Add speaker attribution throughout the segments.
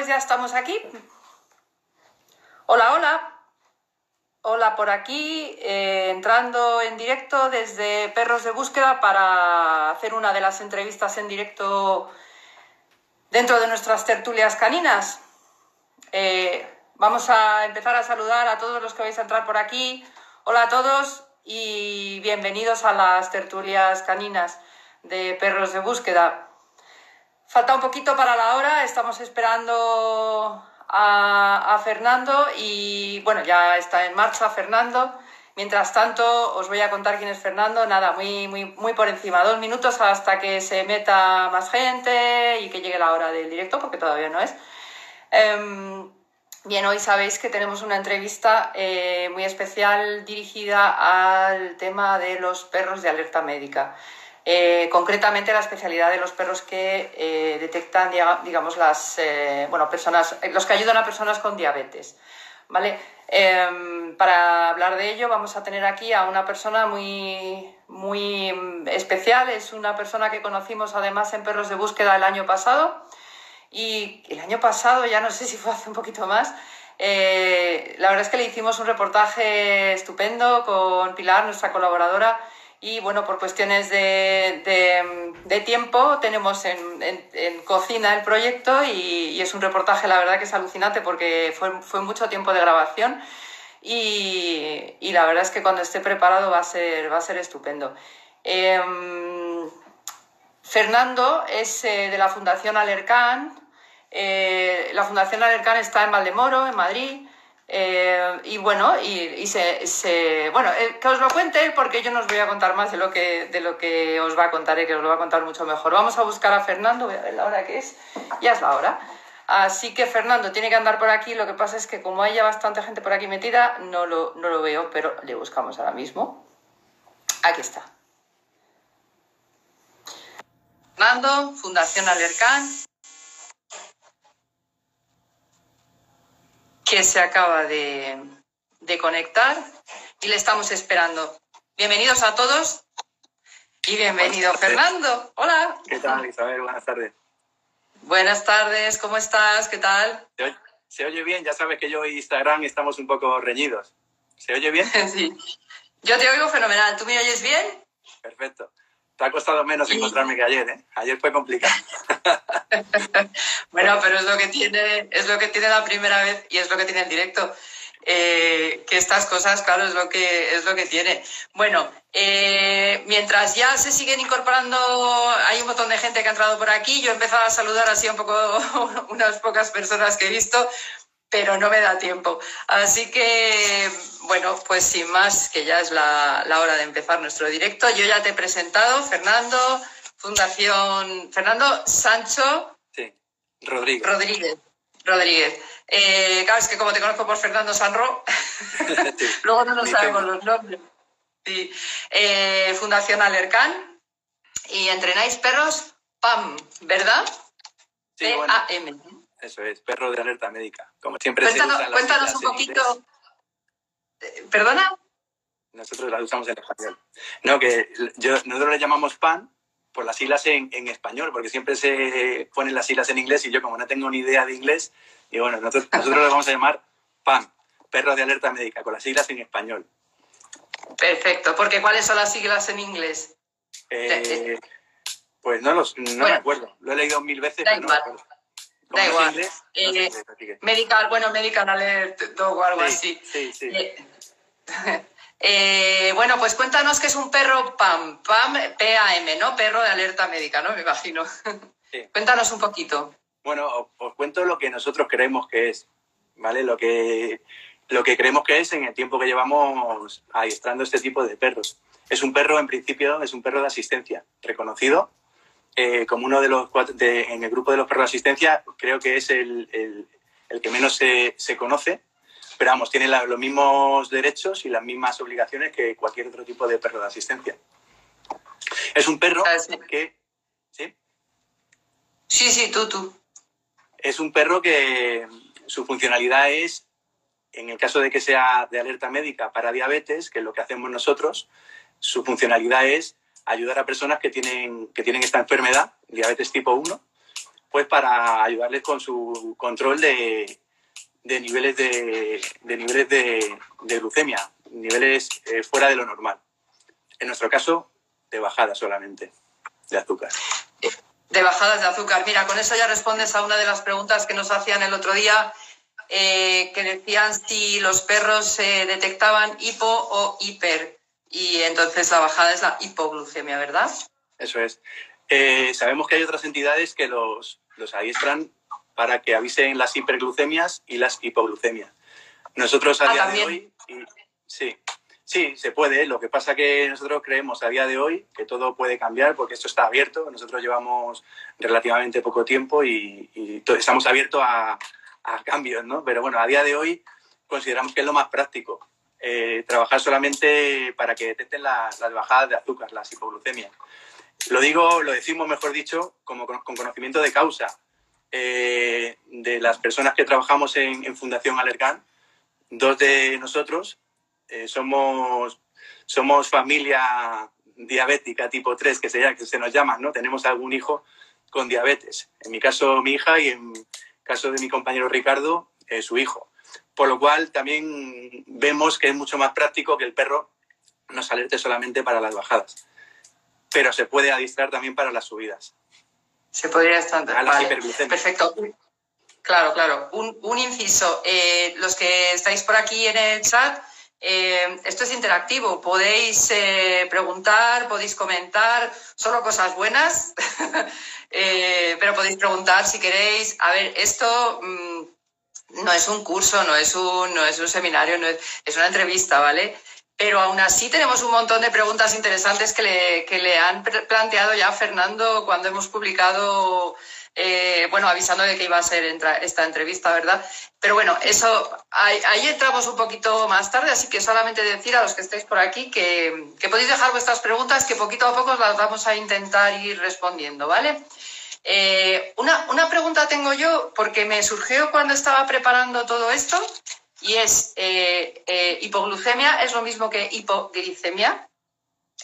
Speaker 1: pues ya estamos aquí. Hola, hola. Hola por aquí, eh, entrando en directo desde Perros de Búsqueda para hacer una de las entrevistas en directo dentro de nuestras tertulias caninas. Eh, vamos a empezar a saludar a todos los que vais a entrar por aquí. Hola a todos y bienvenidos a las tertulias caninas de Perros de Búsqueda. Falta un poquito para la hora, estamos esperando a, Fernando y bueno, ya está en marcha Fernando. Mientras tanto, os voy a contar quién es Fernando. Nada, muy, muy, muy por encima. Dos minutos hasta que se meta más gente y que llegue la hora del directo, porque todavía no es. Em, bien, hoy sabéis que tenemos una entrevista eh, muy especial dirigida al tema de los perros de alerta médica. Eh, concretamente la especialidad de los perros que eh, detectan, digamos, las, eh, bueno, personas, los que ayudan a personas con diabetes. ¿vale? Em, para hablar de ello vamos a tener aquí a una persona muy, muy especial, es una persona que conocimos además en Perros de Búsqueda el año pasado y el año pasado, ya no sé si fue hace un poquito más, la verdad es que le hicimos un reportaje estupendo con Pilar, nuestra colaboradora, y bueno, por cuestiones de, tiempo tenemos en, cocina el proyecto y, es un reportaje, la verdad que es alucinante porque fue, mucho tiempo de grabación y, la verdad es que cuando esté preparado va a ser, va a ser estupendo. Em, Fernando es eh, de la Fundación Alercan. Eh, la Fundación Alercan está en Valdemoro, en Madrid. Eh, y bueno, y, se, bueno eh, que os lo cuente él porque yo no os voy a contar más de lo que, de lo que os va a contar él, que os lo va a contar mucho mejor. Vamos a buscar a Fernando, voy a ver la hora que es, ya es la hora. Así que Fernando tiene que andar por aquí, lo que pasa es que como hay ya bastante gente por aquí metida, no lo, no lo veo, pero le buscamos ahora mismo. Aquí está. Fernando, Fundación Alercan, que se acaba de, conectar y le estamos esperando. Bienvenidos a todos y bienvenido Fernando. Hola.
Speaker 2: ¿Qué tal Isabel? Buenas tardes.
Speaker 1: Buenas tardes, ¿cómo estás? ¿Qué tal?
Speaker 2: ¿Se oye, bien? Ya sabes que yo y Instagram estamos un poco reñidos. ¿Se oye bien?
Speaker 1: sí. Yo te oigo fenomenal. ¿Tú me oyes bien?
Speaker 2: Perfecto. Te ha costado menos encontrarme que ayer, ¿eh? Ayer fue complicado.
Speaker 1: bueno, pero es lo que tiene, es lo que tiene la primera vez y es lo que tiene el directo. Eh, que estas cosas, claro, es lo que, es lo que tiene. Bueno, eh, mientras ya se siguen incorporando, hay un montón de gente que ha entrado por aquí, yo he empezado a saludar así un poco unas pocas personas que he visto, pero no me da tiempo. Así que, bueno, pues sin más, que ya es la, hora de empezar nuestro directo. Yo ya te he presentado, Fernando, Fundación Fernando Sancho.
Speaker 2: Sí, Rodríguez.
Speaker 1: Rodríguez. Rodríguez. Eh, claro, es que como te conozco por Fernando Sanro, luego no nos sabemos los nombres. Sí. Eh, Fundación Alercan. Y entrenáis perros PAM, ¿verdad?
Speaker 2: Sí, P-A-M. Eso es, perro de alerta médica. Como siempre
Speaker 1: cuéntanos, se Cuéntanos un poquito. Eh, ¿Perdona?
Speaker 2: Nosotros la usamos en español. No, que yo, nosotros le llamamos PAN por las siglas en, en, español, porque siempre se ponen las siglas en inglés y yo como no tengo ni idea de inglés, y bueno, nosotros, nosotros le vamos a llamar PAN, perro de alerta médica, con las siglas en español.
Speaker 1: Perfecto, porque ¿cuáles son las siglas en inglés?
Speaker 2: Eh, pues no, los, no me acuerdo, lo he leído mil veces, pero no me acuerdo.
Speaker 1: Da igual. Eh, medical, bueno, Medical Alert Dog o algo así.
Speaker 2: Sí, sí.
Speaker 1: Eh, eh, bueno, pues cuéntanos qué es un perro PAM, PAM, P-A-M, ¿no? Perro de alerta médica, ¿no? Me imagino. cuéntanos un poquito.
Speaker 2: Bueno, os, cuento lo que nosotros creemos que es, ¿vale? Lo que, lo que creemos que es en el tiempo que llevamos adiestrando este tipo de perros. Es un perro, en principio, es un perro de asistencia, reconocido eh, como uno de los cuatro, en el grupo de los perros de asistencia, creo que es el, el, que menos se, se, conoce, pero vamos, tiene los mismos derechos y las mismas obligaciones que cualquier otro tipo de perro de asistencia. Es un perro ah, que... ¿Sí?
Speaker 1: Sí, sí, tú, tú.
Speaker 2: Es un perro que su funcionalidad es, en el caso de que sea de alerta médica para diabetes, que es lo que hacemos nosotros, su funcionalidad es ayudar a personas que tienen, que tienen esta enfermedad, diabetes tipo 1, pues para ayudarles con su control de, niveles de, niveles de, glucemia, niveles eh, fuera de lo normal. En nuestro caso, de bajada solamente de azúcar.
Speaker 1: De bajadas de azúcar. Mira, con eso ya respondes a una de las preguntas que nos hacían el otro día, eh, que decían si los perros se detectaban hipo o hiper. Y entonces la bajada es la hipoglucemia, ¿verdad?
Speaker 2: Eso es. Eh, sabemos que hay otras entidades que los, los adiestran para que avisen las hiperglucemias y las hipoglucemias. Nosotros a ah, día de hoy, sí, sí, se puede. Lo que pasa que nosotros creemos a día de hoy que todo puede cambiar porque esto está abierto. Nosotros llevamos relativamente poco tiempo y, estamos abiertos a, cambios, ¿no? Pero bueno, a día de hoy consideramos que es lo más práctico. Eh, trabajar solamente para que detecten las bajadas de azúcar, las hipoglucemias. Lo digo, lo decimos, mejor dicho, como con, conocimiento de causa eh, de las personas que trabajamos en, Fundación Alergan. Dos de nosotros eh, somos, familia diabética tipo 3, que se, que se nos llama, ¿no? Tenemos algún hijo con diabetes. En mi caso, mi hija y en caso de mi compañero Ricardo, su hijo. Por lo cual, también vemos que es mucho más práctico que el perro nos alerte solamente para las bajadas pero se puede adiestrar también para las subidas.
Speaker 1: Se podría estar. Vale. Perfecto. Claro, claro. Un, inciso. Eh, los que estáis por aquí en el chat, eh, esto es interactivo. Podéis eh, preguntar, podéis comentar, solo cosas buenas, pero podéis preguntar si queréis. A ver, esto mm, no es un curso, no es un, no es un seminario, no es, es una entrevista, ¿vale? pero aún así tenemos un montón de preguntas interesantes que le, le han planteado ya Fernando cuando hemos publicado, eh, bueno, avisando de que iba a ser esta entrevista, ¿verdad? Pero bueno, eso, ahí, entramos un poquito más tarde, así que solamente decir a los que estáis por aquí que, podéis dejar vuestras preguntas, que poquito a poco las vamos a intentar ir respondiendo, ¿vale? Eh, una, una pregunta tengo yo, porque me surgió cuando estaba preparando todo esto, y es eh, eh, hipoglucemia, es lo mismo que hipoglicemia.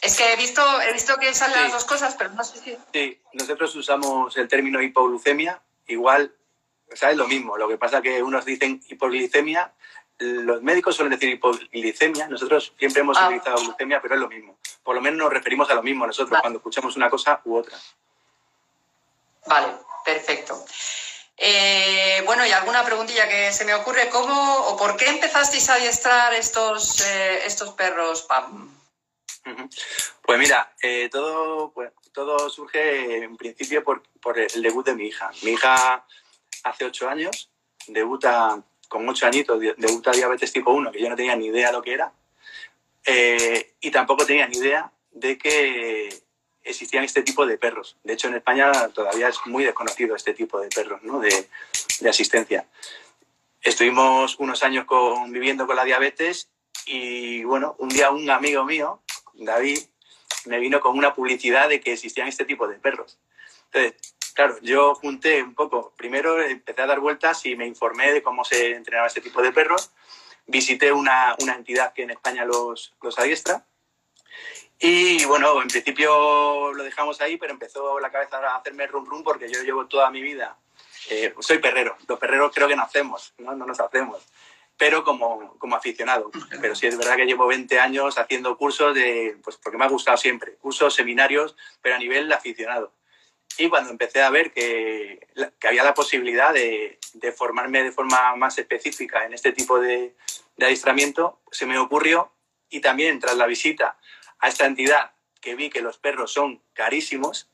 Speaker 1: Es que he visto, he visto que salen las dos cosas, pero no sé si.
Speaker 2: Sí, nosotros usamos el término hipoglucemia, igual, o sea, es lo mismo. Lo que pasa que unos dicen hipoglicemia, los médicos suelen decir hipoglicemia, nosotros siempre hemos ah. utilizado glucemia, pero es lo mismo. Por lo menos nos referimos a lo mismo nosotros cuando escuchamos una cosa u otra.
Speaker 1: Vale, perfecto. Eh, bueno, y alguna preguntilla que se me ocurre, ¿cómo o por qué empezasteis a adiestrar estos, eh, estos perros PAM?
Speaker 2: Pues mira, eh, todo, pues, todo surge en principio por, el debut de mi hija. Mi hija hace ocho años, debuta con ocho añitos, debuta diabetes tipo 1, que yo no tenía ni idea lo que era, y tampoco tenía ni idea de que existían este tipo de perros. De hecho, en España todavía es muy desconocido este tipo de perros ¿no? de, asistencia. Estuvimos unos años conviviendo con la diabetes y, bueno, un día un amigo mío, David, me vino con una publicidad de que existían este tipo de perros. Entonces, claro, yo junté un poco, primero empecé a dar vueltas y me informé de cómo se entrenaba este tipo de perros. Visité una, una entidad que en España los, los adiestra y bueno, en principio lo dejamos ahí, pero empezó la cabeza a hacerme rum rum porque yo llevo toda mi vida. Eh, soy perrero, los perreros creo que nacemos, ¿no? no nos hacemos, pero como, como aficionado. Pero sí es verdad que llevo 20 años haciendo cursos de, pues porque me ha gustado siempre, cursos, seminarios, pero a nivel aficionado. Y cuando empecé a ver que, que había la posibilidad de, de, formarme de forma más específica en este tipo de, de adiestramiento, se me ocurrió y también tras la visita a esta entidad que vi que los perros son carísimos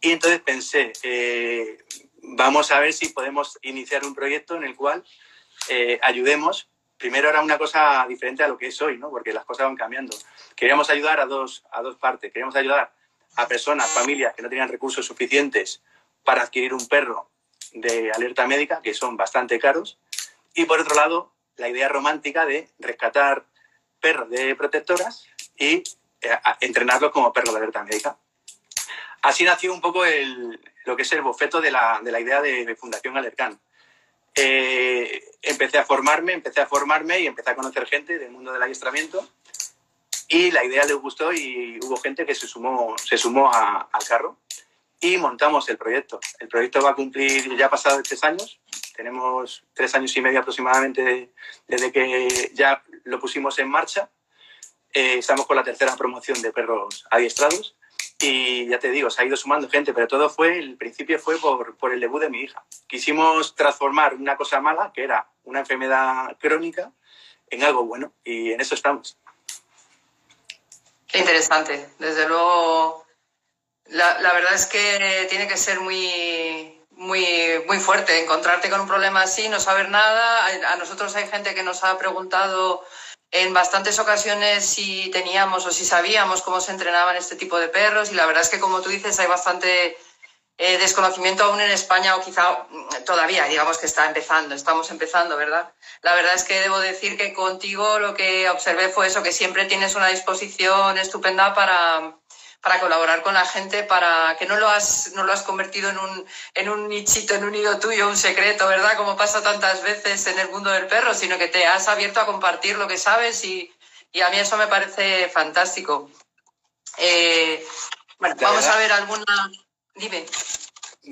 Speaker 2: y entonces pensé, eh, vamos a ver si podemos iniciar un proyecto en el cual eh, ayudemos. Primero era una cosa diferente a lo que es hoy, ¿no? porque las cosas van cambiando. Queríamos ayudar a dos, a dos partes. Queríamos ayudar a personas, familias que no tenían recursos suficientes para adquirir un perro de alerta médica, que son bastante caros. Y por otro lado, la idea romántica de rescatar perros de protectoras y entrenarlos como perro de alerta médica. Así nació un poco el, lo que es el bofeto de la, de la idea de, Fundación Alercán. Eh, empecé a formarme, empecé a formarme y empecé a conocer gente del mundo del adiestramiento y la idea les gustó y hubo gente que se sumó, se sumó al carro. y montamos el proyecto. El proyecto va a cumplir, ya ha pasado tres años, tenemos tres años y medio aproximadamente desde que ya lo pusimos en marcha. Eh, estamos con la tercera promoción de perros adiestrados y ya te digo, se ha ido sumando gente, pero todo fue, el principio fue por, por el debut de mi hija. Quisimos transformar una cosa mala, que era una enfermedad crónica, en algo bueno y en eso estamos.
Speaker 1: Qué interesante. Desde luego, la, la, verdad es que tiene que ser muy, muy, muy fuerte encontrarte con un problema así, no saber nada. A nosotros hay gente que nos ha preguntado en bastantes ocasiones si teníamos o si sabíamos cómo se entrenaban este tipo de perros y la verdad es que como tú dices hay bastante eh, desconocimiento aún en España o quizá mm, todavía, digamos que está empezando, estamos empezando, ¿verdad? La verdad es que debo decir que contigo lo que observé fue eso, que siempre tienes una disposición estupenda para, para colaborar con la gente, para que no lo has, no lo has convertido en un, en un nichito, en un nido tuyo, un secreto, ¿verdad? Como pasa tantas veces en el mundo del perro, sino que te has abierto a compartir lo que sabes y, y a mí eso me parece fantástico. Eh, bueno, vamos a ver alguna... Dime.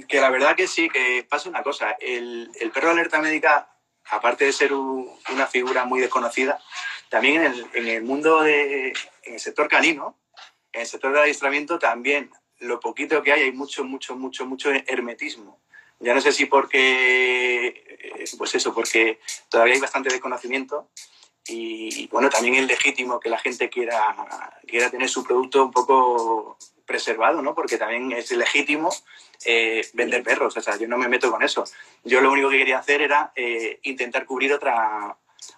Speaker 2: Que la verdad que sí, que pasa una cosa. El, el perro de alerta médica, aparte de ser un, una figura muy desconocida, también en el, en el mundo de, en el sector canino, en el sector del adiestramiento también, lo poquito que hay, hay mucho, mucho, mucho, mucho hermetismo. Ya no sé si porque, eh, pues eso, porque todavía hay bastante desconocimiento y, bueno, también es legítimo que la gente quiera, quiera tener su producto un poco preservado, ¿no? Porque también es legítimo eh, vender perros, o sea, yo no me meto con eso. Yo lo único que quería hacer era eh, intentar cubrir otra,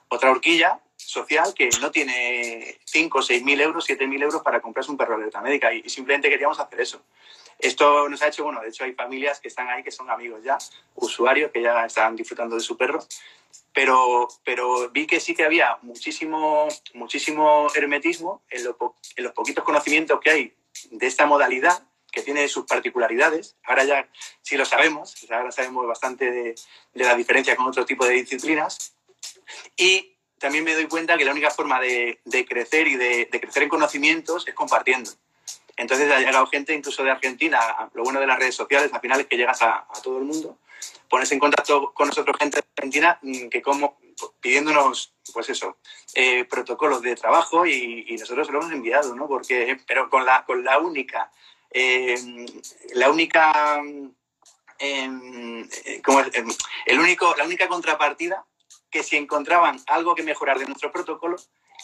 Speaker 2: otra horquilla social que no tiene 5, 6 mil euros, 7 mil euros para comprarse un perro de alerta médica y, simplemente queríamos hacer eso. Esto nos ha hecho, bueno, de hecho hay familias que están ahí que son amigos ya, usuarios que ya están disfrutando de su perro, pero, pero vi que sí que había muchísimo, muchísimo hermetismo en, en los poquitos conocimientos que hay de esta modalidad que tiene sus particularidades. Ahora ya sí lo sabemos, ahora sabemos bastante de, de la diferencia con otro tipo de disciplinas. Y también me doy cuenta que la única forma de, crecer y de, crecer en conocimientos es compartiendo. Entonces ha llegado gente incluso de Argentina, lo bueno de las redes sociales al final es que llegas a, todo el mundo, pones en contacto con nosotros gente de Argentina mm, que como pidiéndonos, pues eso, eh, protocolos de trabajo y, nosotros lo hemos enviado, ¿no? Porque, pero con la, con la única, eh, la única, em, eh, como el único, la única contrapartida que si encontraban algo que mejorar de nuestro protocolo,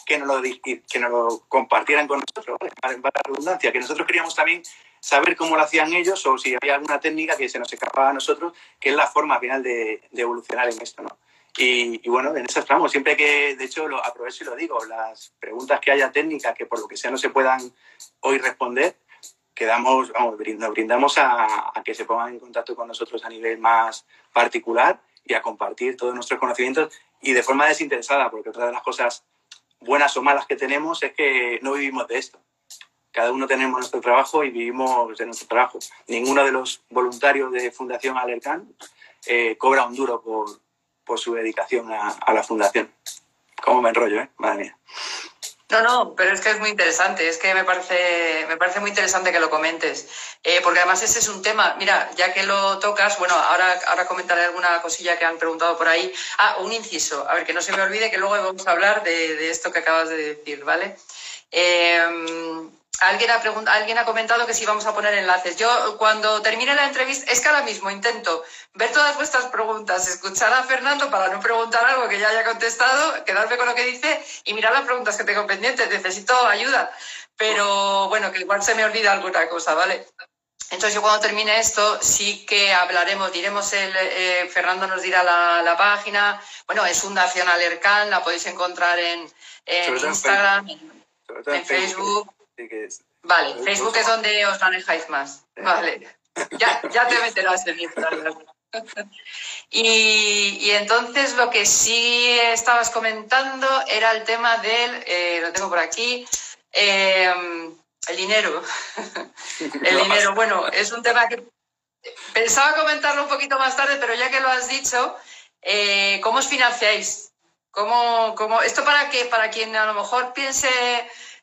Speaker 2: que nos lo, que nos lo compartieran con nosotros, ¿vale? para, la redundancia, que nosotros queríamos también saber cómo lo hacían ellos o si había alguna técnica que se nos escapaba a nosotros, que es la forma final de, de evolucionar en esto, ¿no? Y, bueno, en eso estamos. Siempre que, de hecho, lo aprovecho y lo digo, las preguntas que haya técnicas que por lo que sea no se puedan hoy responder, quedamos, vamos, nos brindamos a, a que se pongan en contacto con nosotros a nivel más particular y a compartir todos nuestros conocimientos y de forma desinteresada, porque otra de las cosas buenas o malas que tenemos es que no vivimos de esto. Cada uno tenemos nuestro trabajo y vivimos de nuestro trabajo. Ninguno de los voluntarios de Fundación Alercán eh, cobra un duro por, por su dedicación a, a, la fundación. ¿Cómo me enrollo, eh? Madre mía.
Speaker 1: No, no, pero es que es muy interesante, es que me parece, me parece muy interesante que lo comentes, eh, porque además ese es un tema, mira, ya que lo tocas, bueno, ahora, ahora comentaré alguna cosilla que han preguntado por ahí. Ah, un inciso, a ver, que no se me olvide que luego vamos a hablar de, de esto que acabas de decir, ¿vale? Eh, Alguien ha, alguien ha comentado que si vamos a poner enlaces. Yo cuando termine la entrevista, es que ahora mismo intento ver todas vuestras preguntas, escuchar a Fernando para no preguntar algo que ya haya contestado, quedarme con lo que dice y mirar las preguntas que tengo pendientes. Necesito ayuda, pero bueno, que igual se me olvida alguna cosa, ¿vale? Entonces yo cuando termine esto sí que hablaremos, diremos, el, eh, Fernando nos dirá la, la, página. Bueno, es Fundación Alercan, la podéis encontrar en, en Instagram, en, en Facebook Vale, Facebook es donde os manejáis más. Vale, ya, ya te meterás en Instagram. Y, y, entonces lo que sí estabas comentando era el tema del, eh, lo tengo por aquí, eh, el dinero. el dinero, bueno, es un tema que pensaba comentarlo un poquito más tarde, pero ya que lo has dicho, eh, ¿cómo os financiáis? ¿Cómo, cómo, esto para que para quien a lo mejor piense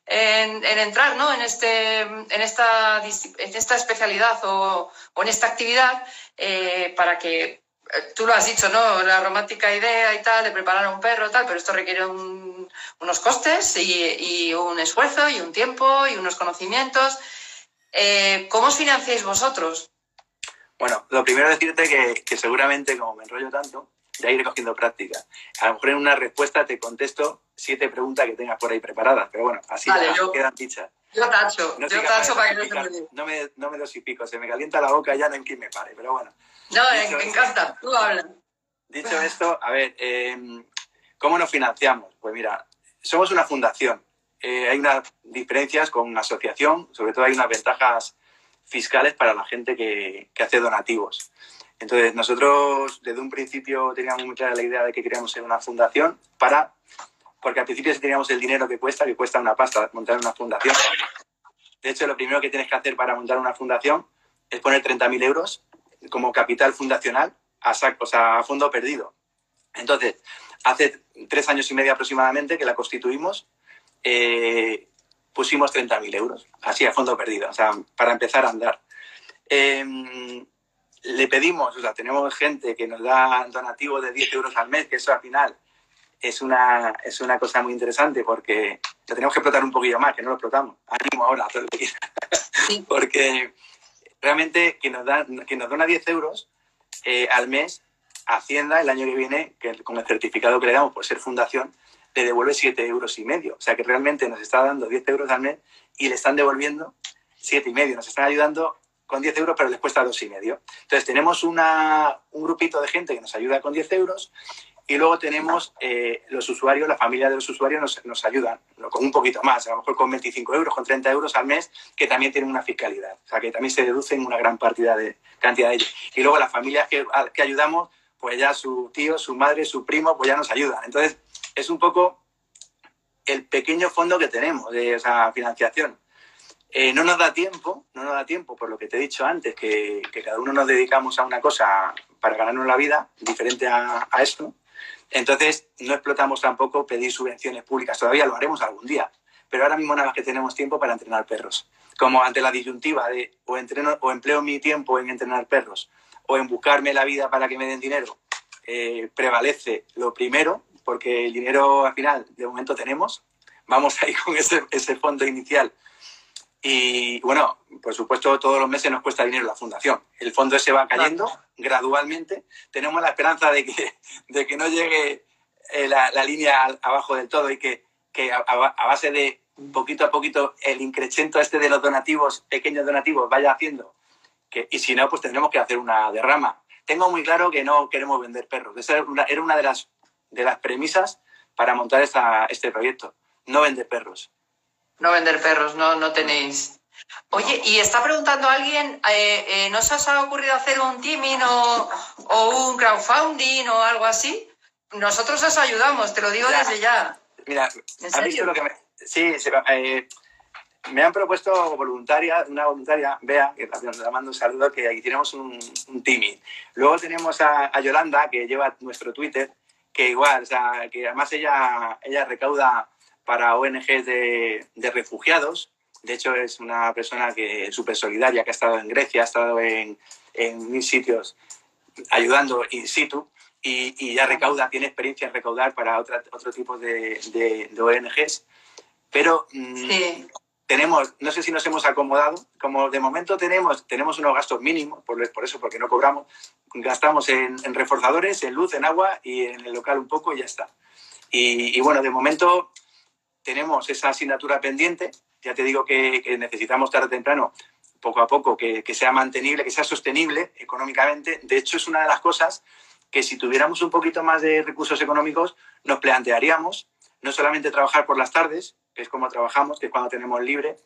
Speaker 1: en, entrar ¿no? en, este, en, esta, especialidad o, en esta actividad eh, para que eh, tú lo has dicho, ¿no? La romántica idea y tal de preparar un perro, tal, pero esto requiere unos costes y, un esfuerzo y un tiempo y unos conocimientos. Eh, ¿Cómo os financiáis vosotros?
Speaker 2: Bueno, lo primero decirte que, que seguramente, como me enrollo tanto, ya iré cogiendo práctica. A lo mejor en una respuesta te contesto siete preguntas que tengas por ahí preparadas, pero bueno, así quedan dichas.
Speaker 1: Yo tacho, yo tacho para que no
Speaker 2: se No me, no me dos y pico, se me calienta la boca ya no hay quien me pare, pero bueno.
Speaker 1: No, me encanta, tú hablas.
Speaker 2: Dicho esto, a ver, em, ¿cómo nos financiamos? Pues mira, somos una fundación. Eh, hay unas diferencias con una asociación, sobre todo hay unas ventajas fiscales para la gente que, que hace donativos. Entonces, nosotros desde un principio teníamos muy clara la idea de que queríamos ser una fundación para, porque al principio teníamos el dinero que cuesta, que cuesta una pasta montar una fundación. De hecho, lo primero que tienes que hacer para montar una fundación es poner 30.000 euros como capital fundacional a, o sea, a fondo perdido. Entonces, hace tres años y medio aproximadamente que la constituimos, eh, pusimos 30.000 euros, así a fondo perdido, o sea, para empezar a andar. Eh, le pedimos, o sea, tenemos gente que nos da donativos de 10 euros al mes, que eso al final es una, es una cosa muy interesante porque lo tenemos que explotar un poquillo más, que no lo explotamos. Ánimo ahora, todo porque realmente quien nos, da, quien nos dona 10 euros eh, al mes, Hacienda el año que viene, que con el certificado que le damos por ser fundación, le devuelve 7 euros y medio. O sea que realmente nos está dando 10 euros al mes y le están devolviendo 7 y medio. Nos están ayudando con 10 euros, pero les cuesta dos y medio. Entonces tenemos una, un grupito de gente que nos ayuda con 10 euros y luego tenemos eh, los usuarios, la familia de los usuarios nos, nos, ayudan con un poquito más, a lo mejor con 25 euros, con 30 euros al mes, que también tienen una fiscalidad. O sea, que también se deducen una gran partida de, cantidad de ellos. Y luego las familias que, que ayudamos, pues ya su tío, su madre, su primo, pues ya nos ayudan. Entonces, es un poco el pequeño fondo que tenemos de esa financiación. Eh, no nos da tiempo, no nos da tiempo por lo que te he dicho antes, que, cada uno nos dedicamos a una cosa para ganarnos la vida, diferente a, esto. Entonces, no explotamos tampoco pedir subvenciones públicas. Todavía lo haremos algún día. Pero ahora mismo nada más que tenemos tiempo para entrenar perros. Como ante la disyuntiva de o, entreno, o empleo mi tiempo en entrenar perros o en buscarme la vida para que me den dinero, eh, prevalece lo primero, porque el dinero al final de momento tenemos. Vamos ahí con ese, ese fondo inicial y bueno, por supuesto, todos los meses nos cuesta dinero la fundación. El fondo se va cayendo gradualmente. Tenemos la esperanza de que, de que no llegue eh, la, la línea abajo del todo y que, que a, a, base de poquito a poquito el increchento este de los donativos, pequeños donativos, vaya haciendo. Que, y si no, pues tendremos que hacer una derrama. Tengo muy claro que no queremos vender perros. Esa era una, era una de, las, de las premisas para montar esta, este proyecto. No vender perros.
Speaker 1: No vender perros, no, no tenéis. Oye, y está preguntando alguien, eh, eh, ¿no se os ha ocurrido hacer un teaming o, o, un crowdfunding o algo así? Nosotros os ayudamos, te lo digo desde ya.
Speaker 2: Mira, ¿has visto lo que me... Sí, eh, me han propuesto voluntaria, una voluntaria, Bea, que le mando un saludo, que aquí tenemos un, un teaming. Luego tenemos a, a, Yolanda, que lleva nuestro Twitter, que igual, o sea, que además ella, ella recauda para ONGs de, de, refugiados. De hecho, es una persona que súper solidaria, que ha estado en Grecia, ha estado en, en mil sitios ayudando in situ y, y, ya recauda, tiene experiencia en recaudar para otra, otro tipo de, de, de ONGs. Pero mm, sí. tenemos, no sé si nos hemos acomodado, como de momento tenemos, tenemos unos gastos mínimos, por, por eso, porque no cobramos, gastamos en, en, reforzadores, en luz, en agua y en el local un poco y ya está. Y, y bueno, de momento tenemos esa asignatura pendiente. Ya te digo que, necesitamos tarde o temprano, poco a poco, que, sea mantenible, que sea sostenible económicamente. De hecho, es una de las cosas que si tuviéramos un poquito más de recursos económicos, nos plantearíamos no solamente trabajar por las tardes, que es como trabajamos, que es cuando tenemos libre,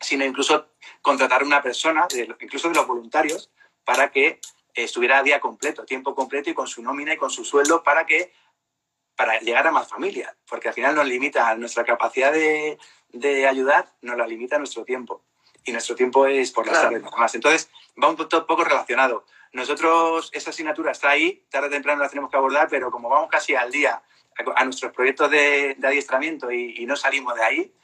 Speaker 2: sino incluso contratar a una persona, incluso de los voluntarios, para que estuviera a día completo, tiempo completo y con su nómina y con su sueldo para que para llegar a más familias, porque al final nos limita nuestra capacidad de, de ayudar, nos la limita nuestro tiempo. Y nuestro tiempo es por las claro. tardes más. Entonces, va un poco relacionado. Nosotros, esa asignatura está ahí, tarde o temprano la tenemos que abordar, pero como vamos casi al día a, a nuestros proyectos de, de adiestramiento y, y, no salimos de ahí,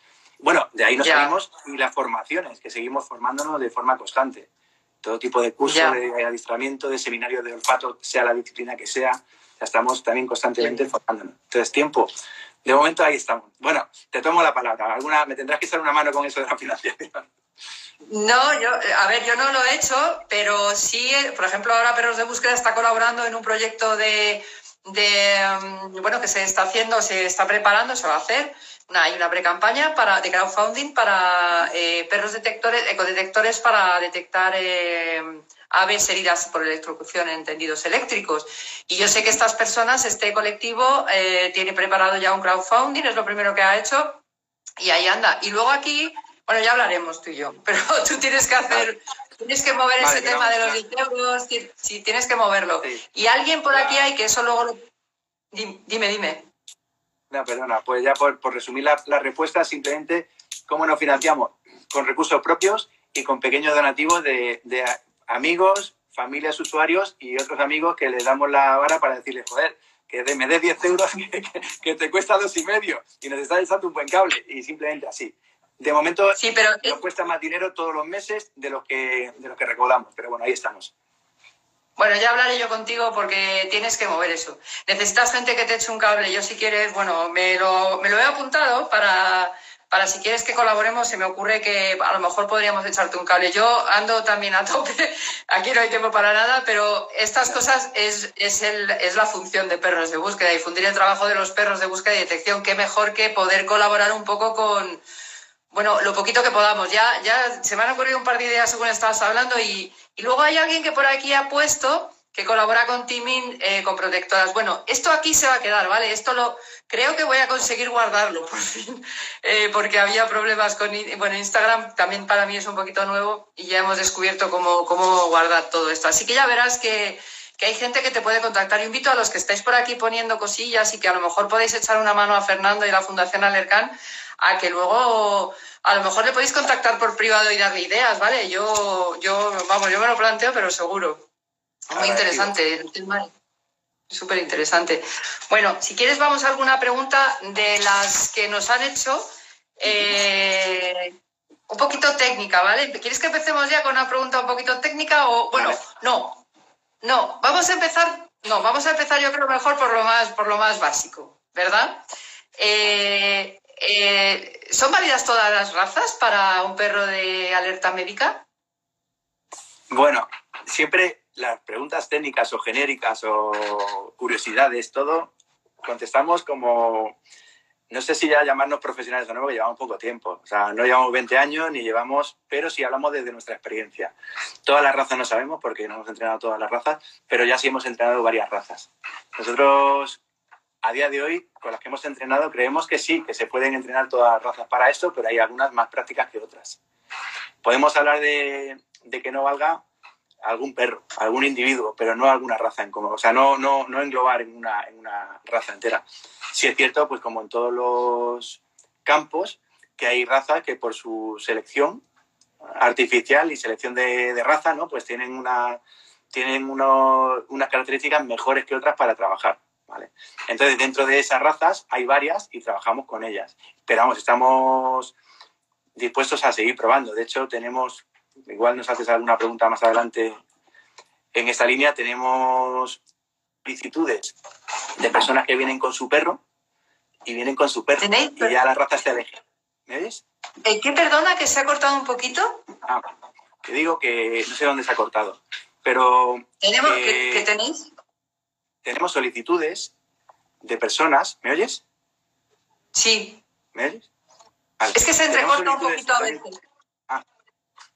Speaker 2: Bueno, de ahí nos salimos y las formaciones, que seguimos formándonos de forma constante. Todo tipo de cursos de adiestramiento, de seminarios de olfato, sea la disciplina que sea, estamos también constantemente formándonos. Entonces, tiempo. De momento ahí estamos. Bueno, te tomo la palabra. ¿Alguna, me tendrás que echar una mano con eso de la financiación.
Speaker 1: No, yo, a ver, yo no lo he hecho, pero sí, por ejemplo, ahora Perros de Búsqueda está colaborando en un proyecto de, mm, bueno, que se está haciendo, se está preparando, se va a hacer. hay una pre-campaña para, de crowdfunding para eh, perros detectores, ecodetectores para detectar eh, aves heridas por electrocución en tendidos eléctricos. Y yo sé que estas personas, este colectivo, eh, tiene preparado ya un crowdfunding, es lo primero que ha hecho, y ahí anda. Y luego aquí bueno, ya hablaremos tú y yo, pero tú tienes que hacer, tienes que mover ese tema de los 10 euros, sí, tienes que moverlo. Y alguien por aquí hay que eso luego lo... Dime, dime.
Speaker 2: No, perdona, pues ya por, resumir la, respuesta, simplemente, ¿cómo nos financiamos? Con recursos propios y con pequeños donativos de, amigos, familias, usuarios y otros amigos que les damos la vara para decirles, joder, que me des 10 euros que, te cuesta dos y medio y nos estás echando un buen cable y simplemente así. De momento
Speaker 1: sí, pero,
Speaker 2: nos cuesta más dinero todos los meses de lo que, de lo que recaudamos, pero bueno, ahí estamos.
Speaker 1: Bueno, ya hablaré yo contigo porque tienes que mover eso. Necesitas gente que te eche un cable. Yo si quieres, bueno, me lo, me lo he apuntado para, para si quieres que colaboremos, se me ocurre que a lo mejor podríamos echarte un cable. Yo ando también a tope, aquí no hay tiempo para nada, pero estas cosas es, es, el, es la función de perros de búsqueda, difundir el trabajo de los perros de búsqueda y detección. Qué mejor que poder colaborar un poco con, bueno, lo poquito que podamos. Ya, ya se me han ocurrido un par de ideas según estabas hablando y, luego hay alguien que por aquí ha puesto que colabora con Timin eh, con protectoras. Bueno, esto aquí se va a quedar, ¿vale? Esto lo creo que voy a conseguir guardarlo por fin, eh, porque había problemas con bueno, Instagram también para mí es un poquito nuevo y ya hemos descubierto cómo, cómo guardar todo esto. Así que ya verás que, que hay gente que te puede contactar. invito a los que estáis por aquí poniendo cosillas y que a lo mejor podéis echar una mano a Fernando y la Fundación Alercan a que luego a lo mejor le podéis contactar por privado y darle ideas, ¿vale? Yo, yo, vamos, yo me lo planteo, pero seguro. Muy interesante el tema. Súper interesante. Bueno, si quieres vamos a alguna pregunta de las que nos han hecho. Eh, un poquito técnica, ¿vale? ¿Quieres que empecemos ya con una pregunta un poquito técnica o bueno, no, no, vamos a empezar, no, vamos a empezar yo creo mejor por lo más, por lo más básico, ¿verdad? Eh, eh, ¿Son válidas todas las razas para un perro de alerta médica?
Speaker 2: Bueno, siempre las preguntas técnicas o genéricas o curiosidades, todo, contestamos como, no sé si ya llamarnos profesionales o no, porque llevamos poco tiempo. O sea, no llevamos 20 años ni llevamos, pero sí hablamos desde nuestra experiencia. Todas las razas no sabemos porque no hemos entrenado todas las razas, pero ya sí hemos entrenado varias razas. Nosotros a día de hoy, con las que hemos entrenado, creemos que sí, que se pueden entrenar todas las razas para esto, pero hay algunas más prácticas que otras. Podemos hablar de, que no valga algún perro, algún individuo, pero no alguna raza en común. O sea, no, no, no englobar en una, en una raza entera. Sí es cierto, pues como en todos los campos, que hay razas que por su selección artificial y selección de, raza, ¿no? Pues tienen, una, tienen unas características mejores que otras para trabajar. Entonces, dentro de esas razas hay varias y trabajamos con ellas. Pero vamos, estamos dispuestos a seguir probando. De hecho, tenemos, igual nos haces alguna pregunta más adelante en esta línea, tenemos solicitudes de personas que vienen con su perro y vienen con su perro y ya la raza está elegida. ¿Me ves?
Speaker 1: ¿En qué perdona que se ha cortado un poquito?
Speaker 2: Ah, que digo que no sé dónde se ha cortado, pero...
Speaker 1: ¿Tenemos, ¿qué, tenéis?
Speaker 2: tenemos solicitudes de personas. ¿Me oyes?
Speaker 1: Sí.
Speaker 2: ¿Me oyes?
Speaker 1: Es que se entrecorta un poquito a veces.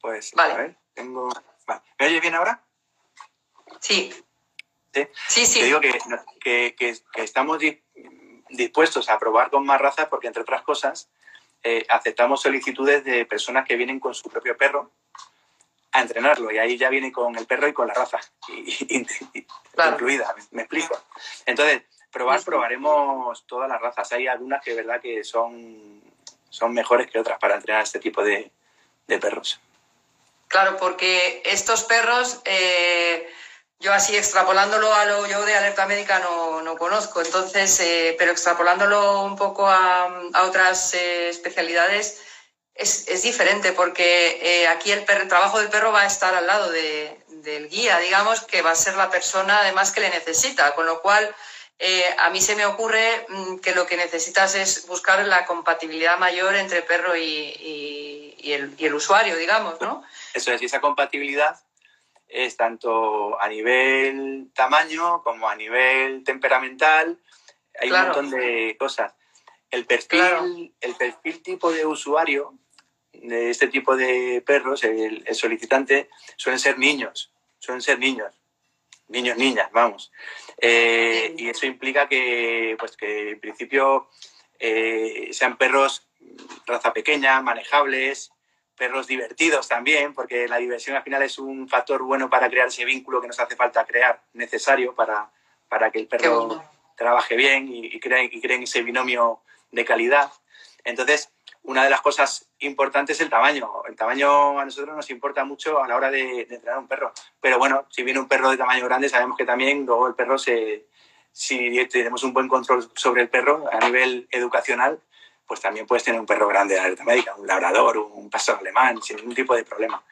Speaker 2: Pues, vale. a ver, tengo... ¿Me oyes bien ahora?
Speaker 1: Sí.
Speaker 2: Sí,
Speaker 1: sí. sí.
Speaker 2: Te digo que, que, estamos dispuestos a probar con más razas porque, entre otras cosas, eh, aceptamos solicitudes de personas que vienen con su propio perro a entrenarlo y ahí ya viene con el perro y con la raza incluida, me, explico. Entonces, probar, probaremos todas las razas. Hay algunas que verdad que son, son mejores que otras para entrenar este tipo de, perros.
Speaker 1: Claro, porque estos perros, eh, yo así extrapolándolo a lo yo de alerta médica no, conozco, entonces, eh, pero extrapolándolo un poco a, otras eh, especialidades, es, diferente porque aquí el, trabajo del perro va a estar al lado del guía, digamos, que va a ser la persona además que le necesita, con lo cual a mí se me ocurre mm, que lo que necesitas es buscar la compatibilidad mayor entre perro y, el, usuario, digamos, ¿no?
Speaker 2: Eso es, y esa compatibilidad es tanto a nivel tamaño como a nivel temperamental. Hay un montón de cosas. El perfil, el perfil tipo de usuario de este tipo de perros, el, solicitante, suelen ser niños, suelen ser niños, niños, niñas, vamos. Eh, y eso implica que, pues que en principio eh, sean perros raza pequeña, manejables, perros divertidos también, porque la diversión al final es un factor bueno para crear ese vínculo que nos hace falta crear, necesario para, para que el perro trabaje bien y, y, creen, y creen ese binomio de calidad. Entonces, una de las cosas importantes es el tamaño. El tamaño a nosotros nos importa mucho a la hora de, entrenar a un perro. Pero bueno, si viene un perro de tamaño grande, sabemos que también luego el perro se... Si tenemos un buen control sobre el perro a nivel educacional, pues también puedes tener un perro grande de alerta médica, un labrador, un pastor alemán, sin ningún tipo de problema.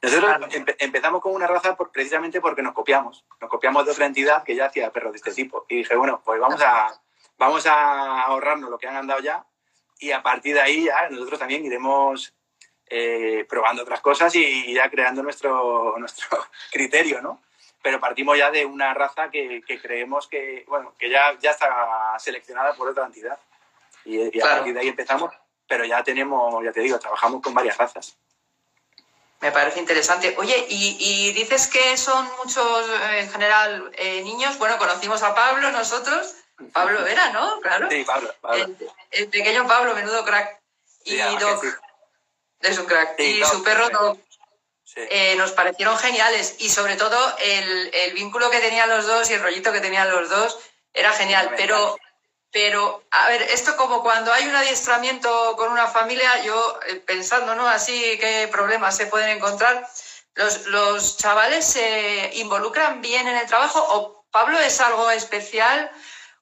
Speaker 2: Nosotros empezamos con una raza precisamente porque nos copiamos. Nos copiamos de otra entidad que ya hacía perros de este tipo. Y dije, bueno, pues vamos a, vamos a ahorrarnos lo que han andado ya y a partir de ahí ya nosotros también iremos eh, probando otras cosas y ya creando nuestro, nuestro criterio, ¿no? Pero partimos ya de una raza que, que creemos que, bueno, que ya, ya está seleccionada por otra entidad. Y, a partir de ahí empezamos, pero ya tenemos, ya te digo, trabajamos con varias razas.
Speaker 1: Me parece interesante. Oye, y, y dices que son muchos, en general, eh, niños. Bueno, conocimos a Pablo nosotros. Pablo era, ¿no? Claro.
Speaker 2: Sí, Pablo.
Speaker 1: El, pequeño Pablo, menudo crack. Y Doc. Es un crack. y su perro Doc. Eh, nos parecieron geniales. Y sobre todo el, el, vínculo que tenían los dos y el rollito que tenían los dos era genial. Pero, pero, a ver, esto como cuando hay un adiestramiento con una familia, yo eh, pensando, ¿no? Así qué problemas se pueden encontrar. Los, los chavales se involucran bien en el trabajo o Pablo es algo especial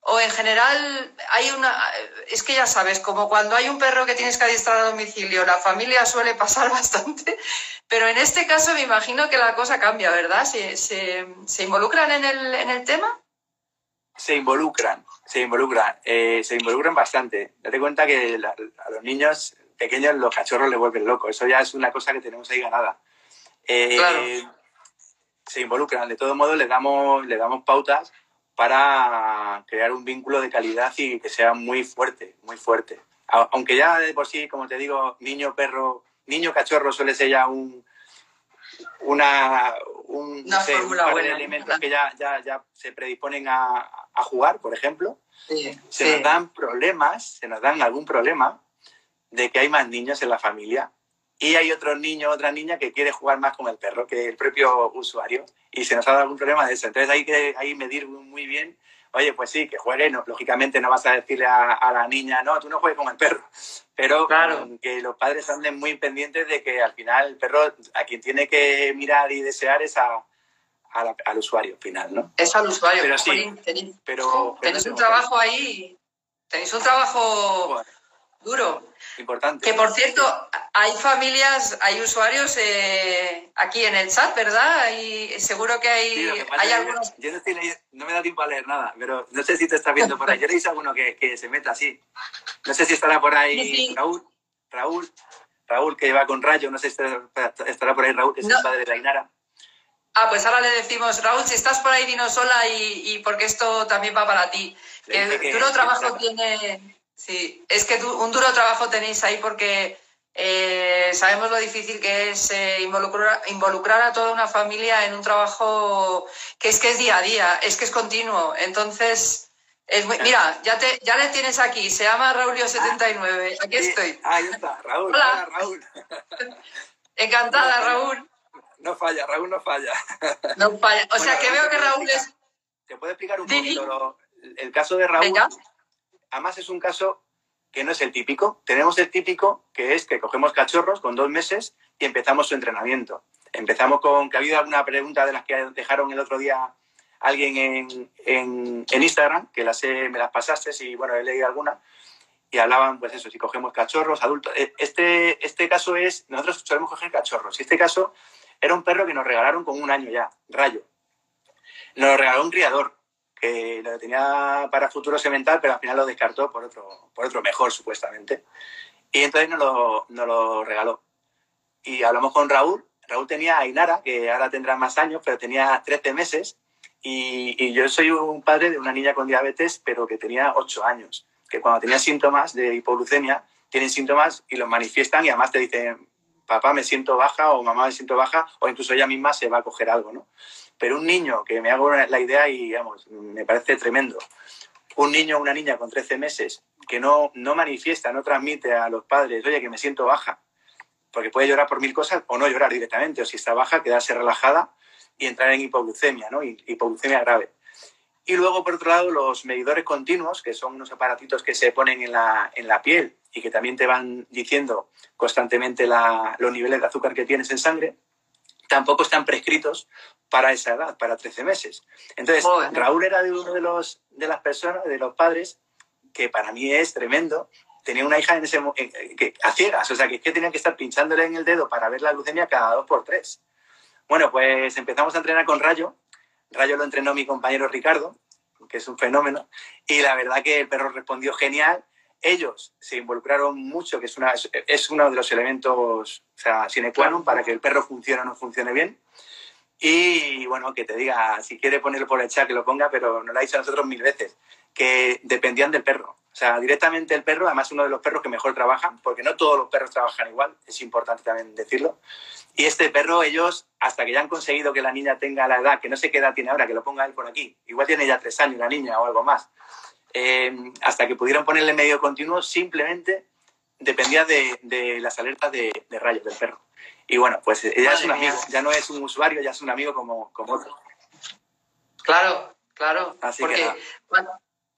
Speaker 1: o en general hay una es que ya sabes como cuando hay un perro que tienes que adiestrar a domicilio la familia suele pasar bastante pero en este caso me imagino que la cosa cambia verdad se, se, involucran en el, en el, tema
Speaker 2: se involucran se involucran eh, se involucran bastante date cuenta que a los niños pequeños los cachorros les vuelven locos eso ya es una cosa que tenemos ahí ganada eh, claro. se involucran de todo modo le damos le damos pautas para crear un vínculo de calidad y que sea muy fuerte, muy fuerte. Aunque ya de por sí, como te digo, niño, perro, niño, cachorro suele ser ya un, una, un,
Speaker 1: una
Speaker 2: par de elementos que ya, ya, ya, se predisponen a, a jugar, por ejemplo. se nos dan problemas, se nos dan algún problema de que hay más niños en la familia y hay otro niño, otra niña que quiere jugar más con el perro que el propio usuario y se nos ha dado algún problema de eso. Entonces hay que hay medir muy bien, oye, pues sí, que juegue, no, lógicamente no vas a decirle a, la niña, no, tú no juegues con el perro, pero claro. que los padres anden muy pendientes de que al final el perro a quien tiene que mirar y desear es a, al usuario final, ¿no?
Speaker 1: Es al usuario.
Speaker 2: Pero sí, tenéis,
Speaker 1: pero, tenéis un trabajo ahí, tenéis un trabajo duro.
Speaker 2: Importante.
Speaker 1: Que por cierto, hay familias, hay usuarios eh, aquí en el chat, ¿verdad? Y seguro que hay, hay algunos.
Speaker 2: Yo, no, no, me da tiempo a leer nada, pero no sé si te estás viendo por ahí. Yo le hice a alguno que, que, se meta así. No sé si estará por ahí Raúl. Raúl. Raúl, que va con Rayo, no sé si estará por ahí Raúl, que es el padre de la Inara.
Speaker 1: Ah, pues ahora le decimos, Raúl, si estás por ahí, dinos sola y, y porque esto también va para ti. Que, que duro trabajo tiene Sí, es que un duro trabajo tenéis ahí porque eh, sabemos lo difícil que es eh, involucrar, a toda una familia en un trabajo que es que es día a día, es que es continuo. Entonces, mira, ya, te, ya le tienes aquí, se llama Raulio79, aquí estoy.
Speaker 2: Ahí está, Raúl. Hola, Raúl.
Speaker 1: Encantada, Raúl.
Speaker 2: No falla, Raúl no falla.
Speaker 1: No falla. O sea, que veo que Raúl es...
Speaker 2: ¿Te puedo explicar un poquito el caso de Raúl? Además es un caso que no es el típico. Tenemos el típico, que es que cogemos cachorros con dos meses y empezamos su entrenamiento. Empezamos con que ha habido alguna pregunta de las que dejaron el otro día alguien en, Instagram, que las me las pasaste y bueno, he leído alguna. y hablaban, pues eso, si cogemos cachorros, adultos. Eh, este, este caso es, nosotros solemos coger cachorros. Y este caso era un perro que nos regalaron con un año ya, Rayo. Nos lo regaló un criador que lo tenía para futuro semental, pero al final lo descartó por otro, por otro mejor, supuestamente. Y entonces nos lo, nos lo regaló. Y hablamos con Raúl. Raúl tenía a Inara, que ahora tendrá más años, pero tenía 13 meses. Y, y, yo soy un padre de una niña con diabetes, pero que tenía 8 años. Que cuando tenía síntomas de hipoglucemia, tienen síntomas y los manifiestan y además te dicen, papá me siento baja o mamá me siento baja o incluso ella misma se va a coger algo, ¿no? Pero un niño, que me hago la idea y, vamos, me parece tremendo, un niño o una niña con 13 meses que no, no manifiesta, no transmite a los padres, oye, que me siento baja, porque puede llorar por mil cosas o no llorar directamente, o si está baja, quedarse relajada y entrar en hipoglucemia, ¿no? Hipoglucemia grave. Y luego, por otro lado, los medidores continuos, que son unos aparatitos que se ponen en la, en la piel y que también te van diciendo constantemente la, los niveles de azúcar que tienes en sangre, tampoco están prescritos para esa edad, para 13 meses. Entonces, Raúl era de uno de, los, de las personas, de los padres, que para mí es tremendo. Tenía una hija en ese, que, a ciegas, o sea, que es que tenían que estar pinchándole en el dedo para ver la glucemia cada dos por tres. Bueno, pues empezamos a entrenar con Rayo. Rayo lo entrenó mi compañero Ricardo, que es un fenómeno, y la verdad que el perro respondió genial ellos se involucraron mucho, que es, una, es uno de los elementos, o sea, sine qua non para que el perro funcione o no funcione bien. Y bueno, que te diga, si quiere ponerlo por el chat, que lo ponga, pero nos lo ha dicho a nosotros mil veces, que dependían del perro. O sea, directamente el perro, además uno de los perros que mejor trabajan, porque no todos los perros trabajan igual, es importante también decirlo. Y este perro, ellos, hasta que ya han conseguido que la niña tenga la edad, que no sé qué edad tiene ahora, que lo ponga él por aquí, igual tiene ya tres años la niña o algo más, eh, hasta que pudieron ponerle medio continuo, simplemente dependía de, las alertas de, de, rayos del perro. Y bueno, pues ya es un amigo, ya no es un usuario, ya es un amigo como, como otro.
Speaker 1: Claro, claro. Así porque que bueno,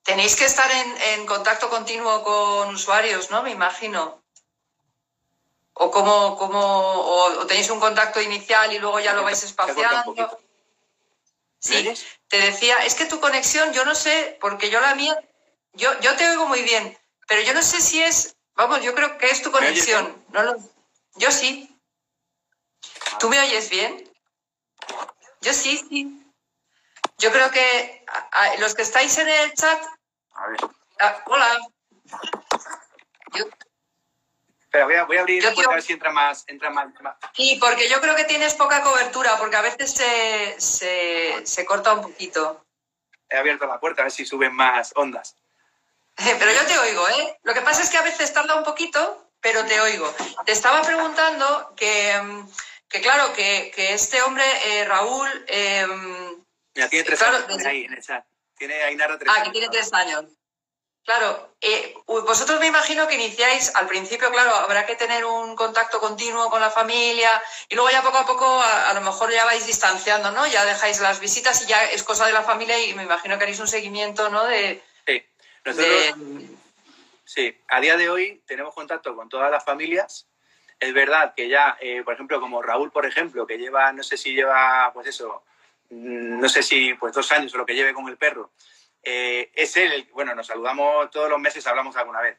Speaker 1: tenéis que estar en, en, contacto continuo con usuarios, ¿no? Me imagino. O como, como o, tenéis un contacto inicial y luego ya lo vais espaciando. Sí, te decía, es que tu conexión, yo no sé, porque yo la mía yo, yo te oigo muy bien, pero yo no sé si es, vamos, yo creo que es tu conexión. No lo, yo sí. ¿Tú me oyes bien? Yo sí, sí. Yo creo que los que estáis en el chat. A ver. Ah, hola.
Speaker 2: Pero voy a, voy a abrir a ver si entra más, entra más,
Speaker 1: Sí, porque yo creo que tienes poca cobertura, porque a veces se, se, se corta un poquito.
Speaker 2: He abierto la puerta a ver si suben más ondas.
Speaker 1: Pero yo te oigo, ¿eh? Lo que pasa es que a veces tarda un poquito, pero te oigo. Te estaba preguntando que, mm, que claro, que, que, este hombre, eh, Raúl... Eh,
Speaker 2: Mira, tiene tres años ahí en el chat. Tiene Ainara tres
Speaker 1: ah, que tiene tres años. Claro, eh, vosotros me imagino que iniciáis, al principio, claro, habrá que tener un contacto continuo con la familia y luego ya poco a poco a, a, lo mejor ya vais distanciando, ¿no? Ya dejáis las visitas y ya es cosa de la familia y me imagino que haréis un seguimiento, ¿no? De,
Speaker 2: nosotros, sí, a día de hoy tenemos contacto con todas las familias. Es verdad que ya, eh, por ejemplo, como Raúl, por ejemplo, que lleva, no sé si lleva, pues eso, mm, no sé si pues dos años o lo que lleve con el perro, eh, es él, bueno, nos saludamos todos los meses, hablamos alguna vez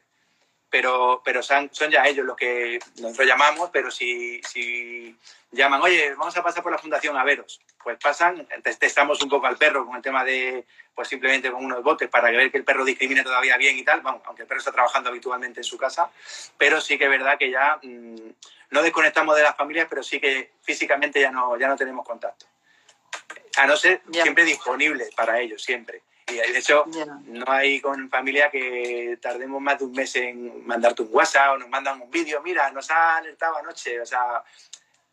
Speaker 2: pero, pero son, son, ya ellos los que nosotros llamamos, pero si, si, llaman, oye, vamos a pasar por la fundación a veros, pues pasan, testamos un poco al perro con el tema de, pues simplemente con unos botes para ver que el perro discrimine todavía bien y tal, vamos, aunque el perro está trabajando habitualmente en su casa, pero sí que es verdad que ya mmm, no desconectamos de las familias, pero sí que físicamente ya no, ya no tenemos contacto. A no ser siempre disponible para ellos, siempre. Y de hecho, no hay con familia que tardemos más de un mes en mandarte un WhatsApp o nos mandan un vídeo, mira, nos ha alertado anoche, o sea,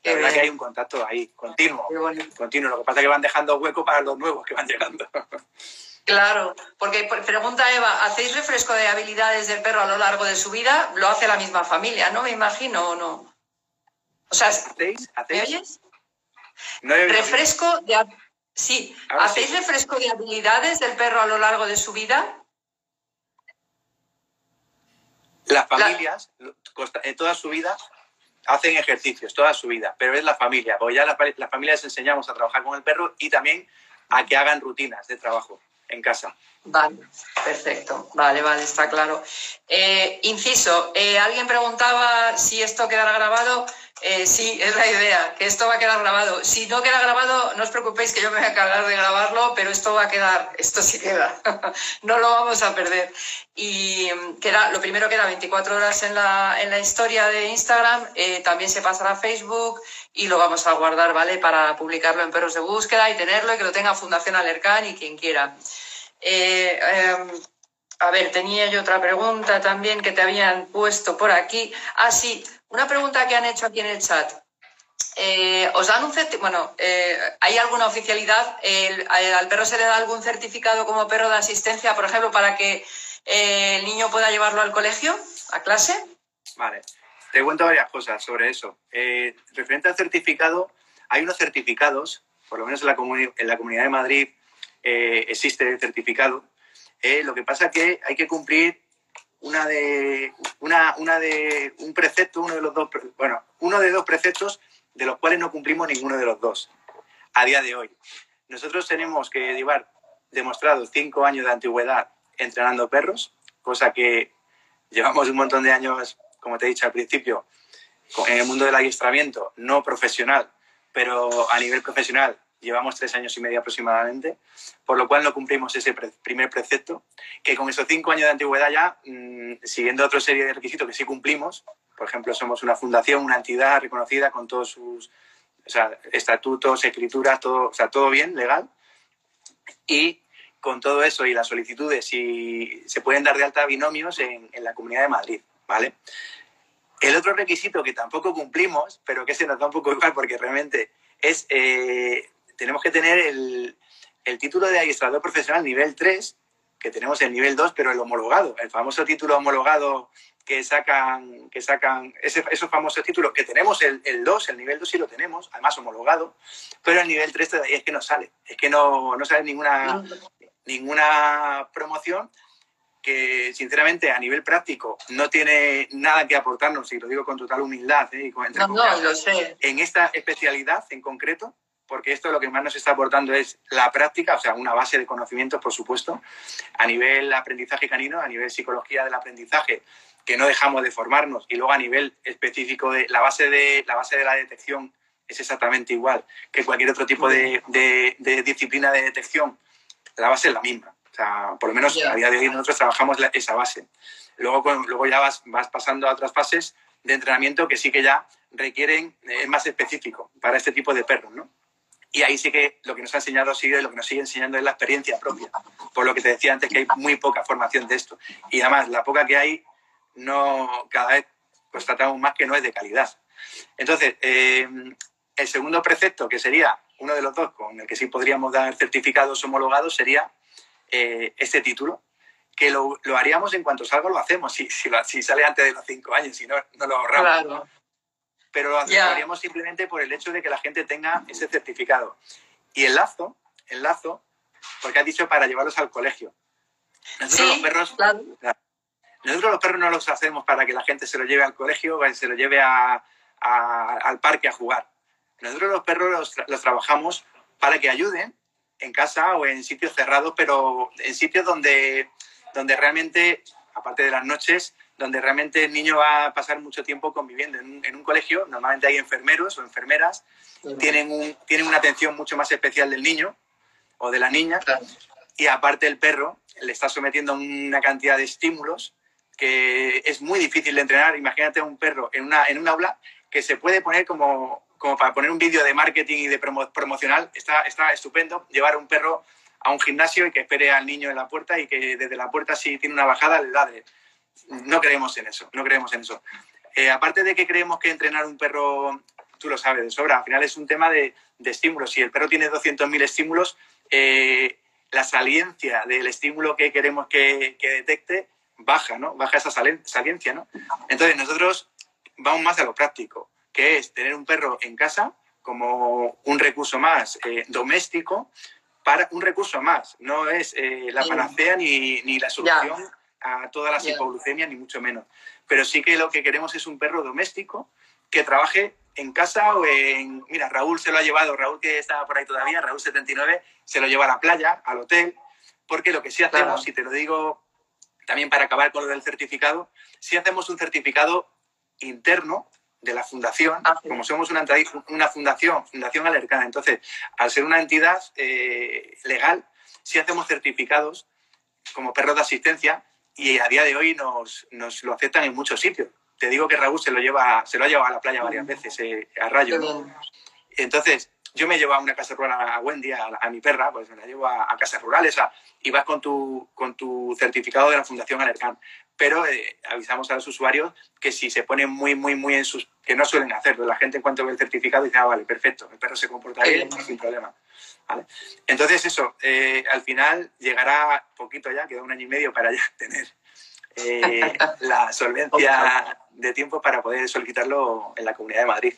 Speaker 2: la verdad que hay un contacto ahí, continuo, continuo. Lo que pasa es que van dejando hueco para los nuevos que van llegando.
Speaker 1: Claro, porque pregunta Eva, ¿hacéis refresco de habilidades del perro a lo largo de su vida? Lo hace la misma familia, ¿no? Me imagino, ¿o no? O sea,
Speaker 2: ¿hacéis? ¿hacéis?
Speaker 1: ¿me oyes? No refresco de Sí. Ahora ¿Hacéis sí. refresco de habilidades del perro a lo largo de su vida?
Speaker 2: Las familias, la... en toda su vida, hacen ejercicios, toda su vida, pero es la familia, porque ya las, las familias les enseñamos a trabajar con el perro y también a que hagan rutinas de trabajo. en casa.
Speaker 1: Vale, perfecto. Vale, vale, está claro. Eh, inciso, eh, alguien preguntaba si esto quedará grabado. Eh, sí, es la idea, que esto va a quedar grabado. Si no queda grabado, no os preocupéis que yo me voy a encargar de grabarlo, pero esto va a quedar, esto sí queda, no lo vamos a perder. Y mm, queda, lo primero queda 24 horas en la, en la historia de Instagram, eh, también se pasará a Facebook y lo vamos a guardar, ¿vale? Para publicarlo en Perros de Búsqueda y tenerlo y que lo tenga Fundación Alercán y quien quiera. Eh, em, a ver, tenía yo otra pregunta también que te habían puesto por aquí. Ah, sí, una pregunta que han hecho aquí en el chat. Eh, ¿Os dan un Bueno, eh, ¿hay alguna oficialidad? ¿Al perro se le da algún certificado como perro de asistencia, por ejemplo, para que el niño pueda llevarlo al colegio, a clase?
Speaker 2: Vale, te cuento varias cosas sobre eso. referente al certificado, hay unos certificados, por lo menos en la, en la Comunidad de Madrid existe el certificado, eh, lo que pasa es que hay que cumplir una de, una, una de un precepto, uno de los dos, bueno, uno de dos preceptos de los cuales no cumplimos ninguno de los dos a día de hoy. Nosotros tenemos que llevar demostrado cinco años de antigüedad entrenando perros, cosa que llevamos un montón de años, como te he dicho al principio, en el mundo del adiestramiento, no profesional, pero a nivel profesional llevamos tres años y medio aproximadamente, por lo cual no cumplimos ese primer precepto, que con esos cinco años de antigüedad ya, mm, siguiendo otra serie de requisitos que sí cumplimos, por ejemplo, somos una fundación, una entidad reconocida con todos sus estatutos, escrituras, todo, o sea, todo bien, legal, y con todo eso y las solicitudes y se pueden dar de alta binomios en, en la Comunidad de Madrid, ¿vale? El otro requisito que tampoco cumplimos, pero que se nos da un poco igual porque realmente es eh, tenemos que tener el, título de adiestrador profesional nivel 3, que tenemos el nivel 2, pero el homologado, el famoso título homologado que sacan, que sacan ese, esos famosos títulos, que tenemos el, 2, el nivel 2 sí lo tenemos, además homologado, pero el nivel 3 es que no sale, es que no, no sale ninguna, ninguna promoción que sinceramente a nivel práctico no tiene nada que aportarnos, y lo digo con total humildad, ¿eh? y con,
Speaker 1: no, no, lo sé.
Speaker 2: en esta especialidad en concreto, porque esto lo que más nos está aportando es la práctica, o sea, una base de conocimientos, por supuesto, a nivel aprendizaje canino, a nivel psicología del aprendizaje, que no dejamos de formarnos, y luego a nivel específico de la base de la, base de la detección es exactamente igual que cualquier otro tipo de, disciplina de detección, la base es la misma. O sea, por lo menos a día de hoy nosotros trabajamos esa base. Luego, luego ya vas, vas pasando a otras fases de entrenamiento que sí que ya requieren, es más específico para este tipo de perros, ¿no? Y ahí sí que lo que nos ha enseñado sigue, lo que nos sigue enseñando es la experiencia propia. Por lo que te decía antes que hay muy poca formación de esto. Y además, la poca que hay, no cada vez tratamos más que no es de calidad. Entonces, eh, el segundo precepto, que sería uno de los dos con el que sí podríamos dar certificados homologados, sería eh, este título, que lo, lo, haríamos en cuanto salga, lo hacemos. Si, si, si, sale antes de los cinco años, si no, no lo ahorramos. Claro pero lo haríamos simplemente por el hecho de que la gente tenga ese certificado. Y el lazo, el lazo, porque has dicho para llevarlos al colegio. Nosotros los perros, nosotros los perros no los hacemos para que la gente se lo lleve al colegio o se lo lleve al parque a jugar. Nosotros los perros los, los, trabajamos para que ayuden en casa o en sitios cerrados, pero en sitios donde, donde realmente, aparte de las noches, donde realmente el niño va a pasar mucho tiempo conviviendo. En un, colegio normalmente hay enfermeros o enfermeras, tienen, un, tienen una atención mucho más especial del niño o de la niña, y aparte el perro le está sometiendo a una cantidad de estímulos que es muy difícil de entrenar. Imagínate un perro en, una, en un aula que se puede poner como, como para poner un vídeo de marketing y de promocional, está, está estupendo llevar un perro a un gimnasio y que espere al niño en la puerta y que desde la puerta si tiene una bajada le ladre no creemos en eso, no creemos en eso. Eh, aparte de que creemos que entrenar un perro, tú lo sabes de sobra, al final es un tema de, estímulos. Si el perro tiene 200.000 estímulos, eh, la saliencia del estímulo que queremos que, detecte baja, ¿no? Baja esa saliencia, ¿no? Entonces nosotros vamos más a lo práctico, que es tener un perro en casa como un recurso más eh, doméstico, para un recurso más, no es la panacea ni, ni la solución a todas las hipoglucemias, ni mucho menos. Pero sí que lo que queremos es un perro doméstico que trabaje en casa o en... Mira, Raúl se lo ha llevado, Raúl que estaba por ahí todavía, Raúl 79, se lo lleva a la playa, al hotel, Porque lo que sí hacemos, si te lo digo también para acabar con lo del certificado, si hacemos un certificado interno de la fundación, ah, como somos una, una, fundación, Fundación Alercana, entonces, al ser una entidad eh, legal, sí hacemos certificados como perros de asistencia y a día de hoy nos, nos, lo aceptan en muchos sitios. Te digo que Raúl se lo, lleva, se lo ha llevado a la playa varias veces, eh, a Rayo. Entonces, yo me llevo a una casa rural a Wendy, a, mi perra, pues me la llevo a, casas rurales y vas con tu, con tu certificado de la Fundación Alercan. Pero eh, avisamos a los usuarios que si se ponen muy, muy, muy en sus... que no suelen hacerlo. La gente en cuanto ve el certificado dice, ah, vale, perfecto, el perro se comporta bien, sin problema. Entonces eso, eh, al final llegará poquito ya, queda un año y medio para ya tener eh, la solvencia de tiempo para poder solicitarlo en la Comunidad de Madrid.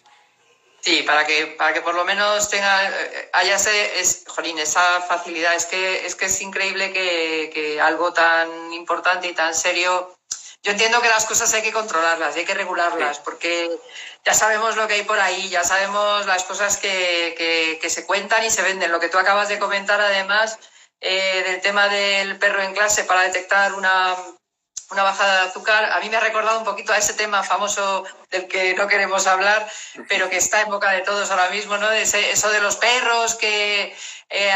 Speaker 1: Sí, para que, para que por lo menos tenga, haya ese, es, jolín, esa facilidad. Es que es, que es increíble que, que, algo tan importante y tan serio. Yo entiendo que las cosas hay que controlarlas y hay que regularlas, porque ya sabemos lo que hay por ahí, ya sabemos las cosas que, que, que se cuentan y se venden. Lo que tú acabas de comentar, además, eh, del tema del perro en clase para detectar una, una bajada de azúcar, a mí me ha recordado un poquito a ese tema famoso del que no queremos hablar, pero que está en boca de todos ahora mismo, ¿no? eso de los perros que eh,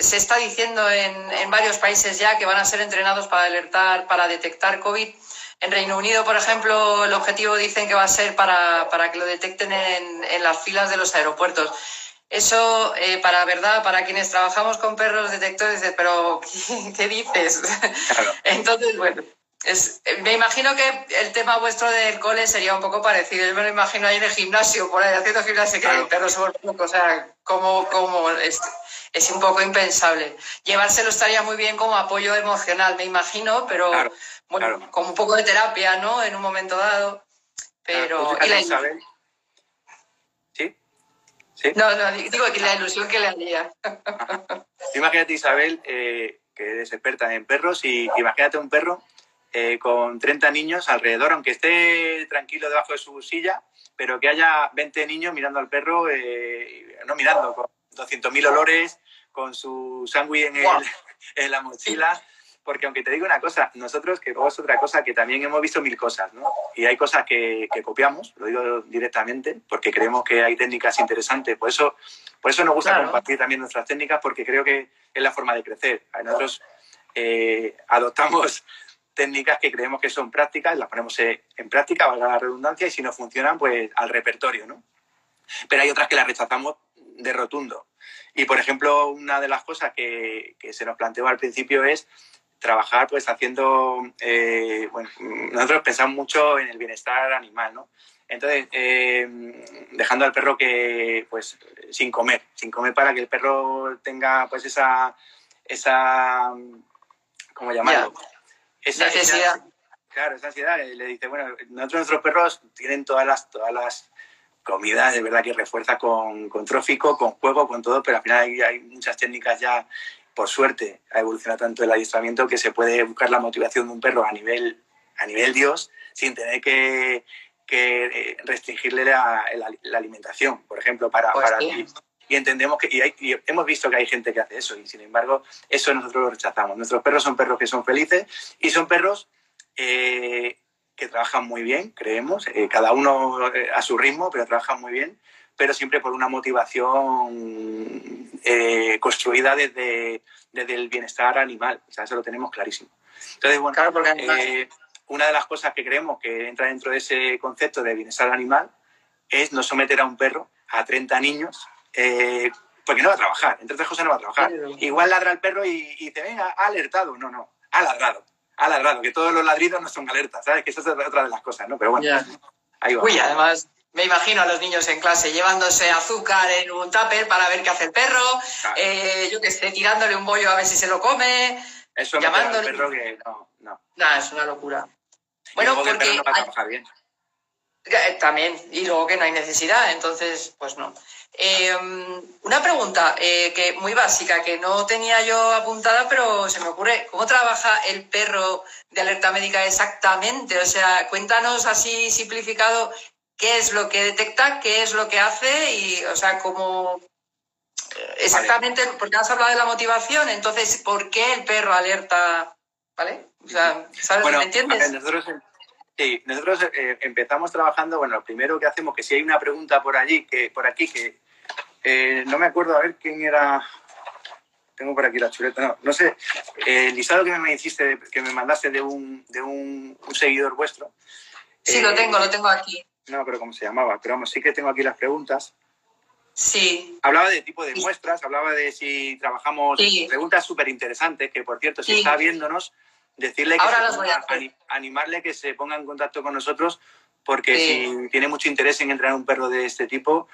Speaker 1: se está diciendo en, en, varios países ya que van a ser entrenados para alertar, para detectar COVID. En Reino Unido, por ejemplo, el objetivo dicen que va a ser para, para que lo detecten en, en, las filas de los aeropuertos. Eso, eh, para verdad, para quienes trabajamos con perros detectores, pero ¿qué, qué dices? Entonces, bueno, es, me imagino que el tema vuestro del cole sería un poco parecido. Yo me lo imagino ahí en el gimnasio, por ahí haciendo gimnasia, que el perro se vuelve loco. O sea, como, como es, es, un poco impensable. Llevárselo estaría muy bien como apoyo emocional, me imagino, pero bueno, como un poco de terapia, ¿no? En un momento dado. Pero. ¿Y la...
Speaker 2: ¿Sí?
Speaker 1: ¿Sí? No, no, digo que la ilusión que le haría.
Speaker 2: Imagínate, Isabel, eh, que eres experta en perros, y imagínate un perro eh, con 30 niños alrededor, aunque esté tranquilo debajo de su silla, pero que haya 20 niños mirando al perro, eh, no mirando, con 200.000 olores, con su sándwich en, en, la mochila. Porque aunque te digo una cosa, nosotros, que luego es otra cosa, que también hemos visto mil cosas, ¿no? Y hay cosas que, que copiamos, lo digo directamente, porque creemos que hay técnicas interesantes. Por eso, por eso nos gusta compartir también nuestras técnicas, porque creo que es la forma de crecer. Nosotros eh, adoptamos técnicas que creemos que son prácticas, las ponemos en práctica, valga la redundancia, y si no funcionan, pues al repertorio, ¿no? Pero hay otras que las rechazamos de rotundo. Y, por ejemplo, una de las cosas que, que se nos planteó al principio es trabajar pues haciendo, eh, bueno, nosotros pensamos mucho en el bienestar animal, ¿no? Entonces, eh, dejando al perro que, pues, sin comer, sin comer para que el perro tenga, pues, esa, esa, ¿cómo llamarlo?
Speaker 1: Esa necesidad.
Speaker 2: claro, esa ansiedad. Le dice, bueno, nosotros nuestros perros tienen todas las, todas las comidas, de verdad que refuerza con, con trófico, con juego, con todo, pero al final hay, hay muchas técnicas ya, por suerte, ha evolucionado tanto el adiestramiento que se puede buscar la motivación de un perro a nivel, a nivel Dios sin tener que, que eh, restringirle la, la, alimentación, por ejemplo, para, pues para y entendemos que y, hemos visto que hay gente que hace eso y sin embargo eso nosotros lo rechazamos. Nuestros perros son perros que son felices y son perros eh, que trabajan muy bien, creemos, eh, cada uno eh, a su ritmo, pero trabajan muy bien, pero siempre por una motivación construida desde, desde el bienestar animal, o sea, eso lo tenemos clarísimo. Entonces, bueno, una de las cosas que creemos que entra dentro de ese concepto de bienestar animal es no someter a un perro a 30 niños eh, porque no va a trabajar, entre otras cosas no va a trabajar. Igual ladra el perro y, dice, venga, ha alertado. No, no, ha ladrado, ha ladrado, que todos los ladridos no son alertas, ¿sabes? Que esa es otra de las cosas, ¿no? Pero bueno,
Speaker 1: ahí va. Uy, además, me imagino a los niños en clase llevándose azúcar en un tupper para ver qué hace el perro, eh, yo que esté tirándole un bollo a ver si se lo come,
Speaker 2: Eso llamándole. perro que no, no. Nah,
Speaker 1: es una locura. bueno, porque...
Speaker 2: El no va a trabajar bien.
Speaker 1: Eh, también, y luego que no hay necesidad, entonces, pues no. Em, una pregunta eh, que muy básica, que no tenía yo apuntada, pero se me ocurre, ¿cómo trabaja el perro de alerta médica exactamente? O sea, cuéntanos así simplificado qué es lo que detecta, qué es lo que hace y, o sea, cómo, exactamente, porque has hablado de la motivación, entonces, ¿por qué el perro alerta? ¿Vale? O sea, ¿sabes? ¿Me entiendes?
Speaker 2: nosotros, sí, nosotros eh, empezamos trabajando, bueno, lo primero que hacemos, que si hay una pregunta por allí, que por aquí, que eh, no me acuerdo a ver quién era, tengo por aquí la chuleta, no, no sé, el listado que me hiciste, que me mandaste de un, de un, seguidor vuestro.
Speaker 1: Sí, lo tengo, lo tengo aquí.
Speaker 2: No, pero cómo se llamaba, pero vamos, sí que tengo aquí las preguntas.
Speaker 1: Sí.
Speaker 2: Hablaba de tipo de muestras, hablaba de si trabajamos preguntas súper interesantes, que por cierto, si está viéndonos, decirle que
Speaker 1: Ahora
Speaker 2: animarle que se ponga en contacto con nosotros, porque si tiene mucho interés en entrenar un perro de este tipo,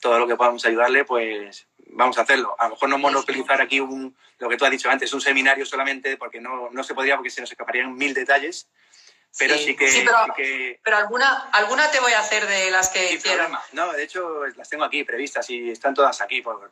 Speaker 2: todo lo que podamos ayudarle, pues vamos a hacerlo. A lo mejor no monopolizar aquí un, lo que tú has dicho antes, un seminario solamente, porque no, no se podría, porque se nos escaparían mil detalles. Pero sí, que,
Speaker 1: pero, alguna, alguna te voy a hacer de las que hicieron.
Speaker 2: No, de hecho las tengo aquí previstas y están todas aquí. Por,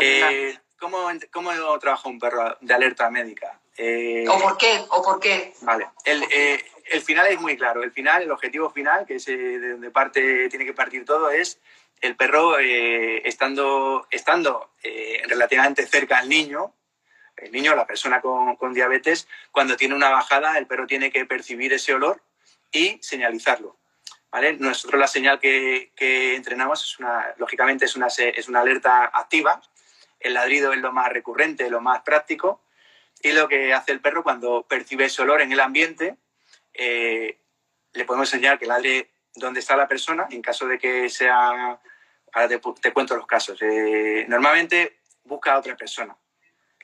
Speaker 2: eh, ¿cómo, ¿Cómo trabaja un perro de alerta médica?
Speaker 1: Eh, ¿O por qué? ¿O por qué?
Speaker 2: Vale. El, eh, el, final es muy claro. El final, el objetivo final, que es de donde parte, tiene que partir todo, es el perro estando, estando relativamente cerca al niño, el niño, la persona con, diabetes, cuando tiene una bajada, el perro tiene que percibir ese olor y señalizarlo. ¿vale? Nosotros la señal que, entrenamos, es una, lógicamente, es una, es una alerta activa. El ladrido es lo más recurrente, lo más práctico. Y lo que hace el perro cuando percibe ese olor en el ambiente, eh, le podemos enseñar que ladre dónde está la persona, en caso de que sea... Ahora te, cuento los casos. Eh, normalmente busca a otra persona.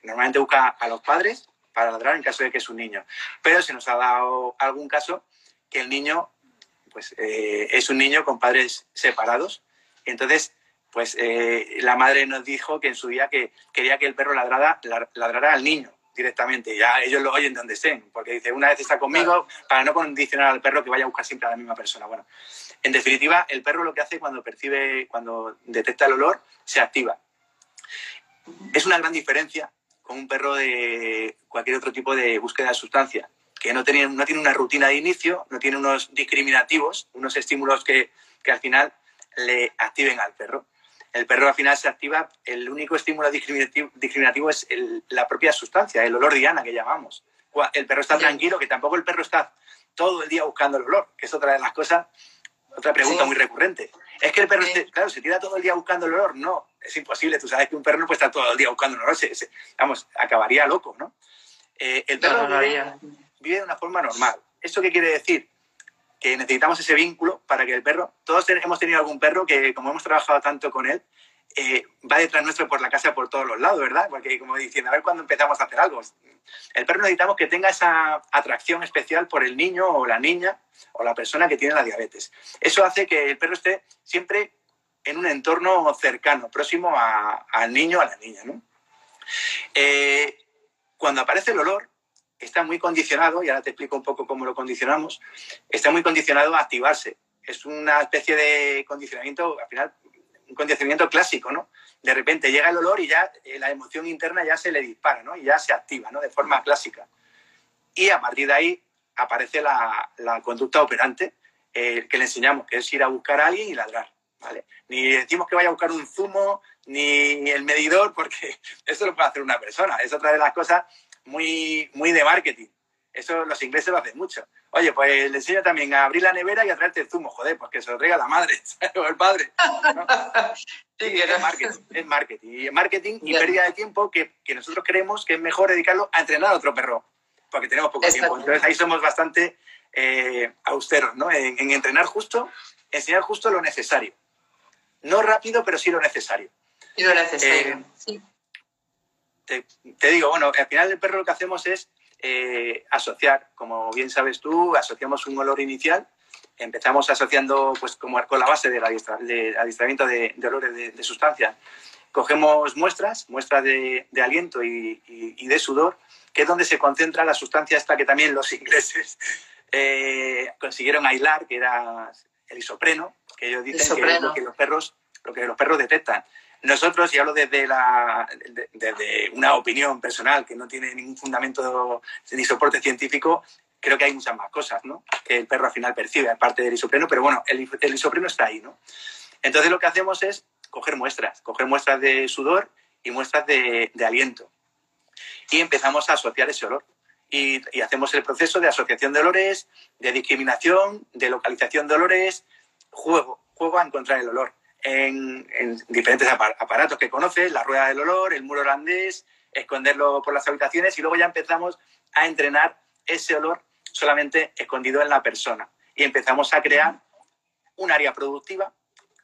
Speaker 2: Normalmente busca a los padres para ladrar en caso de que es un niño. Pero se nos ha dado algún caso que el niño pues, eh, es un niño con padres separados. entonces, pues eh, la madre nos dijo que en su día que quería que el perro ladrara, ladrara al niño directamente. Ya ellos lo oyen donde estén, porque dice, una vez está conmigo, para no condicionar al perro que vaya a buscar siempre a la misma persona. Bueno, en definitiva, el perro lo que hace cuando percibe, cuando detecta el olor, se activa. Es una gran diferencia con un perro de cualquier otro tipo de búsqueda de sustancia, que no tiene, no tiene una rutina de inicio, no tiene unos discriminativos, unos estímulos que, que al final le activen al perro. El perro al final se activa, el único estímulo discriminativo, discriminativo es la propia sustancia, el olor diana que llamamos. El perro está tranquilo, que tampoco el perro está todo el día buscando el olor, que es otra de las cosas, otra pregunta muy recurrente. Es que el perro, claro, se tira todo el día buscando el olor. No, es imposible. Tú sabes que un perro no puede estar todo el día buscando el olor. vamos, acabaría loco, ¿no? Eh, el perro vive, de una forma normal. ¿Eso qué quiere decir? Que necesitamos ese vínculo para que el perro, todos hemos tenido algún perro que como hemos trabajado tanto con él, eh, va detrás nuestro por la casa por todos los lados, ¿verdad? Porque como diciendo, a ver cuándo empezamos a hacer algo. El perro necesitamos que tenga esa atracción especial por el niño o la niña o la persona que tiene la diabetes. Eso hace que el perro esté siempre en un entorno cercano, próximo al niño o a la niña. Eh, cuando aparece el olor, está muy condicionado, y ahora te explico un poco cómo lo condicionamos, está muy condicionado a activarse. Es una especie de condicionamiento, al final, un condicionamiento clásico, ¿no? De repente llega el olor y ya eh, la emoción interna ya se le dispara, ¿no? Y ya se activa, ¿no? De forma clásica. Y a partir de ahí aparece la, conducta operante eh, que le enseñamos, que es ir a buscar a alguien y ladrar. ¿vale? Ni decimos que vaya a buscar un zumo, ni el medidor, porque eso lo puede hacer una persona. Es otra de las cosas muy, muy de marketing. Eso los ingleses lo hacen mucho. Oye, pues le enseño también a abrir la nevera y a traerte el zumo, joder, pues que se lo traiga la madre o el padre. Sí, es marketing, es marketing. marketing y pérdida de tiempo que, que, nosotros creemos que es mejor dedicarlo a entrenar a otro perro porque tenemos poco tiempo. Entonces ahí somos bastante eh, austeros, ¿no? En, entrenar justo, enseñar justo lo necesario. No rápido, pero sí lo necesario.
Speaker 1: Y lo necesario, eh, sí.
Speaker 2: Te, digo, bueno, al final el perro lo que hacemos es eh, asociar, como bien sabes tú, asociamos un olor inicial, empezamos asociando pues como con la base del adiestramiento de, de olores de, sustancias. Cogemos muestras, muestras de, aliento y, de sudor, que es donde se concentra la sustancia esta que también los ingleses eh, consiguieron aislar, que era el isopreno, que ellos dicen que es lo que los perros, lo que los perros detectan. Nosotros, y hablo desde, la, desde una opinión personal que no tiene ningún fundamento ni soporte científico, creo que hay muchas más cosas ¿no? que el perro al final percibe, aparte del isopreno, pero bueno, el, el isopreno está ahí. ¿no? Entonces lo que hacemos es coger muestras, coger muestras de sudor y muestras de, aliento. Y empezamos a asociar ese olor. Y, hacemos el proceso de asociación de olores, de discriminación, de localización de olores, juego, juego a encontrar el olor en, diferentes aparatos que conoces, la rueda del olor, el muro holandés, esconderlo por las habitaciones y luego ya empezamos a entrenar ese olor solamente escondido en la persona. Y empezamos a crear un área productiva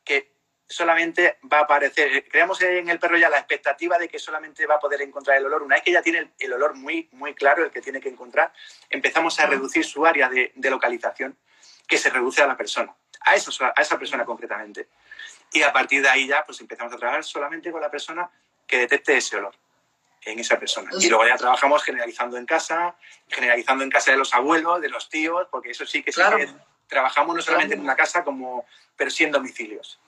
Speaker 2: que solamente va a aparecer, creamos en el perro ya la expectativa de que solamente va a poder encontrar el olor. Una vez que ya tiene el, olor muy, muy claro, el que tiene que encontrar, empezamos a reducir su área de, localización, que se reduce a la persona, a, eso, a esa persona concretamente. Y a partir de ahí ya pues empezamos a trabajar solamente con la persona que detecte ese olor en esa persona. Y luego ya trabajamos generalizando en casa, generalizando en casa de los abuelos, de los tíos, porque eso sí que, sí que trabajamos no solamente en una casa, como, pero sí en domicilios.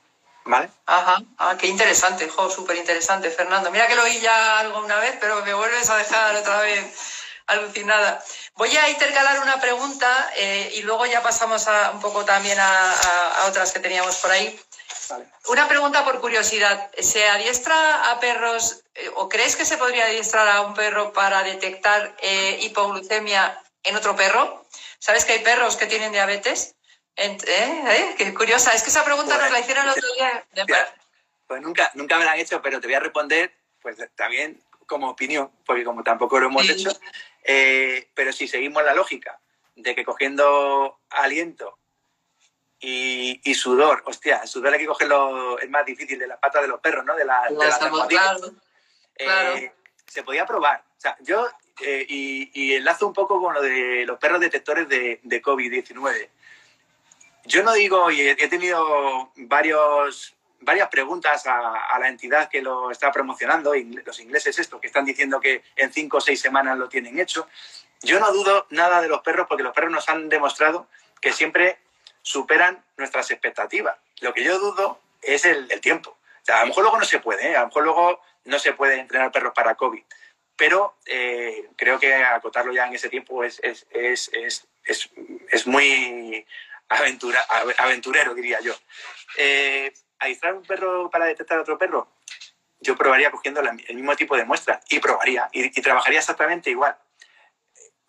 Speaker 2: ¿Vale?
Speaker 1: Ajá, ah, qué interesante, jo, súper interesante, Fernando. Mira que lo oí ya alguna vez, pero me vuelves a dejar otra vez alucinada. Voy a intercalar una pregunta eh, y luego ya pasamos a, un poco también a, otras que teníamos por ahí. Una pregunta por curiosidad. ¿Se adiestra a perros eh, o crees que se podría adiestrar a un perro para detectar eh, hipoglucemia en otro perro? ¿Sabes que hay perros que tienen diabetes? ¿Eh? ¿Eh? Qué curiosa. Es que esa pregunta nos la hicieron el otro día.
Speaker 2: Pues nunca, nunca me la han hecho, pero te voy a responder, pues también como opinión, porque como tampoco lo hemos hecho. Pero si seguimos la lógica de que cogiendo aliento y, sudor, hostia, sudor hay que cogerlo, es más difícil de las patas de los perros, ¿no? De, la, de eh, se podía probar. O sea, yo, y, enlazo un poco con lo de los perros detectores de, de COVID-19 yo no digo, y he tenido varios, varias preguntas a, la entidad que lo está promocionando, los ingleses esto, que están diciendo que en cinco o seis semanas lo tienen hecho. Yo no dudo nada de los perros porque los perros nos han demostrado que siempre superan nuestras expectativas. Lo que yo dudo es el, tiempo. A lo mejor luego no se puede, ¿eh? a lo mejor luego no se puede entrenar perros para COVID, pero eh, creo que acotarlo ya en ese tiempo es, es, es, es muy aventura, aventurero, diría yo. Eh, ¿Aislar un perro para detectar a otro perro? Yo probaría cogiendo el mismo tipo de muestra y probaría y, trabajaría exactamente igual.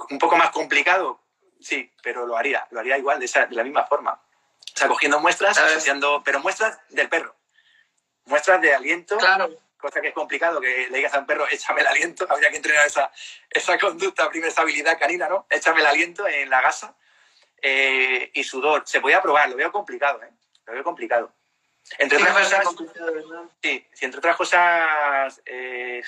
Speaker 2: Un poco más complicado, sí, pero lo haría, lo haría igual, de, esa, de la misma forma. O sea, cogiendo muestras, asociando, pero muestras del perro. Muestras de aliento, claro. cosa que es complicado que le digas a un perro, échame el aliento, habría que entrenar esa, esa conducta, primera esa habilidad canina, ¿no? Échame el aliento en la gasa eh, y sudor. Se podía probar, lo veo complicado, ¿eh? Lo veo complicado. Entre otras cosas, sí, entre otras cosas eh,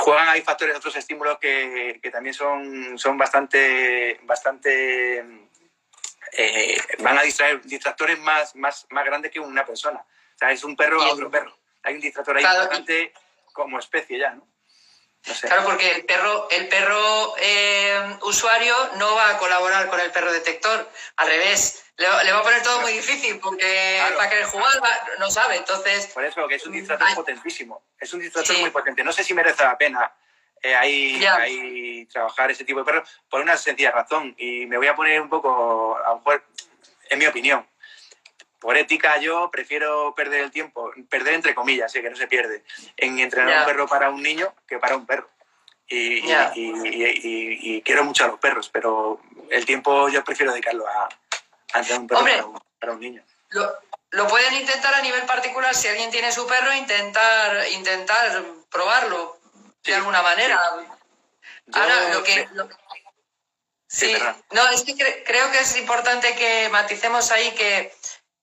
Speaker 2: juegan hay factores, otros estímulos que, que también son, son bastante, bastante eh, van a distraer distractores más, más, más grandes que una persona. O sea, es un perro a otro perro. Hay un distractor ahí importante como especie ya, ¿no?
Speaker 1: Claro, porque el perro, el perro eh, usuario no va a colaborar con el perro detector, al revés. Le, va a poner todo muy difícil porque para querer jugar no sabe, entonces...
Speaker 2: Por eso, que es un distractor potentísimo, es un distractor muy potente. No sé si merece la pena eh, ahí, trabajar ese tipo de perros por una sencilla razón. Y me voy a poner un poco, a lo mejor, en mi opinión, por ética yo prefiero perder el tiempo, perder entre comillas, que no se pierde, en entrenar un perro para un niño que para un perro. Y, quiero mucho a los perros, pero el tiempo yo prefiero dedicarlo a, entrenar un perro para, un, niño.
Speaker 1: Lo, pueden intentar a nivel particular, si alguien tiene su perro, intentar, intentar probarlo de alguna manera. Ahora, lo que... Sí, no, es que creo que es importante que maticemos ahí que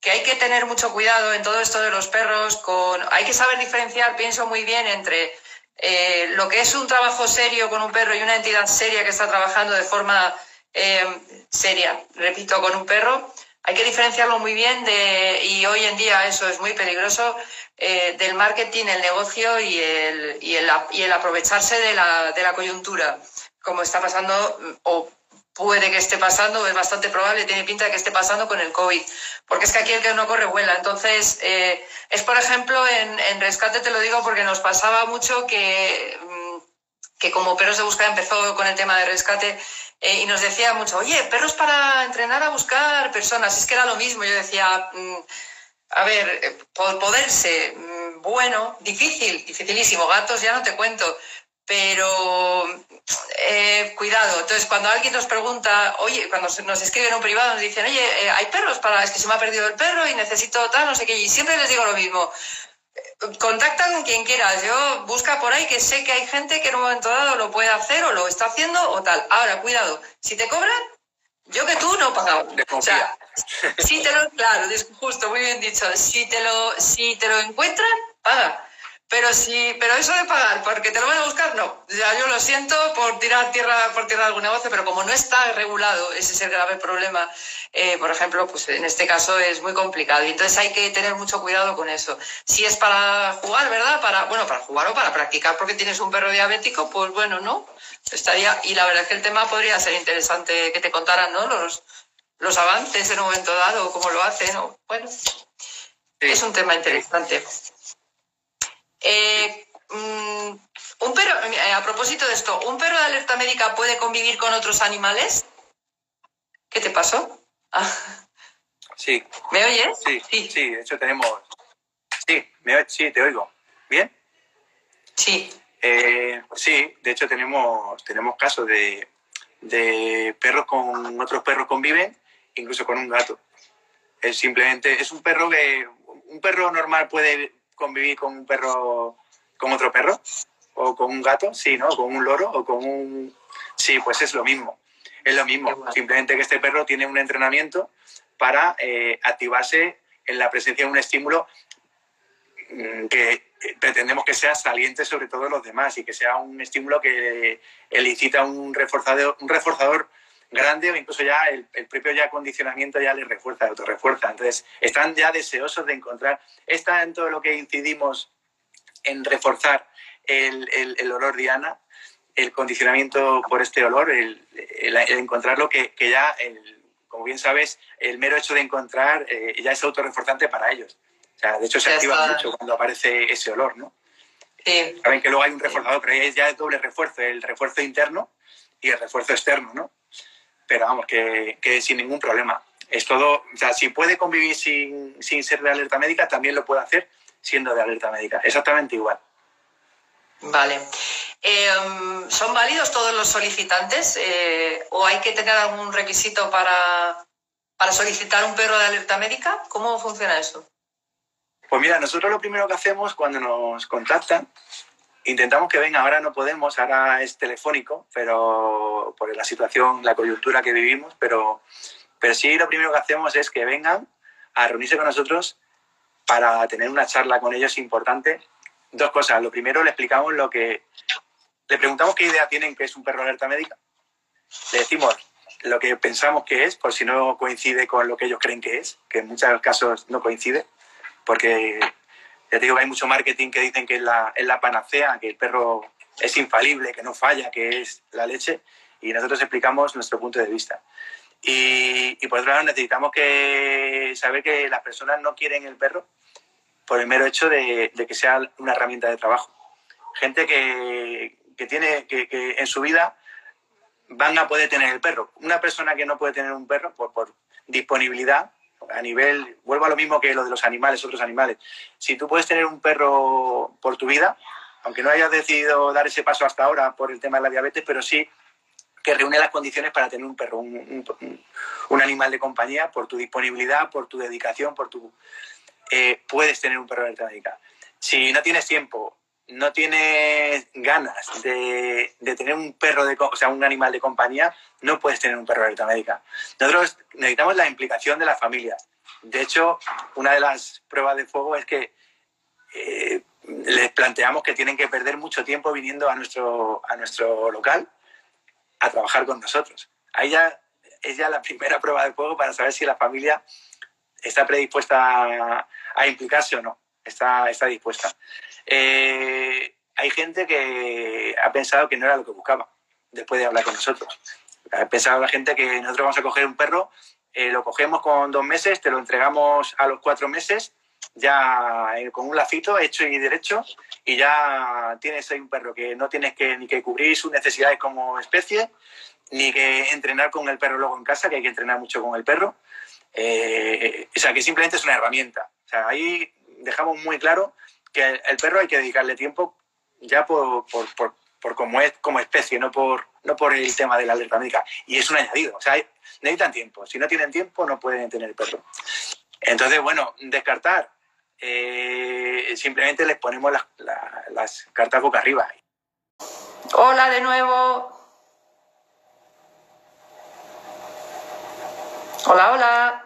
Speaker 1: que hay que tener mucho cuidado en todo esto de los perros, con, hay que saber diferenciar, pienso muy bien, entre eh, lo que es un trabajo serio con un perro y una entidad seria que está trabajando de forma eh, seria, repito, con un perro. Hay que diferenciarlo muy bien de, y hoy en día eso es muy peligroso, eh, del marketing, el negocio y el, y el, aprovecharse de la, de la coyuntura, como está pasando o puede que esté pasando, es bastante probable, tiene pinta de que esté pasando con el COVID, porque es que aquí el que no corre vuela. Entonces, eh, es por ejemplo, en, rescate te lo digo porque nos pasaba mucho que, que como Perros de Búsqueda empezó con el tema de rescate eh, y nos decía mucho, oye, perros para entrenar a buscar personas, es que era lo mismo, yo decía... Mm, a ver, eh, por poderse, mm, bueno, difícil, dificilísimo. Gatos ya no te cuento, pero eh, cuidado. Entonces, cuando alguien nos pregunta, oye, cuando nos escriben un privado, nos dicen, oye, hay perros para, es que se me ha perdido el perro y necesito tal, no sé qué, y siempre les digo lo mismo. Contacta con quien quieras. Yo busca por ahí que sé que hay gente que en un momento dado lo puede hacer o lo está haciendo o tal. Ahora, cuidado, si te cobran, yo que tú no pagado. O sea, si te lo, claro, justo, muy bien dicho. Si te lo, si te lo encuentran, paga. Pero sí, pero eso de pagar, porque te lo van a buscar, no. Ya yo lo siento por tirar tierra, por tirar algún negocio, pero como no está regulado, ese es el grave problema. Eh, por ejemplo, pues en este caso es muy complicado. Y entonces hay que tener mucho cuidado con eso. Si es para jugar, ¿verdad? Para, bueno, para jugar o para practicar porque tienes un perro diabético, pues bueno, ¿no? Estaría, y la verdad es que el tema podría ser interesante que te contaran, ¿no? Los, los avances en un momento dado, cómo lo hacen, o, bueno. Es un tema interesante. Eh, mm, un perro, eh, a propósito de esto, ¿un perro de alerta médica puede convivir con otros animales? ¿Qué te pasó? Ah.
Speaker 2: Sí.
Speaker 1: ¿Me oyes?
Speaker 2: Sí, sí, sí, de hecho tenemos... Sí, me, sí, te oigo. ¿Bien?
Speaker 1: Sí.
Speaker 2: Eh, sí, de hecho tenemos, tenemos casos de, de perros con otros perros conviven, incluso con un gato. Es simplemente, es un perro que, un perro normal puede convivir con un perro, con otro perro, o con un gato, sí, ¿no? Con un loro, o con un... Sí, pues es lo mismo. Es lo mismo. Simplemente que este perro tiene un entrenamiento para eh, activarse en la presencia de un estímulo mm, que pretendemos que sea saliente sobre todo los demás y que sea un estímulo que elicita un reforzador, un reforzador grande o incluso ya el, propio ya condicionamiento ya les refuerza, autorrefuerza. Entonces, están ya deseosos de encontrar, está en todo lo que incidimos en reforzar el, el, olor Diana, el condicionamiento por este olor, el, encontrar lo que, que ya, como bien sabes, el mero hecho de encontrar eh, ya es autorreforzante para ellos. O sea, de hecho se activa mucho cuando aparece ese olor, ¿no?
Speaker 1: Sí.
Speaker 2: Saben que luego hay un reforzador, pero es ya el doble refuerzo, el refuerzo interno y el refuerzo externo, ¿no? Pero vamos, que, sin ningún problema. Es todo, o sea, si puede convivir sin, ser de alerta médica, también lo puede hacer siendo de alerta médica. Exactamente igual.
Speaker 1: Vale. Em, ¿Son válidos todos los solicitantes eh, o hay que tener algún requisito para, para solicitar un perro de alerta médica? ¿Cómo funciona eso?
Speaker 2: Pues mira, nosotros lo primero que hacemos cuando nos contactan intentamos que venga, ahora no podemos, ahora es telefónico, pero por la situación, la coyuntura que vivimos, pero, pero sí lo primero que hacemos es que vengan a reunirse con nosotros para tener una charla con ellos importante. Dos cosas. Lo primero, le explicamos lo que... Le preguntamos qué idea tienen que es un perro alerta médica. Le decimos lo que pensamos que es, por si no coincide con lo que ellos creen que es, que en muchos casos no coincide, porque ya te digo que hay mucho marketing que dicen que es la, es la panacea, que el perro es infalible, que no falla, que es la leche, y nosotros explicamos nuestro punto de vista. Y, por otro lado, necesitamos que saber que las personas no quieren el perro por el mero hecho de, que sea una herramienta de trabajo. Gente que, tiene, que, en su vida van a poder tener el perro. Una persona que no puede tener un perro por, por disponibilidad a nivel, vuelvo a lo mismo que lo de los animales, otros animales. Si tú puedes tener un perro por tu vida, aunque no hayas decidido dar ese paso hasta ahora por el tema de la diabetes, pero sí que reúne las condiciones para tener un perro, un, animal de compañía, por tu disponibilidad, por tu dedicación, por tu... Eh, puedes tener un perro de médica. Si no tienes tiempo, no tienes ganas de, tener un perro, de, o sea, un animal de compañía, no puedes tener un perro de médica. Nosotros necesitamos la implicación de la familia. De hecho, una de las pruebas de fuego es que eh, les planteamos que tienen que perder mucho tiempo viniendo a nuestro, a nuestro local a trabajar con nosotros. Ahí ya es ya la primera prueba de fuego para saber si la familia está predispuesta a, implicarse o no. Está, está dispuesta. Eh, hay gente que ha pensado que no era lo que buscaba después de hablar con nosotros. Ha pensado la gente que nosotros vamos a coger un perro, eh, lo cogemos con dos meses, te lo entregamos a los cuatro meses, ya eh, con un lacito hecho y derecho, y ya tienes ahí un perro que no tienes que ni que cubrir sus necesidades como especie, ni que entrenar con el perro luego en casa, que hay que entrenar mucho con el perro. o sea, que simplemente es una herramienta. O sea, ahí dejamos muy claro que el perro hay que dedicarle tiempo ya por, por, por, como es como especie, no por, no por el tema de la alerta médica. Y es un añadido. O sea, necesitan tiempo. Si no tienen tiempo, no pueden tener el perro. Entonces, bueno, descartar. Eh, simplemente les ponemos las cartas boca arriba.
Speaker 1: Hola de nuevo. Hola, hola.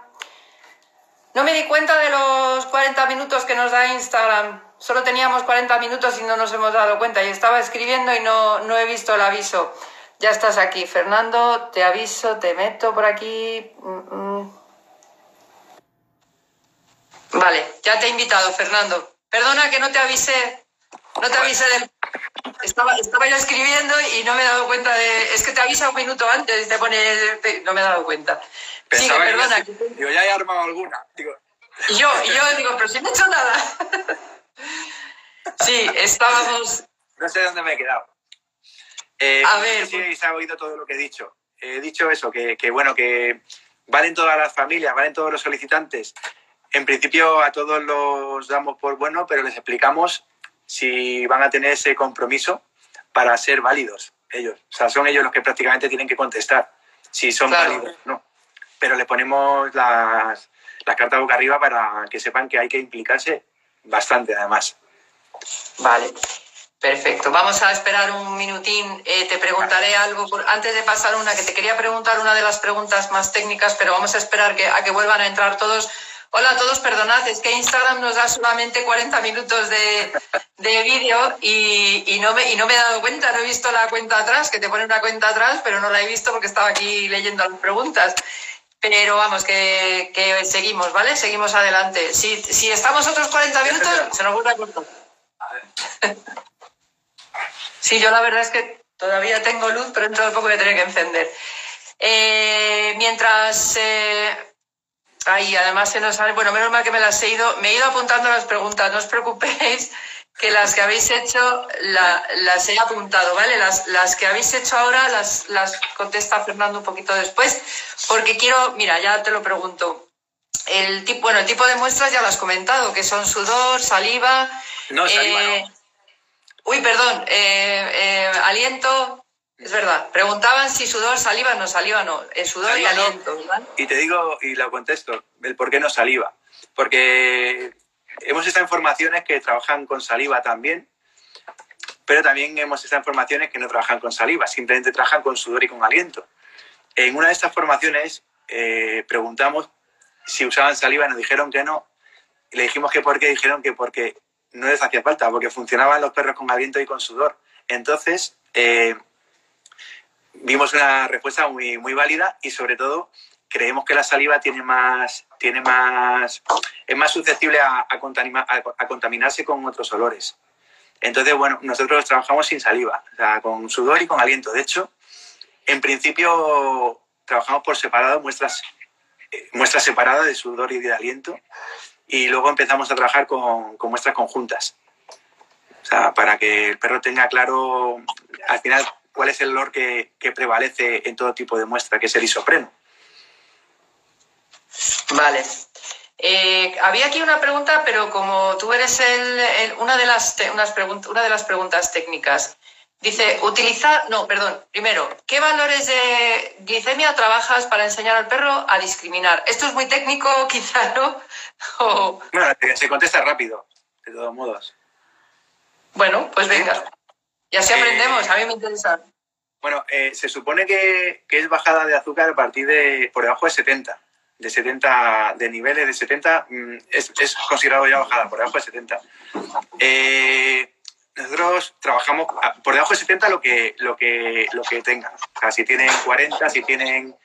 Speaker 1: No me di cuenta de los 40 minutos que nos da Instagram. Solo teníamos 40 minutos y no nos hemos dado cuenta. Y estaba escribiendo y no, no he visto el aviso. Ya estás aquí, Fernando. Te aviso, te meto por aquí. Mm, mm. Vale, ya te he invitado, Fernando. Perdona que no te avisé. No te avisé del. Estaba, estaba yo escribiendo y no me he dado cuenta de. Es que te avisa un minuto antes y te pone. No me he dado cuenta.
Speaker 2: Sigue, perdona. digo, ya he armado alguna. Digo.
Speaker 1: Y yo, y yo digo, pero si no he hecho nada. Sí, estábamos.
Speaker 2: No sé dónde me he quedado. Eh, a ver. Sí, pues- se ha oído todo lo que he dicho. He dicho eso, que, que, bueno, que valen todas las familias, valen todos los solicitantes. En principio a todos los damos por bueno, pero les explicamos si van a tener ese compromiso para ser válidos ellos. O sea, son ellos los que prácticamente tienen que contestar si son válidos no. Pero le ponemos las, las cartas boca arriba para que sepan que hay que implicarse bastante, además.
Speaker 1: Vale, perfecto. Vamos a esperar un minutín. Eh, te preguntaré algo antes de pasar una que te quería preguntar una de las preguntas más técnicas, pero vamos a esperar que, a que vuelvan a entrar todos. Hola a todos, perdonad, es que Instagram nos da solamente 40 minutos de, vídeo y, no me, y no me he dado cuenta, no he visto la cuenta atrás, que te pone una cuenta atrás, pero no la he visto porque estaba aquí leyendo las preguntas. Pero vamos, que, seguimos, ¿vale? Seguimos adelante. Si, si estamos otros 40 minutos, se nos vuelve a cortar. Sí, yo la verdad es que todavía tengo luz, pero dentro de poco voy a tener que encender. Eh, mientras. Eh, ahí, además se nos sale. Bueno, menos mal que me las he ido. Me he ido apuntando las preguntas, no os preocupéis, que las que habéis hecho las he apuntado, ¿vale? Las, las que habéis hecho ahora las, las contesta Fernando un poquito después, porque quiero. Mira, ya te lo pregunto. El tipo, bueno, el tipo de muestras ya lo has comentado, que son sudor, saliva,
Speaker 2: no, saliva eh,
Speaker 1: Uy, perdón, eh, eh, aliento, es verdad. Preguntaban si sudor, saliva, no saliva, no. El sudor y aliento,
Speaker 2: Y te digo, y lo contesto, el por qué no saliva. Porque hemos estado en formaciones que trabajan con saliva también, pero también hemos estado en formaciones que no trabajan con saliva, simplemente trabajan con sudor y con aliento. En una de estas formaciones preguntamos si usaban saliva y nos dijeron que no. Le dijimos que por qué, dijeron que porque no les hacía falta, porque funcionaban los perros con aliento y con sudor. Entonces, eh, vimos una respuesta muy, muy válida y sobre todo creemos que la saliva tiene más, tiene más, es más susceptible a, a, contaminarse con otros olores. Entonces, bueno, nosotros trabajamos sin saliva, con sudor y con aliento. De hecho, en principio trabajamos por separado, muestras, eh, muestras separadas de sudor y de aliento y luego empezamos a trabajar con, muestras conjuntas. Para que el perro tenga claro al final cuál es el olor que, que prevalece en todo tipo de muestra, que es el isopreno.
Speaker 1: Vale. Eh, había aquí una pregunta, pero como tú eres el, una, de las unas una de las preguntas técnicas, dice, utilizar, no, perdón, primero, ¿qué valores de glicemia trabajas para enseñar al perro a discriminar? Esto es muy técnico, quizá, ¿no?
Speaker 2: Bueno, se contesta rápido, de todos modos.
Speaker 1: Bueno, pues venga. Y así aprendemos, a mí me interesa.
Speaker 2: Bueno, eh, se supone que, es bajada de azúcar a partir de por debajo de 70. De 70, de niveles de 70, mm, es, considerado ya bajada, por debajo de 70. Eh, nosotros trabajamos por debajo de 70 lo que, lo que, lo que tengan. O sea, si tienen 40, si tienen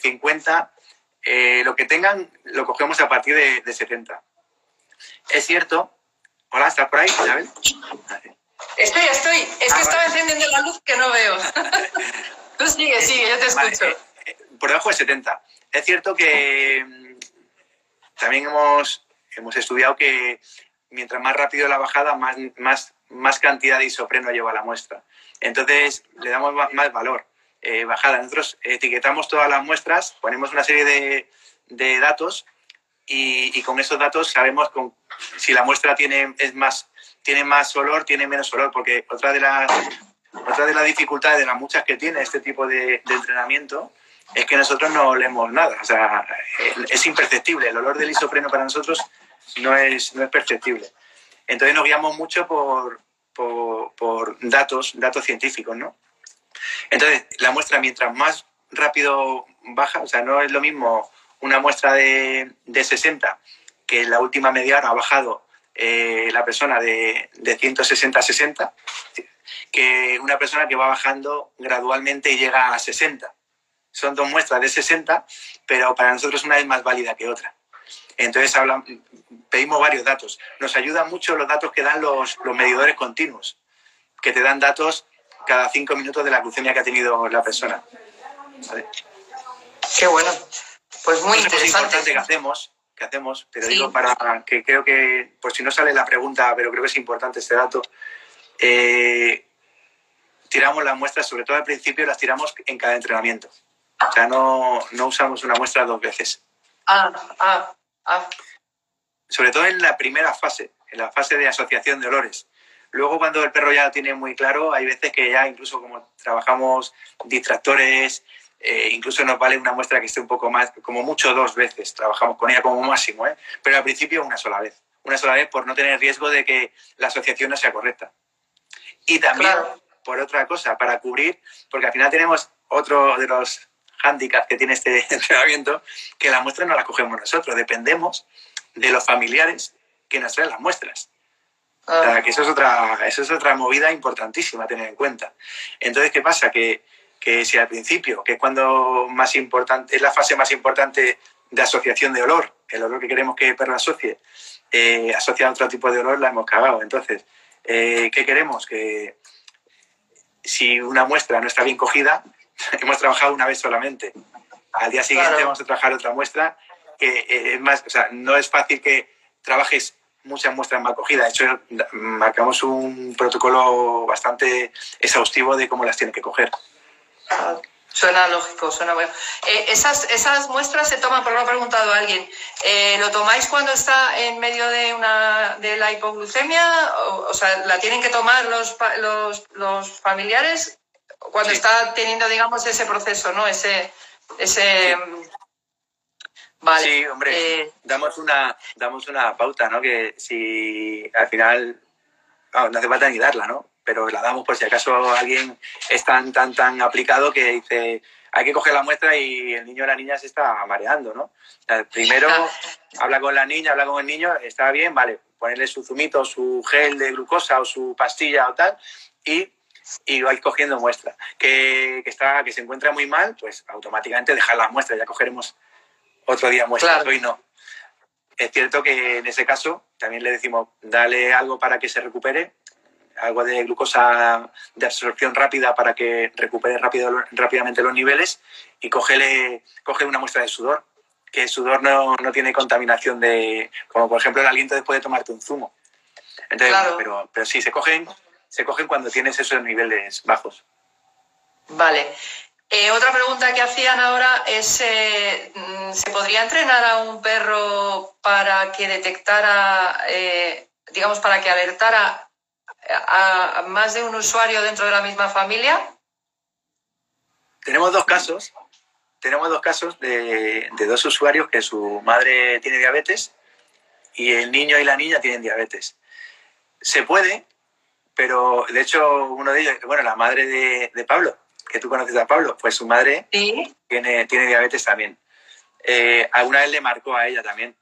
Speaker 2: 50, eh, eh, lo que tengan lo cogemos a partir de, 70. Es cierto. Hola, ¿estás por ahí, Isabel?
Speaker 1: Estoy, estoy. Es que ah, estaba encendiendo la luz que no veo. Tú sigue, sigue, yo te escucho. Eh,
Speaker 2: eh, por debajo de 70. Es cierto que mm, también hemos, hemos estudiado que mientras más rápido la bajada, más, más, más cantidad de isopreno lleva la muestra. Entonces, le damos más valor. bajada. Nosotros etiquetamos todas las muestras, ponemos una serie de, de datos y, con esos datos sabemos con, si la muestra tiene, es más, tiene más olor, tiene menos olor, porque otra de las, otra de las dificultades de las muchas que tiene este tipo de, entrenamiento es que nosotros no olemos nada, o sea, es imperceptible, el olor del isopreno para nosotros no es, no es perceptible. Entonces nos guiamos mucho por, por, datos, datos científicos, ¿no? Entonces, la muestra mientras más rápido baja, o sea, no es lo mismo una muestra de, de 60 que en la última media hora ha bajado eh, la persona de, de 160 a 60, que una persona que va bajando gradualmente y llega a 60. Son dos muestras de 60, pero para nosotros una es más válida que otra. Entonces pedimos varios datos. Nos ayudan mucho los datos que dan los, los medidores continuos, que te dan datos cada cinco minutos de la glucemia que ha tenido la persona.
Speaker 1: Qué bueno. Pues muy interesante.
Speaker 2: Es importante que hacemos, que hacemos, pero digo para que creo que, por si no sale la pregunta, pero creo que es importante este dato, eh, tiramos las muestras, sobre todo al principio, las tiramos en cada entrenamiento. O sea, no, no usamos una muestra dos veces.
Speaker 1: Ah, ah, ah.
Speaker 2: Sobre todo en la primera fase, en la fase de asociación de olores. Luego, cuando el perro ya lo tiene muy claro, hay veces que ya incluso como trabajamos distractores, eh, incluso nos vale una muestra que esté un poco más, como mucho dos veces, trabajamos con ella como máximo, ¿eh? pero al principio una sola vez. Una sola vez por no tener riesgo de que la asociación no sea correcta. Y también, por otra cosa, para cubrir, porque al final tenemos otro de los hándicaps que tiene este entrenamiento, que la muestra no la cogemos nosotros, dependemos de los familiares que nos traen las muestras. Ah. que eso es, otra, eso es otra movida importantísima a tener en cuenta. Entonces, ¿qué pasa? Que, que si al principio, que es cuando más importante, es la fase más importante de asociación de olor, el olor que queremos que el perro asocie, eh, asocia a otro tipo de olor, la hemos cagado. Entonces, eh, ¿qué queremos? Que si una muestra no está bien cogida, hemos trabajado una vez solamente. Al día siguiente vamos a trabajar otra muestra que eh, es más, o sea, no es fácil que trabajes muchas muestras mal cogidas. De hecho, marcamos un protocolo bastante exhaustivo de cómo las tiene que coger.
Speaker 1: Suena lógico, suena bueno. Eh, esas, esas muestras se toman, por lo ha preguntado alguien, eh, ¿lo tomáis cuando está en medio de, una, de la hipoglucemia? O, sea, ¿la tienen que tomar los, los, los familiares cuando está teniendo, digamos, ese proceso, ¿no? Ese, ese,
Speaker 2: Sí, hombre, eh, damos, una, damos una pauta, ¿no? Que si al final no hace falta ni darla, ¿no? Pero la damos por si acaso alguien es tan, tan, tan aplicado que dice, hay que coger la muestra y el niño o la niña se está mareando, ¿no? primero habla con la niña, habla con el niño, está bien, vale, ponerle su zumito, su gel de glucosa o su pastilla o tal, y, y vais cogiendo muestra. Que, que, está, que se encuentra muy mal, pues automáticamente dejar la muestra, ya cogeremos otro día muestra, hoy no. Es cierto que en ese caso también le decimos, dale algo para que se recupere, algo de glucosa de absorción rápida para que recupere rápido, rápidamente los niveles y cógele, coge una muestra de sudor, que el sudor no, no, tiene contaminación de, como por ejemplo el aliento después de tomarte un zumo. Entonces, pero, pero sí, se cogen, se cogen cuando tienes esos niveles bajos.
Speaker 1: Vale. Eh, otra pregunta que hacían ahora es, eh, mm, ¿se podría entrenar a un perro para que detectara, eh, digamos, para que alertara a, más de un usuario dentro de la misma familia?
Speaker 2: Tenemos dos casos. Tenemos dos casos de, de dos usuarios que su madre tiene diabetes y el niño y la niña tienen diabetes. Se puede, pero de hecho uno de ellos, bueno, la madre de, de Pablo, que tú conoces a Pablo, pues su madre tiene, tiene diabetes también. Eh, alguna vez le marcó a ella también.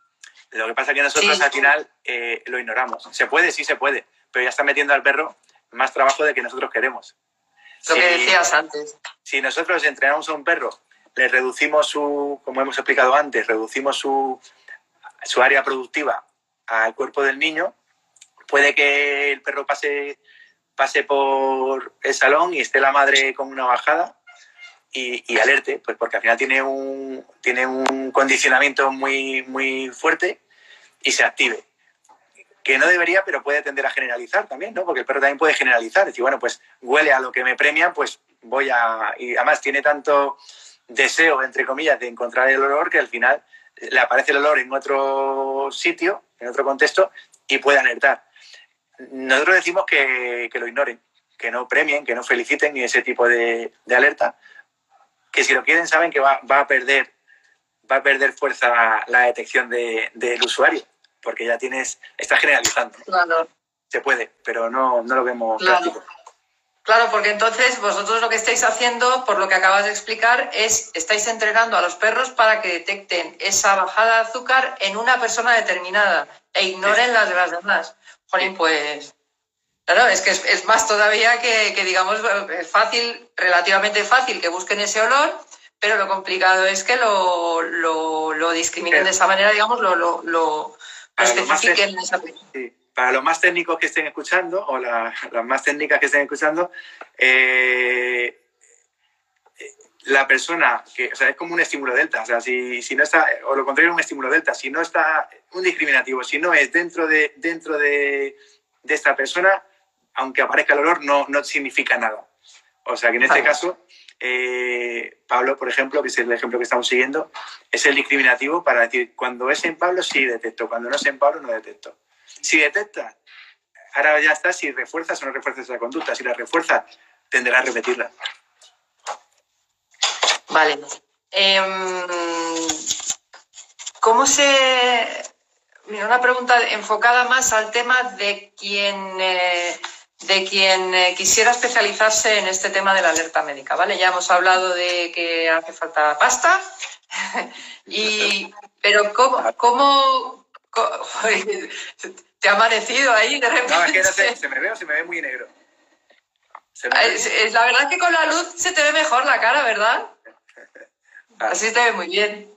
Speaker 2: Lo que pasa es que nosotros al final eh, lo ignoramos. Se puede, sí se puede, pero ya está metiendo al perro más trabajo de que nosotros queremos.
Speaker 1: Lo que decías antes.
Speaker 2: Si nosotros entrenamos a un perro, le reducimos su, como hemos explicado antes, reducimos su, su área productiva al cuerpo del niño, puede que el perro pase pase por el salón y esté la madre con una bajada y, alerte, pues porque al final tiene un, tiene un condicionamiento muy, muy fuerte y se active. Que no debería, pero puede tender a generalizar también, ¿no? Porque el perro también puede generalizar. Decir, bueno, pues huele a lo que me premian, pues voy a. Y además tiene tanto deseo, entre comillas, de encontrar el olor que al final le aparece el olor en otro sitio, en otro contexto, y puede alertar. Nosotros decimos que, lo ignoren, que no premien, que no feliciten ni ese tipo de, alerta, que si lo quieren saben que va, a perder va a perder fuerza la detección del usuario, porque ya tienes, estás generalizando. Claro. Se puede, pero no, no lo vemos práctico.
Speaker 1: Claro, porque entonces vosotros lo que estáis haciendo, por lo que acabas de explicar, es estáis entrenando a los perros para que detecten esa bajada de azúcar en una persona determinada e ignoren las de las demás. Jolín, pues. Claro, es que es, más todavía que, digamos, es fácil, relativamente fácil que busquen ese olor, pero lo complicado es que lo, lo, discriminen de esa manera, digamos, lo, lo, lo, especifiquen en esa
Speaker 2: para los más técnicos que estén escuchando o las más técnicas que estén escuchando, eh, la persona que, o sea, es como un estímulo delta, o sea, si, si no está, o lo contrario, un estímulo delta, si no está un discriminativo, si no es dentro de, dentro de, de esta persona, aunque aparezca el olor, no, no significa nada. O sea, que en este caso, eh, Pablo, por ejemplo, que es el ejemplo que estamos siguiendo, es el discriminativo para decir, cuando es en Pablo, sí detecto, cuando no es en Pablo, no detecto. Si detecta, ahora ya está si refuerzas o no refuerzas la conducta. Si la refuerza, tendrá a repetirla.
Speaker 1: Vale. Em, ¿Cómo se...? Mira, una pregunta enfocada más al tema de quien, eh, de quien eh, quisiera especializarse en este tema de la alerta médica, ¿vale? Ya hemos hablado de que hace falta pasta, y, pero ¿cómo, cómo, ¿Te ha amanecido ahí de repente?
Speaker 2: No, es que no sé, se me ve o se me ve muy negro.
Speaker 1: la verdad es que con la luz se te ve mejor la cara, ¿verdad? Así te ve muy bien.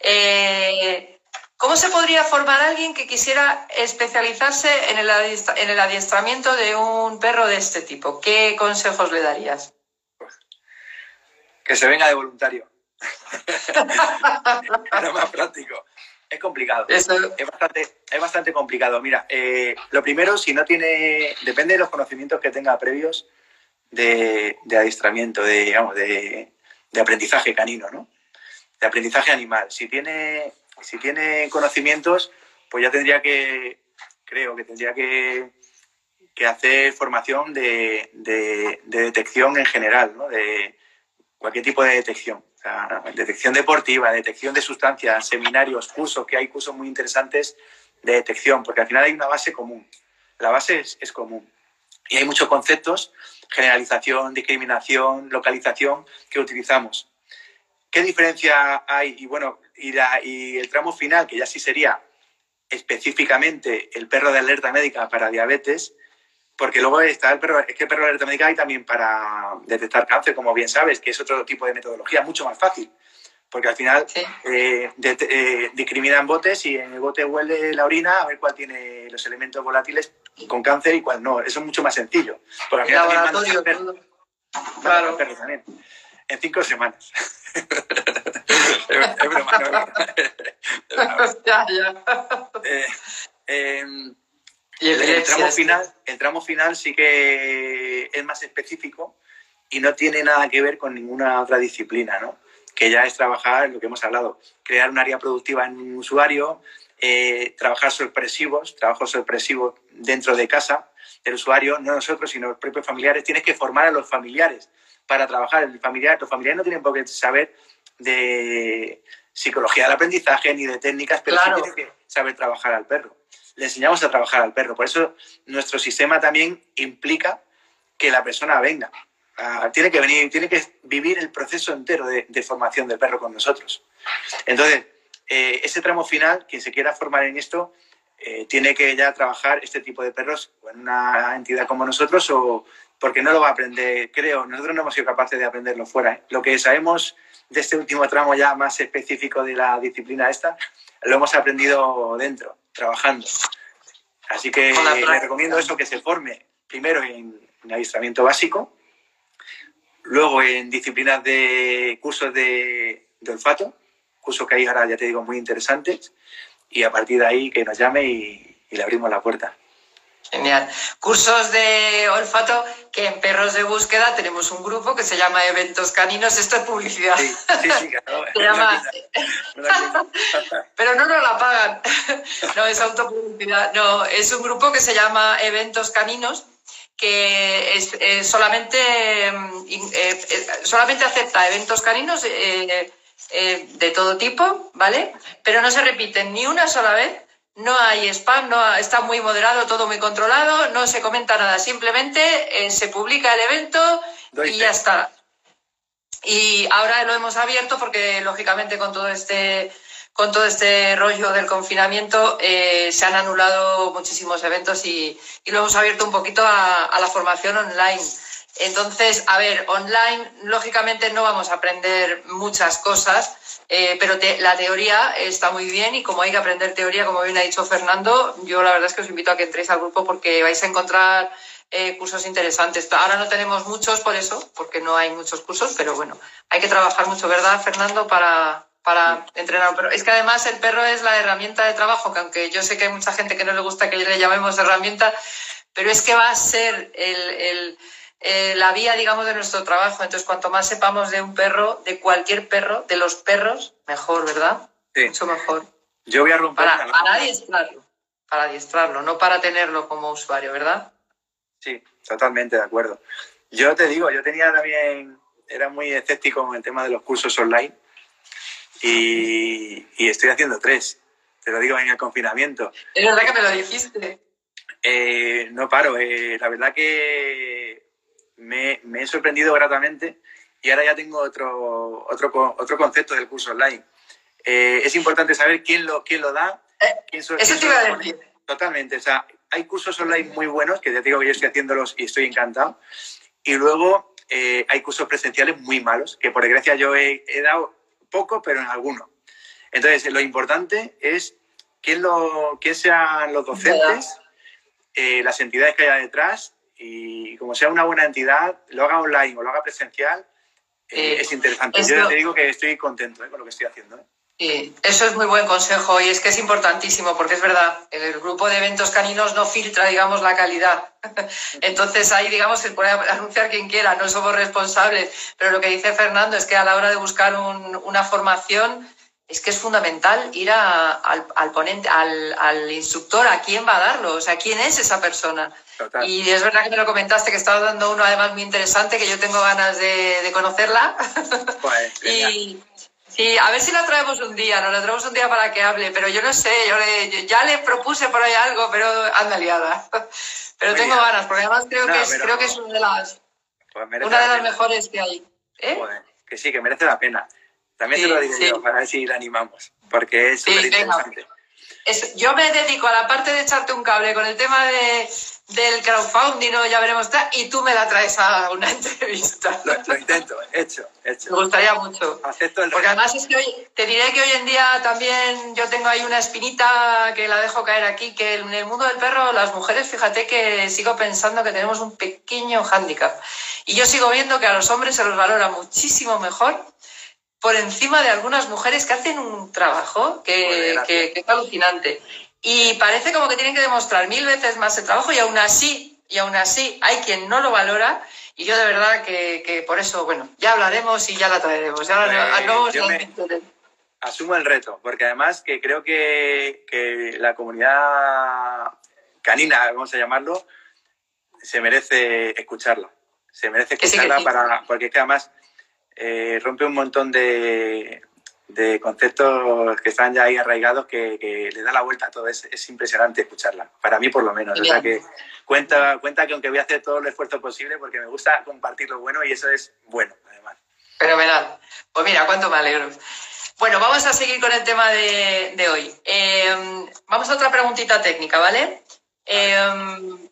Speaker 1: Eh, ¿Cómo se podría formar alguien que quisiera especializarse en el, en el adiestramiento de un perro de este tipo? ¿Qué consejos le darías?
Speaker 2: Que se venga de voluntario. Era más práctico. Es complicado. Es, bastante, es bastante complicado. Mira, eh, lo primero, si no tiene, depende de los conocimientos que tenga previos de, adiestramiento, de, digamos, de, aprendizaje canino, ¿no? De aprendizaje animal. Si tiene, si tiene conocimientos, pues ya tendría que, creo que tendría que, que hacer formación de, de, detección en general, ¿no? De cualquier tipo de detección detección deportiva, detección de sustancias, seminarios, cursos, que hay cursos muy interesantes de detección, porque al final hay una base común. La base es, común. Y hay muchos conceptos, generalización, discriminación, localización, que utilizamos. ¿Qué diferencia hay? Y bueno, y, el tramo final, que ya sí sería específicamente el perro de alerta médica para diabetes, porque luego está el perro, es que el perro de alerta médica hay también para detectar cáncer, como bien sabes, que es otro tipo de metodología mucho más fácil. Porque al final eh, eh, discriminan botes y en el bote huele la orina a ver cuál tiene los elementos volátiles con cáncer y cuál no. Eso es mucho más sencillo. Porque al final también perro, claro. perro también. En cinco semanas. es, broma, no, ya, ya. Eh, em, el, tramo final, el tramo final sí que es más específico y no tiene nada que ver con ninguna otra disciplina, ¿no? Que ya es trabajar lo que hemos hablado, crear un área productiva en un usuario, eh, trabajar sorpresivos, trabajo sorpresivo dentro de casa del usuario, no nosotros, sino los propios familiares. Tienes que formar a los familiares para trabajar. El familiar, los familiares no tienen por qué saber de psicología del aprendizaje ni de técnicas, pero sí tienen que saber trabajar al perro le enseñamos a trabajar al perro. Por eso nuestro sistema también implica que la persona venga. Ah, tiene que venir, tiene que vivir el proceso entero de, formación del perro con nosotros. Entonces, eh, ese tramo final, quien se quiera formar en esto, eh, tiene que ya trabajar este tipo de perros en una entidad como nosotros o porque no lo va a aprender, creo, nosotros no hemos sido capaces de aprenderlo fuera. ¿eh? Lo que sabemos de este último tramo ya más específico de la disciplina esta, lo hemos aprendido dentro trabajando. Así que le recomiendo eso, que se forme primero en, en básico, luego en disciplinas de cursos de, olfato, cursos que hay ahora, ya te digo, muy interesantes, y a partir de ahí que nos llame y, le abrimos la puerta.
Speaker 1: Genial. Cursos de olfato que en Perros de Búsqueda tenemos un grupo que se llama Eventos Caninos. Esto es publicidad. Sí, sí, sí claro. se llama... Pero no nos la pagan. No, es autopublicidad. No, es un grupo que se llama Eventos Caninos que es, solamente, mm, eh, eh, solamente acepta eventos caninos eh, de todo tipo, ¿vale? Pero no se repiten ni una sola vez no hay spam, no, está muy moderado, todo muy controlado, no se comenta nada, simplemente eh, se publica el evento y ya está. Y ahora lo hemos abierto porque, lógicamente, con todo este, con todo este rollo del confinamiento eh, se han anulado muchísimos eventos y, lo hemos abierto un poquito a la formación online. Entonces, a ver, online, lógicamente no vamos a aprender muchas cosas, eh, pero la teoría está muy bien y como hay que aprender teoría, como bien ha dicho Fernando, yo la verdad es que os invito a que entréis al grupo porque vais a encontrar eh, cursos interesantes. Ahora no tenemos muchos por eso, porque no hay muchos cursos, pero bueno, hay que trabajar mucho, ¿verdad, Fernando? Para, para entrenar Pero Es que además el perro es la herramienta de trabajo, que aunque yo sé que hay mucha gente que no le gusta que le llamemos herramienta, pero es que va a ser el eh, la vía, digamos, de nuestro trabajo. Entonces, cuanto más sepamos de un perro, de cualquier perro, de los perros, mejor, ¿verdad? Sí. Mucho mejor.
Speaker 2: Yo voy a romper.
Speaker 1: Para, para adiestrarlo, para adiestrarlo, no para tenerlo como usuario, ¿verdad?
Speaker 2: Sí, totalmente de acuerdo. Yo te digo, yo tenía también, era muy escéptico con el tema de los cursos online y, estoy haciendo tres. Te lo digo en el confinamiento.
Speaker 1: Es verdad que me lo dijiste.
Speaker 2: Eh, no paro. Eh, la verdad que me, he sorprendido gratamente y ahora ya tengo otro, otro, otro concepto del curso online. Eh, es importante saber quién lo, quién lo da.
Speaker 1: Eh, eso te iba a decir.
Speaker 2: Totalmente. O sea, hay cursos online muy buenos, que ya digo que yo estoy haciéndolos y estoy encantado. Y luego eh, hay cursos presenciales muy malos, que por desgracia yo he, dado poco, pero en alguno. Entonces, lo importante es quién, lo, quién sean los docentes, las entidades que haya detrás y como sea una buena entidad, lo haga online o lo haga presencial, eh, eh, es interesante. Yo te digo que estoy contento eh, con lo que estoy haciendo.
Speaker 1: Sí, eso es muy buen consejo y es que es importantísimo porque es verdad, el grupo de eventos caninos no filtra, digamos, la calidad. Entonces ahí, digamos, se puede anunciar quien quiera, no somos responsables. Pero lo que dice Fernando es que a la hora de buscar una formación es que es fundamental ir al, ponente, al, instructor, a quién va a darlo, o sea, quién es esa persona. Y es verdad que me lo comentaste, que estaba dando uno además muy interesante, que yo tengo ganas de, conocerla. Pues, y sí, a ver si la traemos un día, nos la traemos un día para que hable, pero yo no sé, yo, ya le propuse por ahí algo, pero anda liada. Pero tengo ganas, porque además creo, que, es, creo que es una de las, pues una de las mejores que hay. ¿Eh?
Speaker 2: que sí, que merece la pena. También te lo digo yo, para ver si la animamos, porque es súper interesante.
Speaker 1: Yo me dedico a la parte de echarte un cable con el tema de, del crowdfunding o ya veremos, y tú me la traes a una entrevista.
Speaker 2: Lo, intento, hecho, hecho.
Speaker 1: Me gustaría mucho.
Speaker 2: Acepto el
Speaker 1: Porque además es que hoy, te diré que hoy en día también yo tengo ahí una espinita que la dejo caer aquí, que en el mundo del perro, las mujeres, fíjate que sigo pensando que tenemos un pequeño hándicap. Y yo sigo viendo que a los hombres se los valora muchísimo mejor por encima de algunas mujeres que hacen un trabajo que, que, es alucinante. Y parece como que tienen que demostrar mil veces más el trabajo y aún así, y aún así hay quien no lo valora. Y yo de verdad que, por eso, bueno, ya hablaremos y ya la traeremos.
Speaker 2: Asumo el reto, porque además que creo que, que la comunidad canina, vamos a llamarlo, se merece escucharla. Se merece escucharla para, porque es que además eh, rompe un montón de, conceptos que están ya ahí arraigados que, le da la vuelta a todo. Es, impresionante escucharla, para mí por lo menos. O sea que cuenta, cuenta que aunque voy a hacer todo el esfuerzo posible porque me gusta compartir lo bueno y eso es bueno, además.
Speaker 1: Fenomenal. Pues mira, cuánto me alegro. Bueno, vamos a seguir con el tema de, hoy. Eh, vamos a otra preguntita técnica, ¿vale? Eh,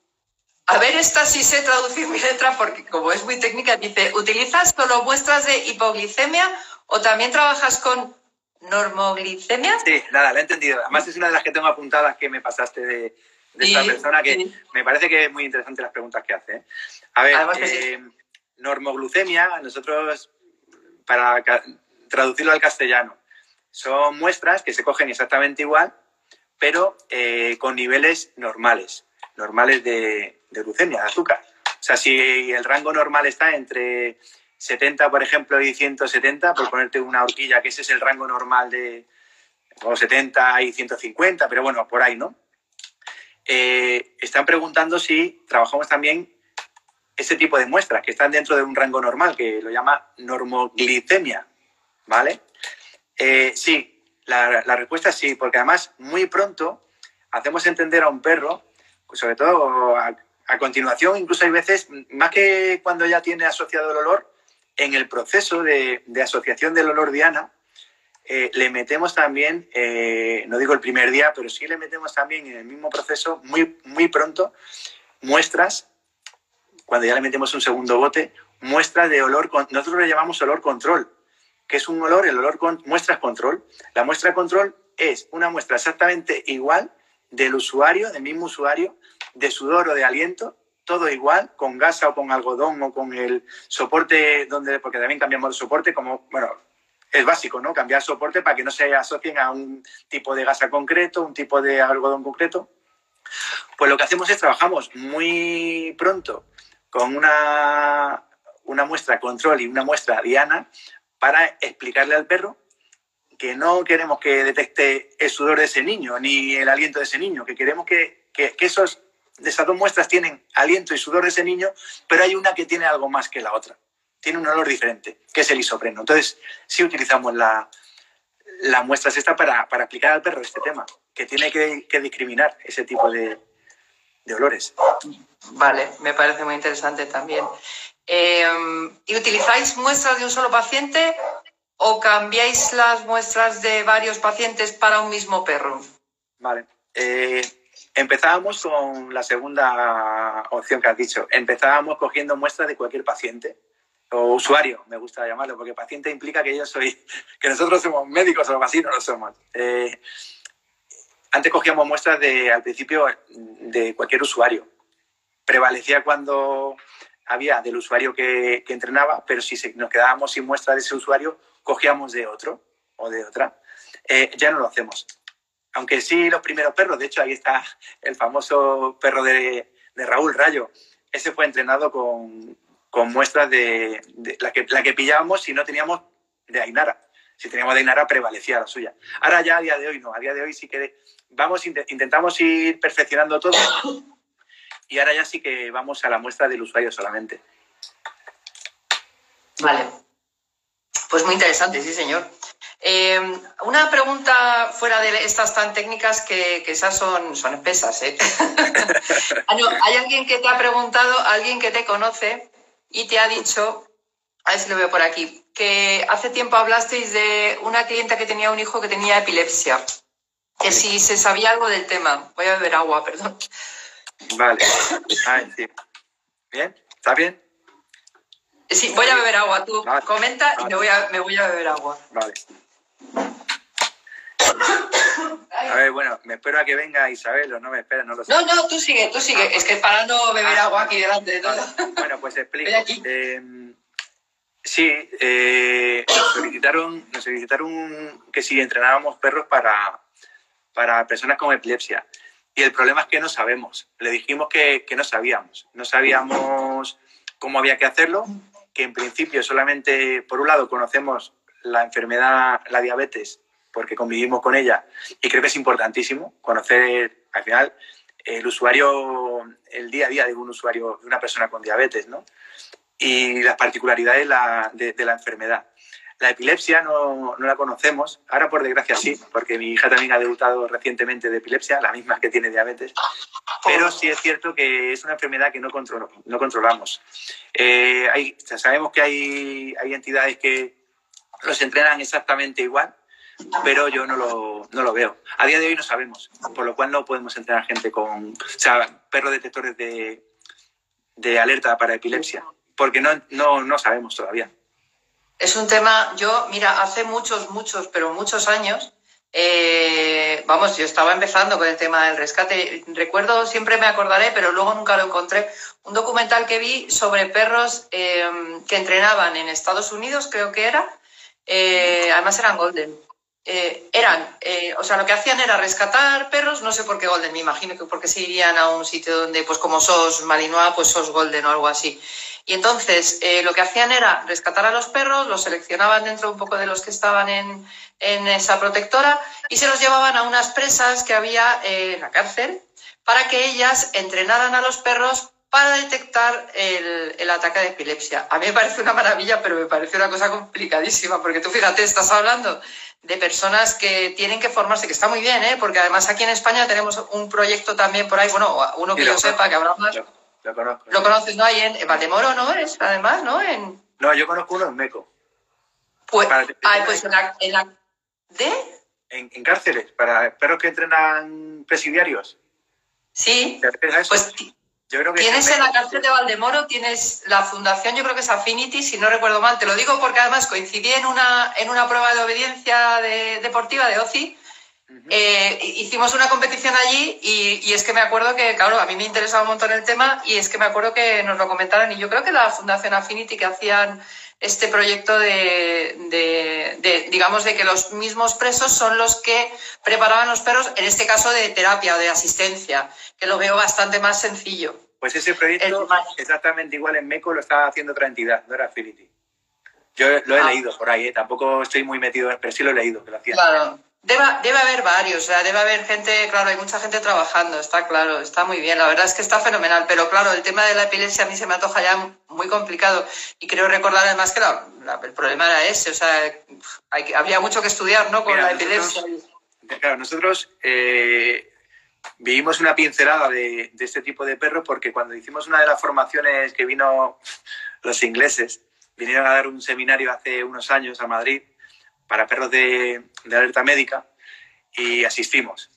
Speaker 1: a ver, esta sí sé traducir mi letra porque como es muy técnica, dice, ¿utilizas solo muestras de hipoglicemia o también trabajas con normoglicemia?
Speaker 2: Sí, nada, la he entendido. Además es una de las que tengo apuntadas que me pasaste de, esta persona que me parece que es muy interesante las preguntas que hace. ¿eh? A ver, eh, normoglucemia, nosotros, para traducirlo al castellano, son muestras que se cogen exactamente igual, pero eh, con niveles normales. normales de, de glucemia, de azúcar. O sea, si el rango normal está entre 70, por ejemplo, y 170, por ponerte una horquilla, que ese es el rango normal de o 70 y 150, pero bueno, por ahí, ¿no? Eh, están preguntando si trabajamos también ese tipo de muestras que están dentro de un rango normal, que lo llama normoglicemia, ¿vale? Eh, sí, la, respuesta es sí, porque además muy pronto hacemos entender a un perro, sobre todo a, continuación, incluso hay veces, más que cuando ya tiene asociado el olor, en el proceso de, asociación del olor diana, eh, le metemos también, eh, no digo el primer día, pero sí le metemos también en el mismo proceso, muy, muy pronto, muestras, cuando ya le metemos un segundo bote, muestras de olor, nosotros le llamamos olor control, que es un olor, el olor con muestras control. La muestra control es una muestra exactamente igual del usuario, del mismo usuario, de sudor o de aliento, todo igual, con gasa o con algodón o con el soporte, donde, porque también cambiamos el soporte, como, bueno, es básico, ¿no? Cambiar soporte para que no se asocien a un tipo de gasa concreto, un tipo de algodón concreto. Pues lo que hacemos es trabajamos muy pronto con una, una muestra control y una muestra diana para explicarle al perro que no queremos que detecte el sudor de ese niño ni el aliento de ese niño, que queremos que, que, que esos, esas dos muestras tienen aliento y sudor de ese niño, pero hay una que tiene algo más que la otra tiene un olor diferente, que es el isopreno. Entonces, sí utilizamos la, la muestras esta para, para, aplicar al perro este tema, que tiene que, discriminar ese tipo de, de, olores.
Speaker 1: Vale, me parece muy interesante también. Eh, ¿Y utilizáis muestras de un solo paciente o cambiáis las muestras de varios pacientes para un mismo perro?
Speaker 2: Vale. Eh, empezábamos con la segunda opción que has dicho. Empezábamos cogiendo muestras de cualquier paciente o usuario, me gusta llamarlo, porque paciente implica que yo soy, que nosotros somos médicos o algo así, no lo somos. Eh, antes cogíamos muestras de, al principio de cualquier usuario. Prevalecía cuando había del usuario que, entrenaba, pero si nos quedábamos sin muestra de ese usuario, cogíamos de otro o de otra. Eh, ya no lo hacemos. Aunque sí los primeros perros, de hecho ahí está el famoso perro de, de Raúl Rayo. Ese fue entrenado con, con muestras de, la, que, la que pillábamos si no teníamos de Ainara. Si teníamos de Ainara, prevalecía la suya. Ahora ya a día de hoy no, a día de hoy sí que vamos, intentamos ir perfeccionando todo y ahora ya sí que vamos a la muestra del usuario solamente.
Speaker 1: Vale. Pues muy interesante, sí, señor. Eh, una pregunta fuera de estas tan técnicas que, que esas son, son espesas. ¿eh? Ah, hay alguien que te ha preguntado, alguien que te conoce, y te ha dicho, a ver si lo veo por aquí, que hace tiempo hablasteis de una clienta que tenía un hijo que tenía epilepsia, que si se sabía algo del tema. Voy a beber agua, perdón.
Speaker 2: Vale. sí. ¿Bien? ¿Está bien?
Speaker 1: Sí, voy a beber agua. Tú comenta y me voy, a, me voy a beber agua.
Speaker 2: Vale. A ver, bueno, me espero a que venga Isabel o no me espera, no lo sé.
Speaker 1: No, no, tú sigue, tú sigue. Es que para no beber agua aquí delante de todo.
Speaker 2: Bueno, pues explico. Eh, sí, eh, nos, solicitaron, nos solicitaron que si entrenábamos perros para, para personas con epilepsia. Y el problema es que no sabemos. Le dijimos que, que no sabíamos. No sabíamos cómo había que hacerlo, que en principio solamente, por un lado, conocemos la enfermedad, la diabetes, porque convivimos con ella y creo que es importantísimo conocer al final el usuario, el día a día de un usuario, de una persona con diabetes, ¿no? Y las particularidades de, la enfermedad. La epilepsia no, no, la conocemos, ahora por desgracia sí, porque mi hija también ha debutado recientemente de epilepsia, la misma que tiene diabetes, pero sí es cierto que es una enfermedad que no, no controlamos. Eh, hay, sabemos que hay, hay entidades que los entrenan exactamente igual, pero yo no lo, no lo veo. A día de hoy no sabemos, por lo cual no podemos entrenar gente con, o perros detectores de, de alerta para epilepsia, porque no, no, no sabemos todavía.
Speaker 1: Es un tema, yo, mira, hace muchos, muchos, pero muchos años, eh, vamos, yo estaba empezando con el tema del rescate. Recuerdo, siempre me acordaré, pero luego nunca lo encontré, un documental que vi sobre perros eh, que entrenaban en Estados Unidos, creo que era, eh, además eran golden, eh, eran, eh, o sea, lo que hacían era rescatar perros, no sé por qué Golden, me imagino que porque se irían a un sitio donde, pues como sos Malinois, pues sos Golden o algo así. Y entonces eh, lo que hacían era rescatar a los perros, los seleccionaban dentro un poco de los que estaban en, en esa protectora y se los llevaban a unas presas que había en la cárcel para que ellas entrenaran a los perros para detectar el, el, ataque de epilepsia. A mí me parece una maravilla, pero me parece una cosa complicadísima, porque tú fíjate, estás hablando de personas que tienen que formarse, que está muy bien, ¿eh? porque además aquí en España tenemos un proyecto también por ahí, bueno, uno que yo sepa, que habrá más.
Speaker 2: Lo, conozco.
Speaker 1: Lo conoces, ¿no? Ahí en Valdemoro, ¿no? Es, además, ¿no? En...
Speaker 2: No, yo conozco uno en Meco.
Speaker 1: Pues, ay, pues en la, en la... ¿De?
Speaker 2: En, en, cárceles, para perros que entrenan presidiarios.
Speaker 1: Sí. Pues yo creo que tienes en la cárcel de Valdemoro, tienes la fundación, yo creo que es Affinity, si no recuerdo mal. Te lo digo porque además coincidí en una, en una prueba de obediencia de, deportiva de OCI. eh, hicimos una competición allí y, y, es que me acuerdo que, claro, a mí me interesaba un montón el tema y es que me acuerdo que nos lo comentaron y yo creo que la Fundación Affinity que hacían este proyecto de, de, de, digamos, de que los mismos presos son los que preparaban los perros, en este caso de terapia o de asistencia, que lo veo bastante más sencillo.
Speaker 2: Pues ese proyecto, exactamente igual en MECO, lo estaba haciendo otra entidad, no era Affinity. Yo lo he ah. leído por ahí, ¿eh? tampoco estoy muy metido, pero sí lo he leído, que lo hacían.
Speaker 1: Claro. Debe, debe, haber varios, o sea, debe haber gente, claro, hay mucha gente trabajando, está claro, está muy bien, la verdad es que está fenomenal, pero claro, el tema de la epilepsia a mí se me antoja ya muy complicado y creo recordar además que la, la, el problema era ese, o sea, hay, había mucho que estudiar, ¿no? Con Mira, la epilepsia.
Speaker 2: Claro, nosotros eh, vivimos una pincelada de, de, este tipo de perros porque cuando hicimos una de las formaciones que vino los ingleses, vinieron a dar un seminario hace unos años a Madrid para perros de, de, alerta médica y asistimos.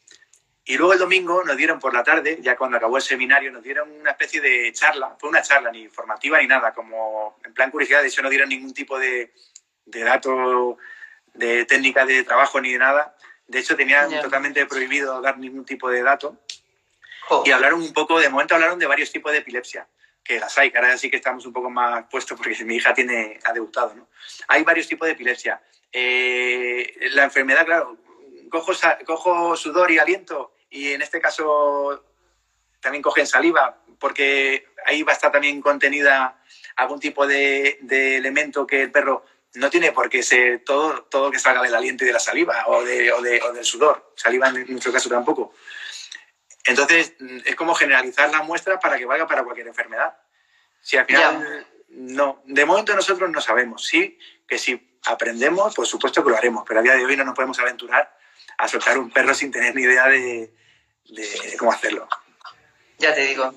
Speaker 2: Y luego el domingo nos dieron por la tarde, ya cuando acabó el seminario, nos dieron una especie de charla, fue una charla ni informativa ni nada, como en plan curiosidad, de hecho no dieron ningún tipo de, de dato, de técnica de trabajo ni de nada. De hecho tenían yeah. totalmente prohibido dar ningún tipo de dato. Oh. Y hablaron un poco, de momento hablaron de varios tipos de epilepsia que las hay, que ahora sí que estamos un poco más puestos porque mi hija tiene, ha debutado, ¿no? Hay varios tipos de epilepsia. Eh, la enfermedad, claro, cojo, cojo sudor y aliento y en este caso también cogen saliva porque ahí va a estar también contenida algún tipo de, de elemento que el perro no tiene por qué ser todo, todo que salga del aliento y de la saliva o, de, o, de, o del sudor. Saliva en nuestro caso tampoco. Entonces, es como generalizar la muestra para que valga para cualquier enfermedad. Si al final, no, de momento nosotros no sabemos. Sí, que si aprendemos, por supuesto que lo haremos, pero a día de hoy no nos podemos aventurar a soltar un perro sin tener ni idea de, de cómo hacerlo.
Speaker 1: Ya te digo.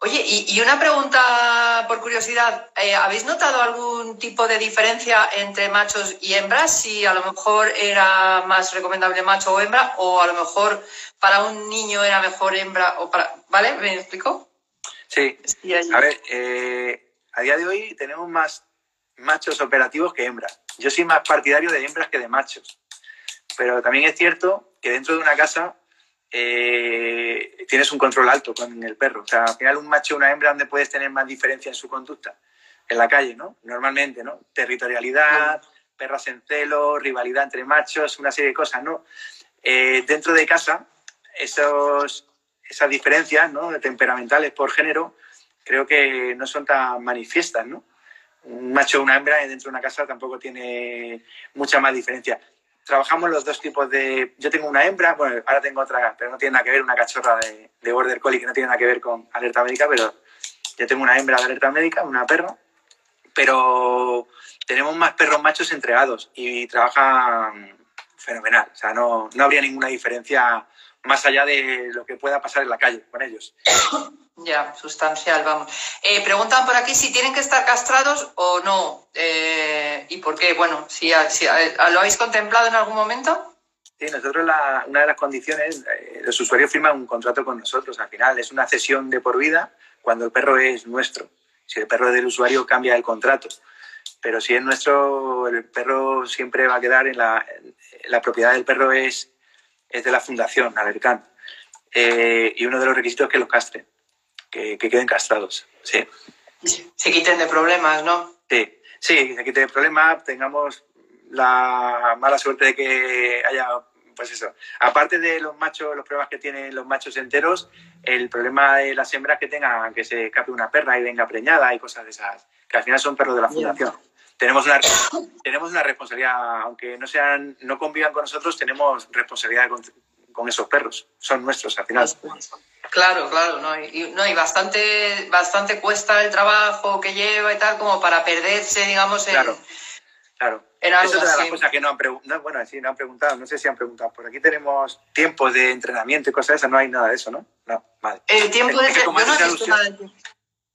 Speaker 1: Oye, y, y, una pregunta por curiosidad, eh, ¿habéis notado algún tipo de diferencia entre machos y hembras? Si a lo mejor era más recomendable macho o hembra, o a lo mejor para un niño era mejor hembra o para... ¿Vale? ¿Me explico?
Speaker 2: Sí. sí a ver, eh, a día de hoy tenemos más machos operativos que hembras. Yo soy más partidario de hembras que de machos. Pero también es cierto que dentro de una casa eh, tienes un control alto con el perro. O sea, al final un macho o una hembra donde puedes tener más diferencia en su conducta. En la calle, ¿no? Normalmente, ¿no? Territorialidad, sí. perras en celo, rivalidad entre machos, una serie de cosas, ¿no? Eh, dentro de casa, esos, esas diferencias ¿no? temperamentales por género creo que no son tan manifiestas, ¿no? Un macho o una hembra dentro de una casa tampoco tiene mucha más diferencia trabajamos los dos tipos de... Yo tengo una hembra, bueno, ahora tengo otra, pero no tiene nada que ver, una cachorra de, de Border Collie que no tiene nada que ver con alerta médica, pero yo tengo una hembra de alerta médica, una perro, pero tenemos más perros machos entregados y trabajan fenomenal. O sea, no, no habría ninguna diferencia más allá de lo que pueda pasar en la calle con ellos.
Speaker 1: Ya, sustancial, vamos. Eh, preguntan por aquí si tienen que estar castrados o no. Eh, ¿Y por qué? Bueno, si, si, ¿lo habéis contemplado en algún momento?
Speaker 2: Sí, nosotros la, una de las condiciones, eh, los usuarios firman un contrato con nosotros. Al final es una cesión de por vida cuando el perro es nuestro. Si el perro es del usuario, cambia el contrato. Pero si es nuestro, el perro siempre va a quedar en la, la propiedad del perro es, es de la fundación, Alercán. Eh, y uno de los requisitos es que los castren que, que queden castrados. Sí.
Speaker 1: Se quiten de problemas, ¿no?
Speaker 2: Sí, sí, se quiten de problemas, tengamos la mala suerte de que haya, pues eso, aparte de los machos, los problemas que tienen los machos enteros, el problema de las hembras que tengan, que se escape una perra y venga preñada y cosas de esas, que al final son perros de la fundación. Tenemos una, tenemos una responsabilidad, aunque no sean, no convivan con nosotros, tenemos responsabilidad con, con esos perros. Son nuestros al final.
Speaker 1: Claro, claro, no, y, no, y bastante, bastante cuesta el trabajo que lleva y tal como para perderse, digamos, en,
Speaker 2: claro, claro. Eso es una de las cosas que no han preguntado, bueno, sí, no han preguntado, no sé si han preguntado, por aquí tenemos tiempos de entrenamiento y cosas de esas, no hay nada de eso, ¿no? No, vale.
Speaker 1: El tiempo de... No
Speaker 2: alusión,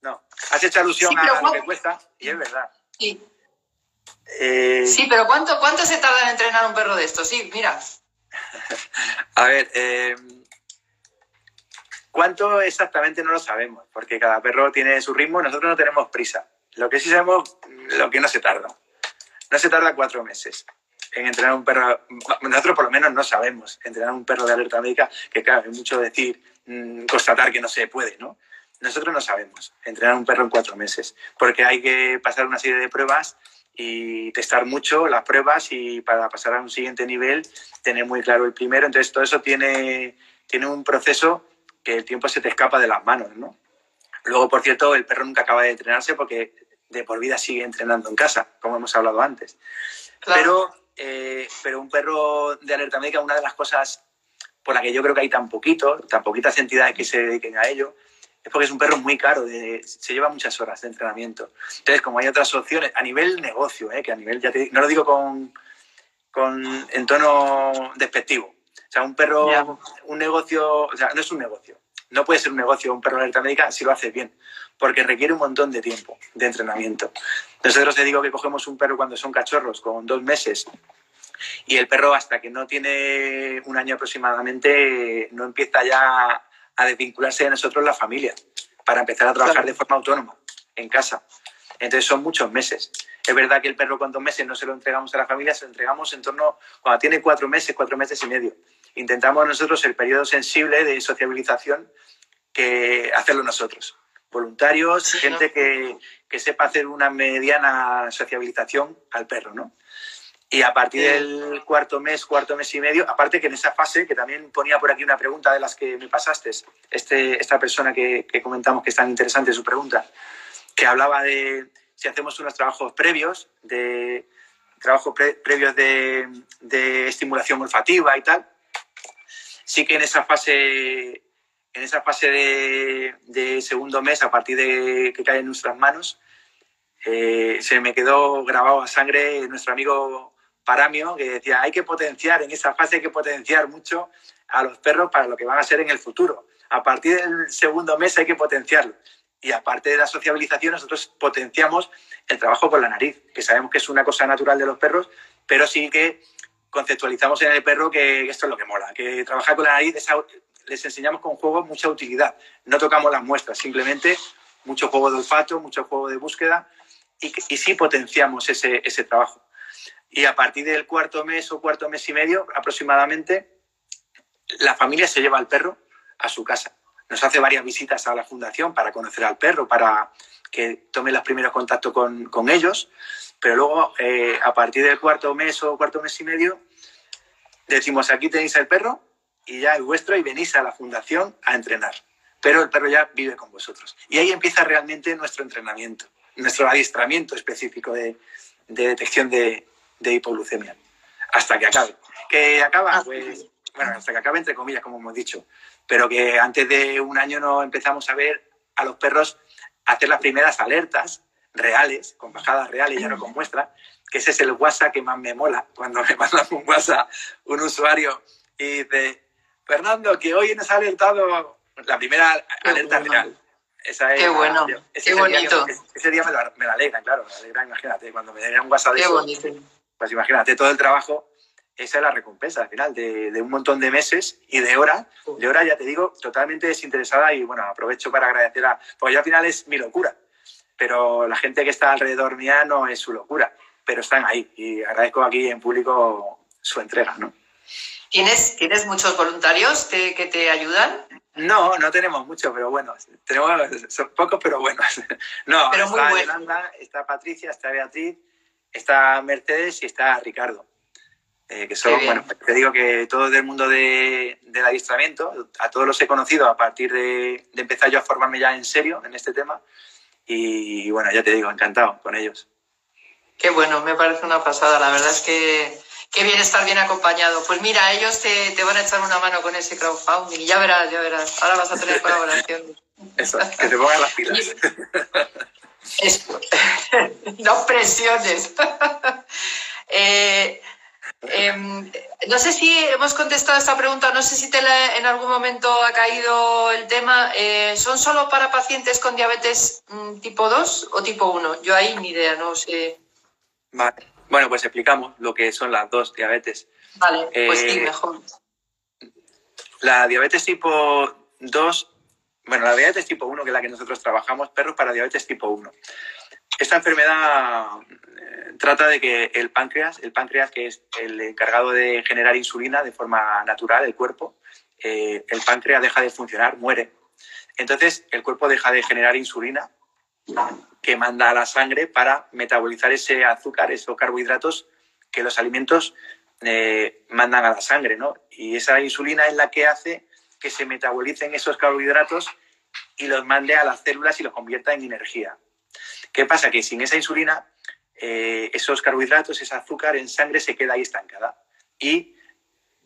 Speaker 2: No, has hecho alusión a lo que cuesta y es verdad.
Speaker 1: Sí. Eh, sí, pero ¿cuánto, ¿cuánto se tarda en entrenar un perro de esto? Sí, mira.
Speaker 2: a ver, eh, ¿Cuánto exactamente no lo sabemos? Porque cada perro tiene su ritmo y nosotros no tenemos prisa. Lo que sí sabemos, lo que no se tarda. No se tarda cuatro meses en entrenar un perro. Nosotros por lo menos no sabemos entrenar un perro de alerta médica, que claro, es mucho decir, mm, constatar que no se puede, ¿no? Nosotros no sabemos entrenar un perro en cuatro meses, porque hay que pasar una serie de pruebas y testar mucho las pruebas y para pasar a un siguiente nivel tener muy claro el primero. Entonces todo eso tiene, tiene un proceso que el tiempo se te escapa de las manos, ¿no? Luego, por cierto, el perro nunca acaba de entrenarse porque de por vida sigue entrenando en casa, como hemos hablado antes. Pero, eh, pero un perro de alerta médica, una de las cosas por la que yo creo que hay tan poquito, tan poquitas entidades que se dediquen a ello, es porque es un perro muy caro, se lleva muchas horas de entrenamiento. Entonces, como hay otras opciones, a nivel negocio, ¿eh? que a nivel, ya no lo digo con, con, en tono despectivo, sea, un perro, un negocio, o sea, no es un negocio. No puede ser un negocio un perro de alerta médica si lo hace bien, porque requiere un montón de tiempo de entrenamiento. Nosotros te digo que cogemos un perro cuando son cachorros con dos meses y el perro hasta que no tiene un año aproximadamente no empieza ya a desvincularse de nosotros la familia para empezar a trabajar de forma autónoma en casa. Entonces son muchos meses. Es verdad que el perro con dos meses no se lo entregamos a la familia, se lo entregamos en torno, cuando tiene cuatro meses, cuatro meses y medio intentamos nosotros el periodo sensible de sociabilización que hacerlo nosotros. Voluntarios, gente que, que, sepa hacer una mediana sociabilización al perro, ¿no? Y a partir del cuarto mes, cuarto mes y medio, aparte que en esa fase, que también ponía por aquí una pregunta de las que me pasaste, este, esta persona que, que comentamos que es tan interesante su pregunta, que hablaba de si hacemos unos trabajos previos, de trabajos previos de, de estimulación olfativa y tal, sí que en esa fase, en esa fase de, segundo mes, a partir de que cae en nuestras manos, eh, se me quedó grabado a sangre nuestro amigo Paramio, que decía, hay que potenciar, en esa fase hay que potenciar mucho a los perros para lo que van a ser en el futuro. A partir del segundo mes hay que potenciarlo. Y aparte de la sociabilización, nosotros potenciamos el trabajo con la nariz, que sabemos que es una cosa natural de los perros, pero sí que conceptualizamos en el perro que esto es lo que mola, que trabajar con la nariz les enseñamos con juegos mucha utilidad. No tocamos las muestras, simplemente mucho juego de olfato, mucho juego de búsqueda y, sí potenciamos ese trabajo. Y a partir del cuarto mes o cuarto mes y medio aproximadamente, la familia se lleva al perro a su casa. Nos hace varias visitas a la fundación para conocer al perro, para que tome los primeros contactos con, con ellos pero luego, eh, a partir del cuarto mes o cuarto mes y medio, decimos, aquí tenéis el perro y ya es vuestro y venís a la fundación a entrenar. Pero el perro ya vive con vosotros. Y ahí empieza realmente nuestro entrenamiento, nuestro adiestramiento específico de, detección de, hipoglucemia. Hasta que acabe. ¿Que acaba? Pues, bueno, hasta que acabe entre comillas, como hemos dicho. Pero que antes de un año no empezamos a ver a los perros hacer las primeras alertas reales, con bajadas reales, ya no con muestra, que ese es el WhatsApp que más me mola. Cuando me manda un WhatsApp un usuario y dice, Fernando, que hoy nos ha alertado la primera alerta real.
Speaker 1: Esa es qué bueno, ese qué bonito.
Speaker 2: Día, ese día me lo, me alegra, claro, me alegra, imagínate, cuando me den un WhatsApp de
Speaker 1: qué bonito.
Speaker 2: Pues imagínate todo el trabajo, esa es la recompensa al final de, de un montón de meses y de horas, de horas ya te digo, totalmente desinteresada y bueno, aprovecho para agradecer a, porque yo al final es mi locura, pero la gente que está alrededor mía no es su locura, pero están ahí y agradezco aquí en público su entrega, ¿no?
Speaker 1: ¿Tienes, ¿Tienes muchos voluntarios que, te ayudan?
Speaker 2: No, no tenemos muchos, pero bueno, tenemos, son pocos, pero buenos. No,
Speaker 1: pero
Speaker 2: está Yolanda, está Patricia, está Beatriz, está Mercedes y está Ricardo. Eh, que son, bueno, te digo que todo del mundo de, del adiestramiento, a todos los he conocido a partir de, de, empezar yo a formarme ya en serio en este tema. Y bueno, ya te digo, encantado con ellos.
Speaker 1: Qué bueno, me parece una pasada. La verdad es que qué bien estar bien acompañado. Pues mira, ellos te, te van a echar una mano con ese crowdfunding y ya verás, ya verás. Ahora vas a tener colaboración.
Speaker 2: Eso, que te pongan las pilas.
Speaker 1: no presiones. eh, eh, no sé si hemos contestado esta pregunta, no sé si te la, en algún momento ha caído el tema. Eh, ¿Son solo para pacientes con diabetes mm, tipo 2 o tipo 1? Yo ahí ni idea, no sé.
Speaker 2: Vale. Bueno, pues explicamos lo que son las dos diabetes.
Speaker 1: Vale, pues sí, eh, mejor.
Speaker 2: La diabetes tipo 2, bueno, la diabetes tipo 1, que es la que nosotros trabajamos, perros para diabetes tipo 1. Esta enfermedad eh, trata de que el páncreas, el páncreas que es el encargado de generar insulina de forma natural, el cuerpo, eh, el páncreas deja de funcionar, muere. Entonces el cuerpo deja de generar insulina que manda a la sangre para metabolizar ese azúcar, esos carbohidratos que los alimentos eh, mandan a la sangre, ¿no? Y esa insulina es la que hace que se metabolicen esos carbohidratos y los mande a las células y los convierta en energía. ¿Qué pasa? Que sin esa insulina, eh, esos carbohidratos, ese azúcar en sangre se queda ahí estancada y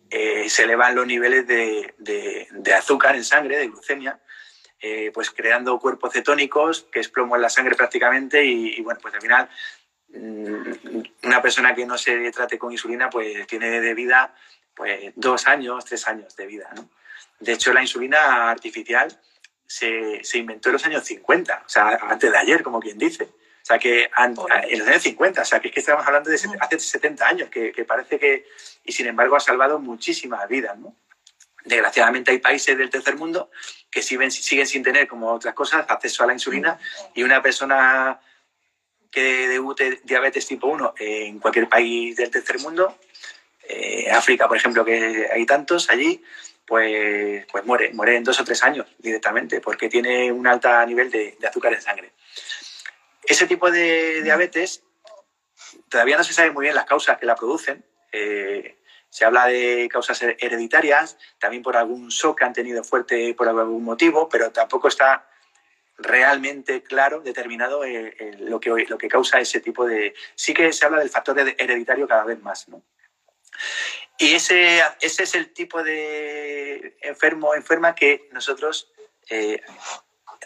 Speaker 2: eh, se elevan los niveles de, azúcar en sangre, de glucemia, eh, pues creando cuerpos cetónicos, que es plomo en la sangre prácticamente, y, bueno, pues al final mm, una persona que no se trate con insulina pues tiene de vida pues dos años, tres años de vida. ¿no? De hecho, la insulina artificial se, se, inventó en los años 50, o sea, antes de ayer, como quien dice. O sea, que en los años 50, o sea, que es que estamos hablando de hace 70 años, que, que parece que, y sin embargo ha salvado muchísimas vidas, ¿no? Desgraciadamente hay países del tercer mundo que siguen, siguen sin tener, como otras cosas, acceso a la insulina y una persona que debute diabetes tipo 1 en cualquier país del tercer mundo, eh, África, por ejemplo, que hay tantos allí, pues, pues muere, muere en dos o tres años directamente porque tiene un alto nivel de, azúcar en sangre. Ese tipo de diabetes todavía no se sabe muy bien las causas que la producen. Eh, se habla de causas hereditarias, también por algún shock que han tenido fuerte por algún motivo, pero tampoco está realmente claro, determinado eh, eh, lo, que, lo que causa ese tipo de... Sí que se habla del factor hereditario cada vez más, ¿no? Y ese, ese es el tipo de enfermo o enferma que nosotros eh,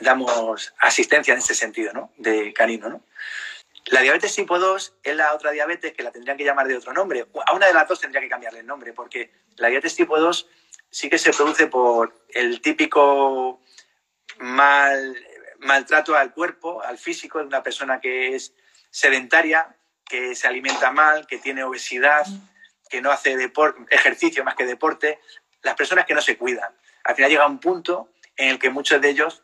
Speaker 2: damos asistencia en ese sentido, ¿no? De canino, ¿no? La diabetes tipo 2 es la otra diabetes que la tendrían que llamar de otro nombre. A una de las dos tendría que cambiarle el nombre, porque la diabetes tipo 2 sí que se produce por el típico mal, maltrato al cuerpo, al físico de una persona que es sedentaria, que se alimenta mal, que tiene obesidad, que no hace ejercicio más que deporte, las personas que no se cuidan. Al final llega un punto en el que muchos de ellos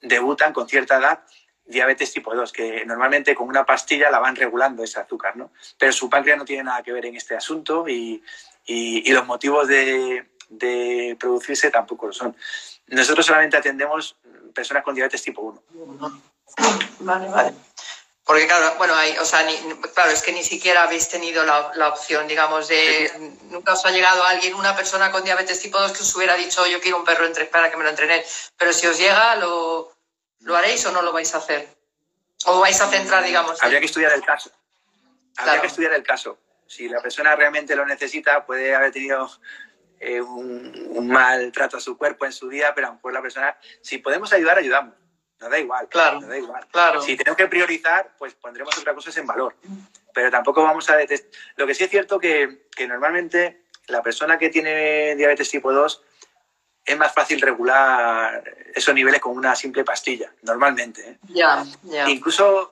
Speaker 2: debutan con cierta edad diabetes tipo 2, que normalmente con una pastilla la van regulando ese azúcar, ¿no? Pero su páncreas no tiene nada que ver en este asunto y, y, los motivos de, de, producirse tampoco lo son. Nosotros solamente atendemos personas con diabetes tipo 1.
Speaker 1: Vale, vale. Porque claro, bueno, hay, o sea, claro, es que ni siquiera habéis tenido la, la, opción, digamos, de nunca os ha llegado alguien, una persona con diabetes tipo 2 que os hubiera dicho yo quiero un perro entre, para que me lo entrene. Pero si os llega, lo, ¿Lo haréis o no lo vais a hacer? ¿O vais a centrar, digamos?
Speaker 2: Habría que estudiar el caso. Habría que estudiar el caso. Si la persona realmente lo necesita, puede haber tenido eh, un, mal trato a su cuerpo en su día, pero a lo mejor la persona, si podemos ayudar, ayudamos. Nos da igual.
Speaker 1: Claro.
Speaker 2: Nos da igual.
Speaker 1: Claro.
Speaker 2: Si tenemos que priorizar, pues pondremos otras cosas en valor. Pero tampoco vamos a detestar. Lo que sí es cierto que, que normalmente la persona que tiene diabetes tipo 2 es más fácil regular esos niveles con una simple pastilla, normalmente. ¿eh? Incluso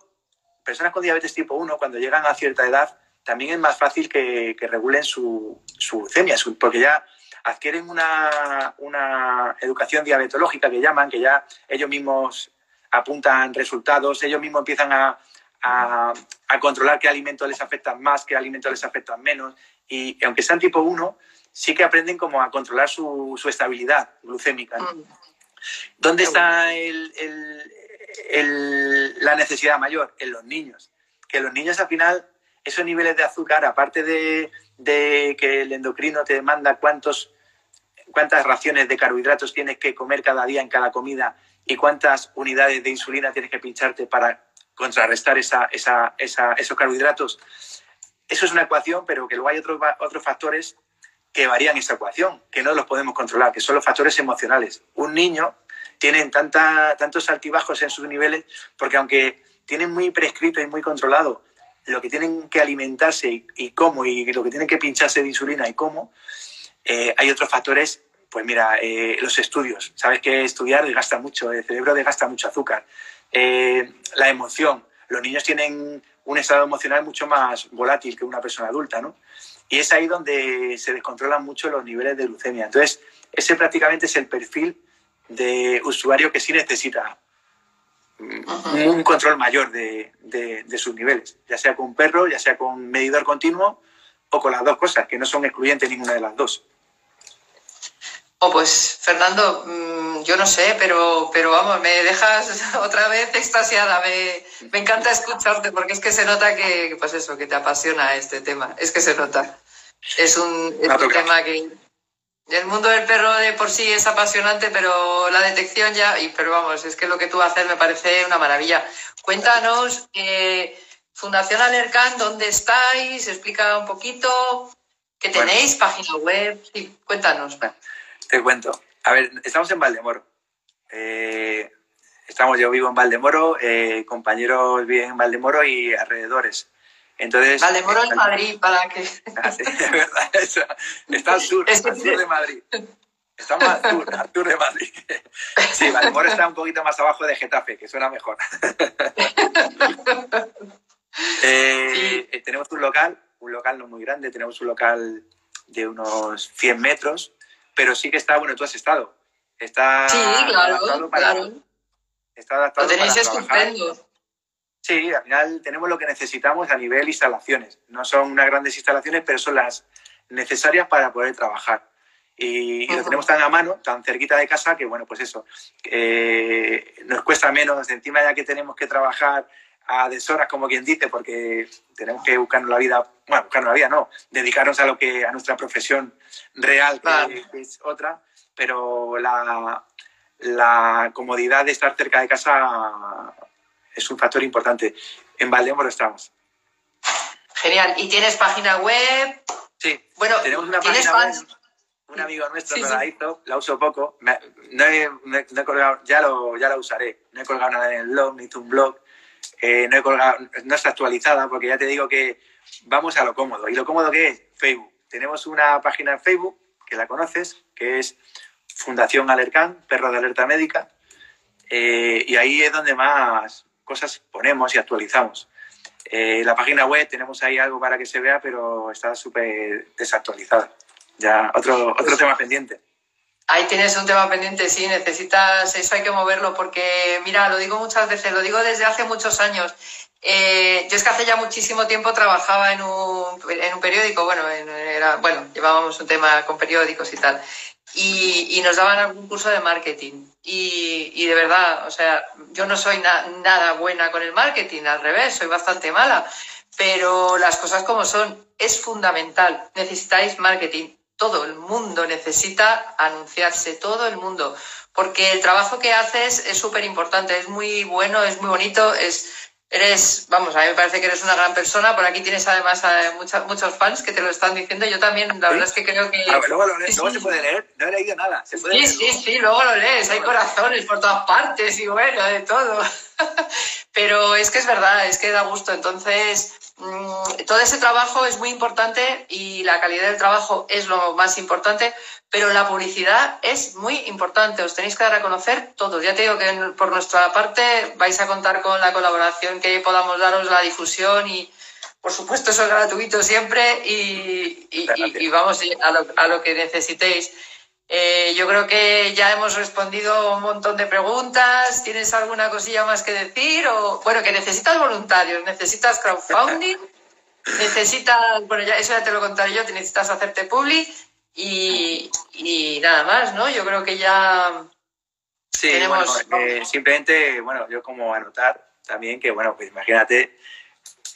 Speaker 2: personas con diabetes tipo 1, cuando llegan a cierta edad, también es más fácil que, que regulen su, su glucemia, porque ya adquieren una, una, educación diabetológica que llaman, que ya ellos mismos apuntan resultados, ellos mismos empiezan a, a, a controlar qué alimentos les afectan más, qué alimentos les afectan menos. Y aunque sean tipo 1, sí que aprenden como a controlar su, su estabilidad glucémica. Mm. ¿Dónde está el, el, la necesidad mayor? En los niños. Que los niños al final esos niveles de azúcar, aparte de, que el endocrino te manda cuántos, cuántas raciones de carbohidratos tienes que comer cada día en cada comida y cuántas unidades de insulina tienes que pincharte para contrarrestar esa, esos carbohidratos, eso es una ecuación, pero que luego hay otros, otros factores que varían esa ecuación, que no los podemos controlar, que son los factores emocionales. Un niño tiene tanta, tantos altibajos en sus niveles porque aunque tienen muy prescrito y muy controlado lo que tienen que alimentarse y, cómo, y lo que tienen que pincharse de insulina y cómo, eh, hay otros factores, pues mira, eh, los estudios. Sabes que estudiar desgasta mucho, el cerebro desgasta mucho azúcar. Eh, la emoción. Los niños tienen un estado emocional mucho más volátil que una persona adulta, ¿no? Y es ahí donde se descontrolan mucho los niveles de glucemia. Entonces, ese prácticamente es el perfil de usuario que sí necesita un control mayor de, sus niveles, ya sea con un perro, ya sea con medidor continuo o con las dos cosas, que no son excluyentes ninguna de las dos.
Speaker 1: Oh, pues Fernando, mm, yo no sé, pero, pero vamos, me dejas otra vez extasiada. Me, me, encanta escucharte porque es que se nota que, pues eso, que te apasiona este tema. Es que se nota. Es un, es un tema que, el mundo del perro de por sí es apasionante, pero la detección ya, y, pero vamos, es que lo que tú haces me parece una maravilla. Cuéntanos, eh, Fundación Alercan, ¿dónde estáis? Explica un poquito, ¿qué tenéis? Página web, sí, cuéntanos.
Speaker 2: Te cuento. A ver, estamos en Valdemoro. Eh, estamos, yo vivo en Valdemoro, eh, compañeros viven en Valdemoro y alrededores. Entonces,
Speaker 1: Valdemoro en Madrid, para que...
Speaker 2: Ah, es verdad, eso. está al sur, al sur de Madrid. Está más al sur, al sur de Madrid. Sí, Valdemoro está un poquito más abajo de Getafe, que suena mejor. Eh, eh, tenemos un local, un local no muy grande, tenemos un local de unos 100 metros, pero sí que está, bueno, tú has estado. Está
Speaker 1: sí, claro, claro.
Speaker 2: Está adaptado
Speaker 1: Lo tenéis estupendo.
Speaker 2: Sí, al final tenemos lo que necesitamos a nivel instalaciones. No son unas grandes instalaciones, pero son las necesarias para poder trabajar. Y, lo tenemos tan a mano, tan cerquita de casa, que bueno, pues eso, eh, nos cuesta menos, encima ya que tenemos que trabajar a deshoras, como quien dice, porque tenemos que buscarnos la vida, bueno, buscarnos la vida no, dedicarnos a lo que, a nuestra profesión real, que, es otra, pero la, la comodidad de estar cerca de casa es un factor importante. En Valdemoro estamos.
Speaker 1: Genial. ¿Y tienes página web?
Speaker 2: Sí.
Speaker 1: Bueno,
Speaker 2: tenemos una página web. Un amigo nuestro la hizo, la uso poco. no, he, colgado, ya, lo, ya la usaré. No he colgado nada en el blog, ni hice un blog. Eh, no, he colgado, no está actualizada porque ya te digo que vamos a lo cómodo. ¿Y lo cómodo que es? Facebook. Tenemos una página en Facebook, que la conoces, que es Fundación Alercán, Perro de Alerta Médica. Eh, y ahí es donde más, cosas ponemos y actualizamos. Eh, la página web tenemos ahí algo para que se vea, pero está súper desactualizada. Ya, otro, otro tema pendiente.
Speaker 1: Ahí tienes un tema pendiente, sí, necesitas, eso hay que moverlo, porque mira, lo digo muchas veces, lo digo desde hace muchos años. Eh, yo es que hace ya muchísimo tiempo trabajaba en un, en un periódico, bueno, bueno, llevábamos un tema con periódicos y tal, y, y nos daban algún curso de marketing. Y, y, de verdad, o sea, yo no soy nada buena con el marketing, al revés, soy bastante mala, pero las cosas como son, es fundamental. Necesitáis marketing. Todo el mundo necesita anunciarse, todo el mundo, porque el trabajo que haces es súper importante, es muy bueno, es muy bonito, es, Eres, vamos, a mí me parece que eres una gran persona. Por aquí tienes además a muchos, muchos fans que te lo están diciendo. Yo también, la verdad es que creo que.
Speaker 2: Ah, luego lo lees, luego se puede leer. No he leído nada. sí,
Speaker 1: sí, sí, luego lo lees. Hay corazones por todas partes y bueno, de todo. Pero es que es verdad, es que da gusto. Entonces, mm, todo ese trabajo es muy importante y la calidad del trabajo es lo más importante, pero la publicidad es muy importante, os tenéis que dar a conocer todos. Ya te digo que por nuestra parte vais a contar con la colaboración que podamos daros, la difusión y, por supuesto, eso es gratuito siempre y, vamos a lo, que necesitéis. Eh, yo creo que ya hemos respondido un montón de preguntas. ¿Tienes alguna cosilla más que decir? O, bueno, que necesitas voluntarios, necesitas crowdfunding, necesitas, bueno, ya eso ya te lo contaré yo, te necesitas hacerte public y, nada más, ¿no? Yo creo que ya
Speaker 2: sí, tenemos... Eh, simplemente, bueno, yo como anotar también que, bueno, pues imagínate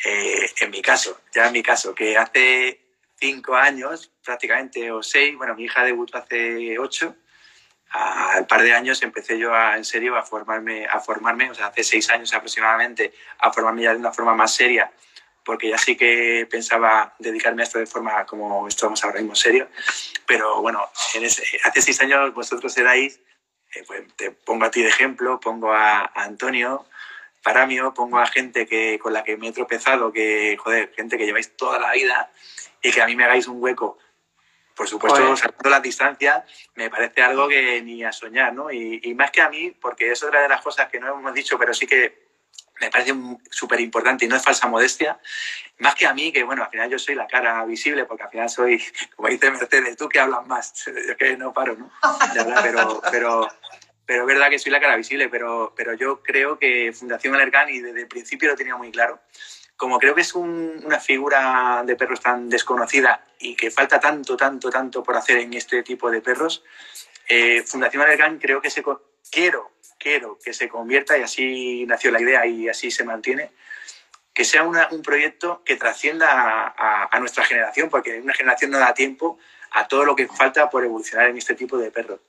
Speaker 2: Eh, en mi caso, ya en mi caso, que hace cinco años prácticamente, o seis, bueno, mi hija debutó hace ocho, al par de años empecé yo a, en serio a formarme, a formarme, o sea, hace seis años aproximadamente, a formarme ya de una forma más seria, porque ya sí que pensaba dedicarme a esto de forma como estamos ahora mismo serio. Pero bueno, en ese, hace seis años vosotros erais, eh, pues te pongo a ti de ejemplo, pongo a, a Antonio, Paramio, pongo a gente que, con la que me he tropezado, que, joder, gente que lleváis toda la vida y que a mí me hagáis un hueco por supuesto, Joder. saltando las distancias, me parece algo que ni a soñar, ¿no? Y, y, más que a mí, porque es otra de las cosas que no hemos dicho, pero sí que me parece súper importante y no es falsa modestia, más que a mí, que bueno, al final yo soy la cara visible, porque al final soy, como dice Mercedes, tú que hablas más, yo que no paro, ¿no? Pero, pero, pero es verdad que soy la cara visible, pero, pero yo creo que Fundación Alercán, y desde el principio lo tenía muy claro, como creo que es un, una figura de perros tan desconocida y que falta tanto, tanto, tanto por hacer en este tipo de perros, eh, Fundación Alergan creo que se quiero, quiero que se convierta, y así nació la idea y así se mantiene, que sea un proyecto que trascienda a, nuestra generación, porque una generación no da tiempo a todo lo que falta por evolucionar en este tipo de perros.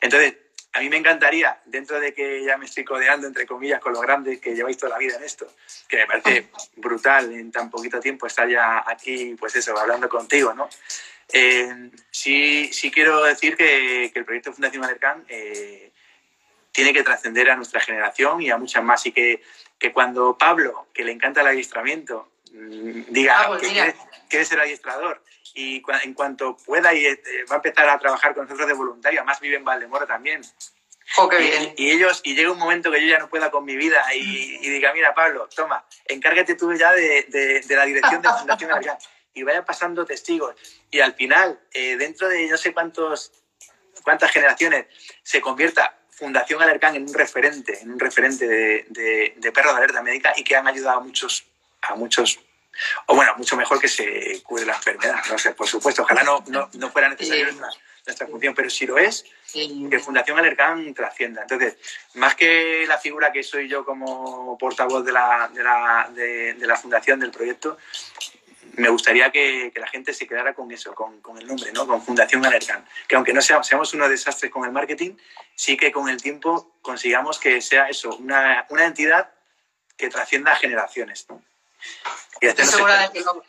Speaker 2: Entonces, a mí me encantaría, dentro de que ya me estoy codeando, entre comillas, con los grandes que lleváis toda la vida en esto, que me parece brutal en tan poquito tiempo estar ya aquí, pues eso, hablando contigo, ¿no? Eh, sí, sí quiero decir que, que el proyecto Fundación Alercán eh, tiene que trascender a nuestra generación y a muchas más. Y que, que cuando Pablo, que le encanta el adiestramiento, diga ah, pues que quiere, quiere, ser adiestrador y en cuanto pueda y eh, va a empezar a trabajar con nosotros de voluntario, además vive en Valdemoro también.
Speaker 1: Oh, qué bien.
Speaker 2: Y, y, ellos, y llega un momento que yo ya no pueda con mi vida y, y diga, mira Pablo, toma, encárgate tú ya de, de, de la dirección de Fundación Alercán y vaya pasando testigos. Y al final, eh, dentro de no sé cuántos, cuántas generaciones, se convierta Fundación Alercán en un referente, en un referente de, de, de perros de alerta médica y que han ayudado a muchos, a muchos o bueno, mucho mejor que se cure la enfermedad, no sé, por supuesto, ojalá no, no, no fuera necesario sí. nuestra, función, pero si lo es, sí. que Fundación Alercán trascienda. Entonces, más que la figura que soy yo como portavoz de la, de la, de, de la fundación, del proyecto, me gustaría que, que, la gente se quedara con eso, con, con, el nombre, ¿no? con Fundación Alercán. Que aunque no seamos, seamos unos desastres con el marketing, sí que con el tiempo consigamos que sea eso, una, una entidad que trascienda generaciones. ¿no?
Speaker 1: Estoy, segura de que lo,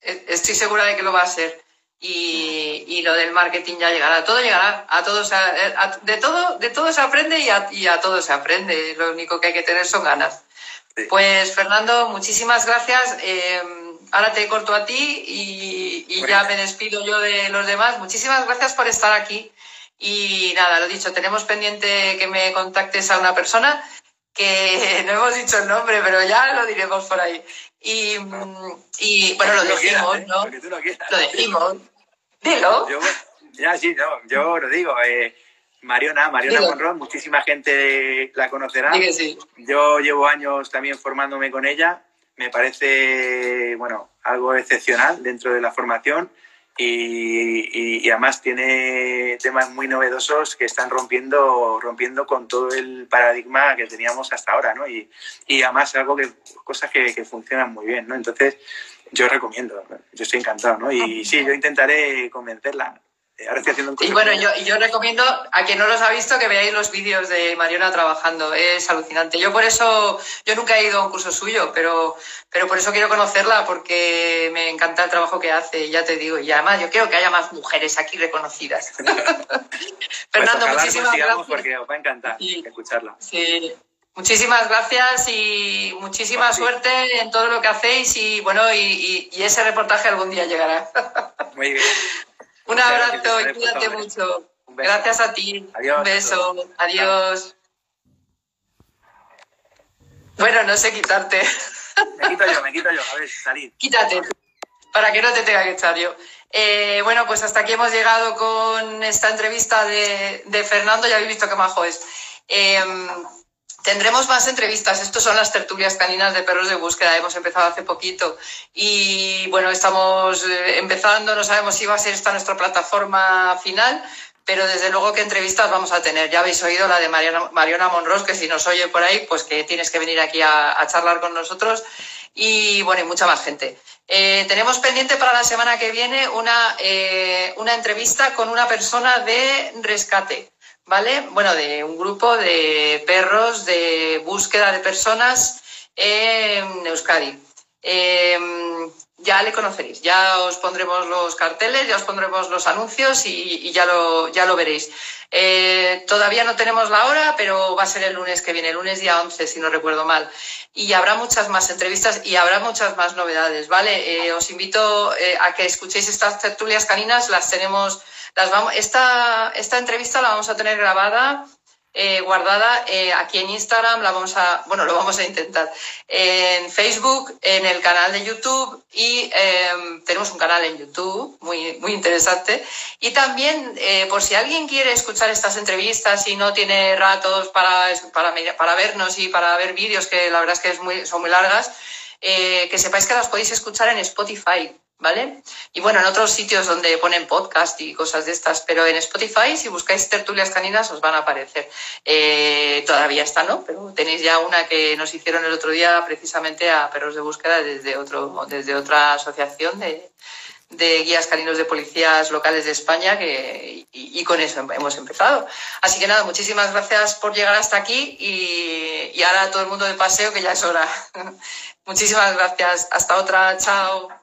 Speaker 1: estoy segura de que lo va a ser. Y, y, lo del marketing ya llegará. Todo llegará. A todos, a, a, de, todo, de todo se aprende y a, y a todo se aprende. Lo único que hay que tener son ganas. Sí. Pues Fernando, muchísimas gracias. Eh, ahora te corto a ti y, y ya me despido yo de los demás. Muchísimas gracias por estar aquí. Y nada, lo dicho, tenemos pendiente que me contactes a una persona que no hemos dicho el nombre, pero ya lo diremos por ahí. Y, y bueno, lo decimos, ¿no? Lo decimos. Dilo.
Speaker 2: Yo, ya, sí, no, yo lo digo. Eh, Mariona, Mariona Monrón, muchísima gente la conocerá.
Speaker 1: Sí sí.
Speaker 2: Yo llevo años también formándome con ella. Me parece, bueno, algo excepcional dentro de la formación y, y, y, además tiene temas muy novedosos que están rompiendo, rompiendo con todo el paradigma que teníamos hasta ahora, ¿no? Y, y además algo que, cosas que, que, funcionan muy bien, ¿no? Entonces, yo recomiendo, yo estoy encantado, ¿no? Y sí, yo intentaré convencerla Ahora estoy haciendo un
Speaker 1: y bueno, yo, yo recomiendo a quien no los ha visto que veáis los vídeos de Mariona trabajando. Es alucinante. Yo por eso, yo nunca he ido a un curso suyo, pero, pero por eso quiero conocerla, porque me encanta el trabajo que hace, ya te digo. Y además yo quiero que haya más mujeres aquí reconocidas.
Speaker 2: Fernando, pues muchísimas gracias. Porque os va a encantar sí. escucharla.
Speaker 1: Sí. Muchísimas gracias y muchísima suerte en todo lo que hacéis y bueno, y, y, y ese reportaje algún día llegará.
Speaker 2: Muy bien.
Speaker 1: Un abrazo y cuídate mucho. Gracias a ti.
Speaker 2: Adiós.
Speaker 1: Un beso. Adiós. Bueno, no sé quitarte.
Speaker 2: Me quito yo, me quito yo. A ver, salid.
Speaker 1: Quítate, para que no te tenga que echar yo. Eh, bueno, pues hasta aquí hemos llegado con esta entrevista de, de Fernando. Ya habéis visto qué majo es. Eh, Tendremos más entrevistas. Estos son las tertulias caninas de perros de búsqueda. Hemos empezado hace poquito. Y bueno, estamos eh, empezando. No sabemos si va a ser esta nuestra plataforma final, pero desde luego que entrevistas vamos a tener. Ya habéis oído la de Mariana, Monros, que si nos oye por ahí, pues que tienes que venir aquí a, a charlar con nosotros. y bueno, y mucha más gente. Eh, tenemos pendiente para la semana que viene una, eh, una entrevista con una persona de rescate, ¿vale? Bueno, de un grupo de perros de búsqueda de personas en Euskadi. Em, ya le conoceréis, ya os pondremos los carteles, ya os pondremos los anuncios y, ya, lo, ya lo veréis. Eh, todavía no tenemos la hora, pero va a ser el lunes que viene, el lunes día 11, si no recuerdo mal. Y habrá muchas más entrevistas y habrá muchas más novedades, ¿vale? Eh, os invito eh, a que escuchéis estas tertulias caninas, las tenemos, esta, entrevista la vamos a tener grabada eh, guardada eh, aquí en Instagram, la vamos a, bueno, lo vamos a intentar, en Facebook, en el canal de YouTube y em, tenemos un canal en YouTube muy, interesante. Y también, eh, por si alguien quiere escuchar estas entrevistas y no tiene ratos para, para, vernos y para ver vídeos, que la verdad es que son muy largas, que sepáis que las podéis escuchar en Spotify. ¿Vale? Y bueno, en otros sitios donde ponen podcast y cosas de estas, pero en Spotify, si buscáis tertulias caninas, os van a aparecer. Eh, todavía está, ¿no? Pero tenéis ya una que nos hicieron el otro día precisamente a perros de búsqueda desde, otro, desde otra asociación de, guías caninos de policías locales de España que, y, con eso hemos empezado. Así que nada, muchísimas gracias por llegar hasta aquí y, y ahora todo el mundo de paseo que ya es hora. muchísimas gracias. Hasta otra. Chao.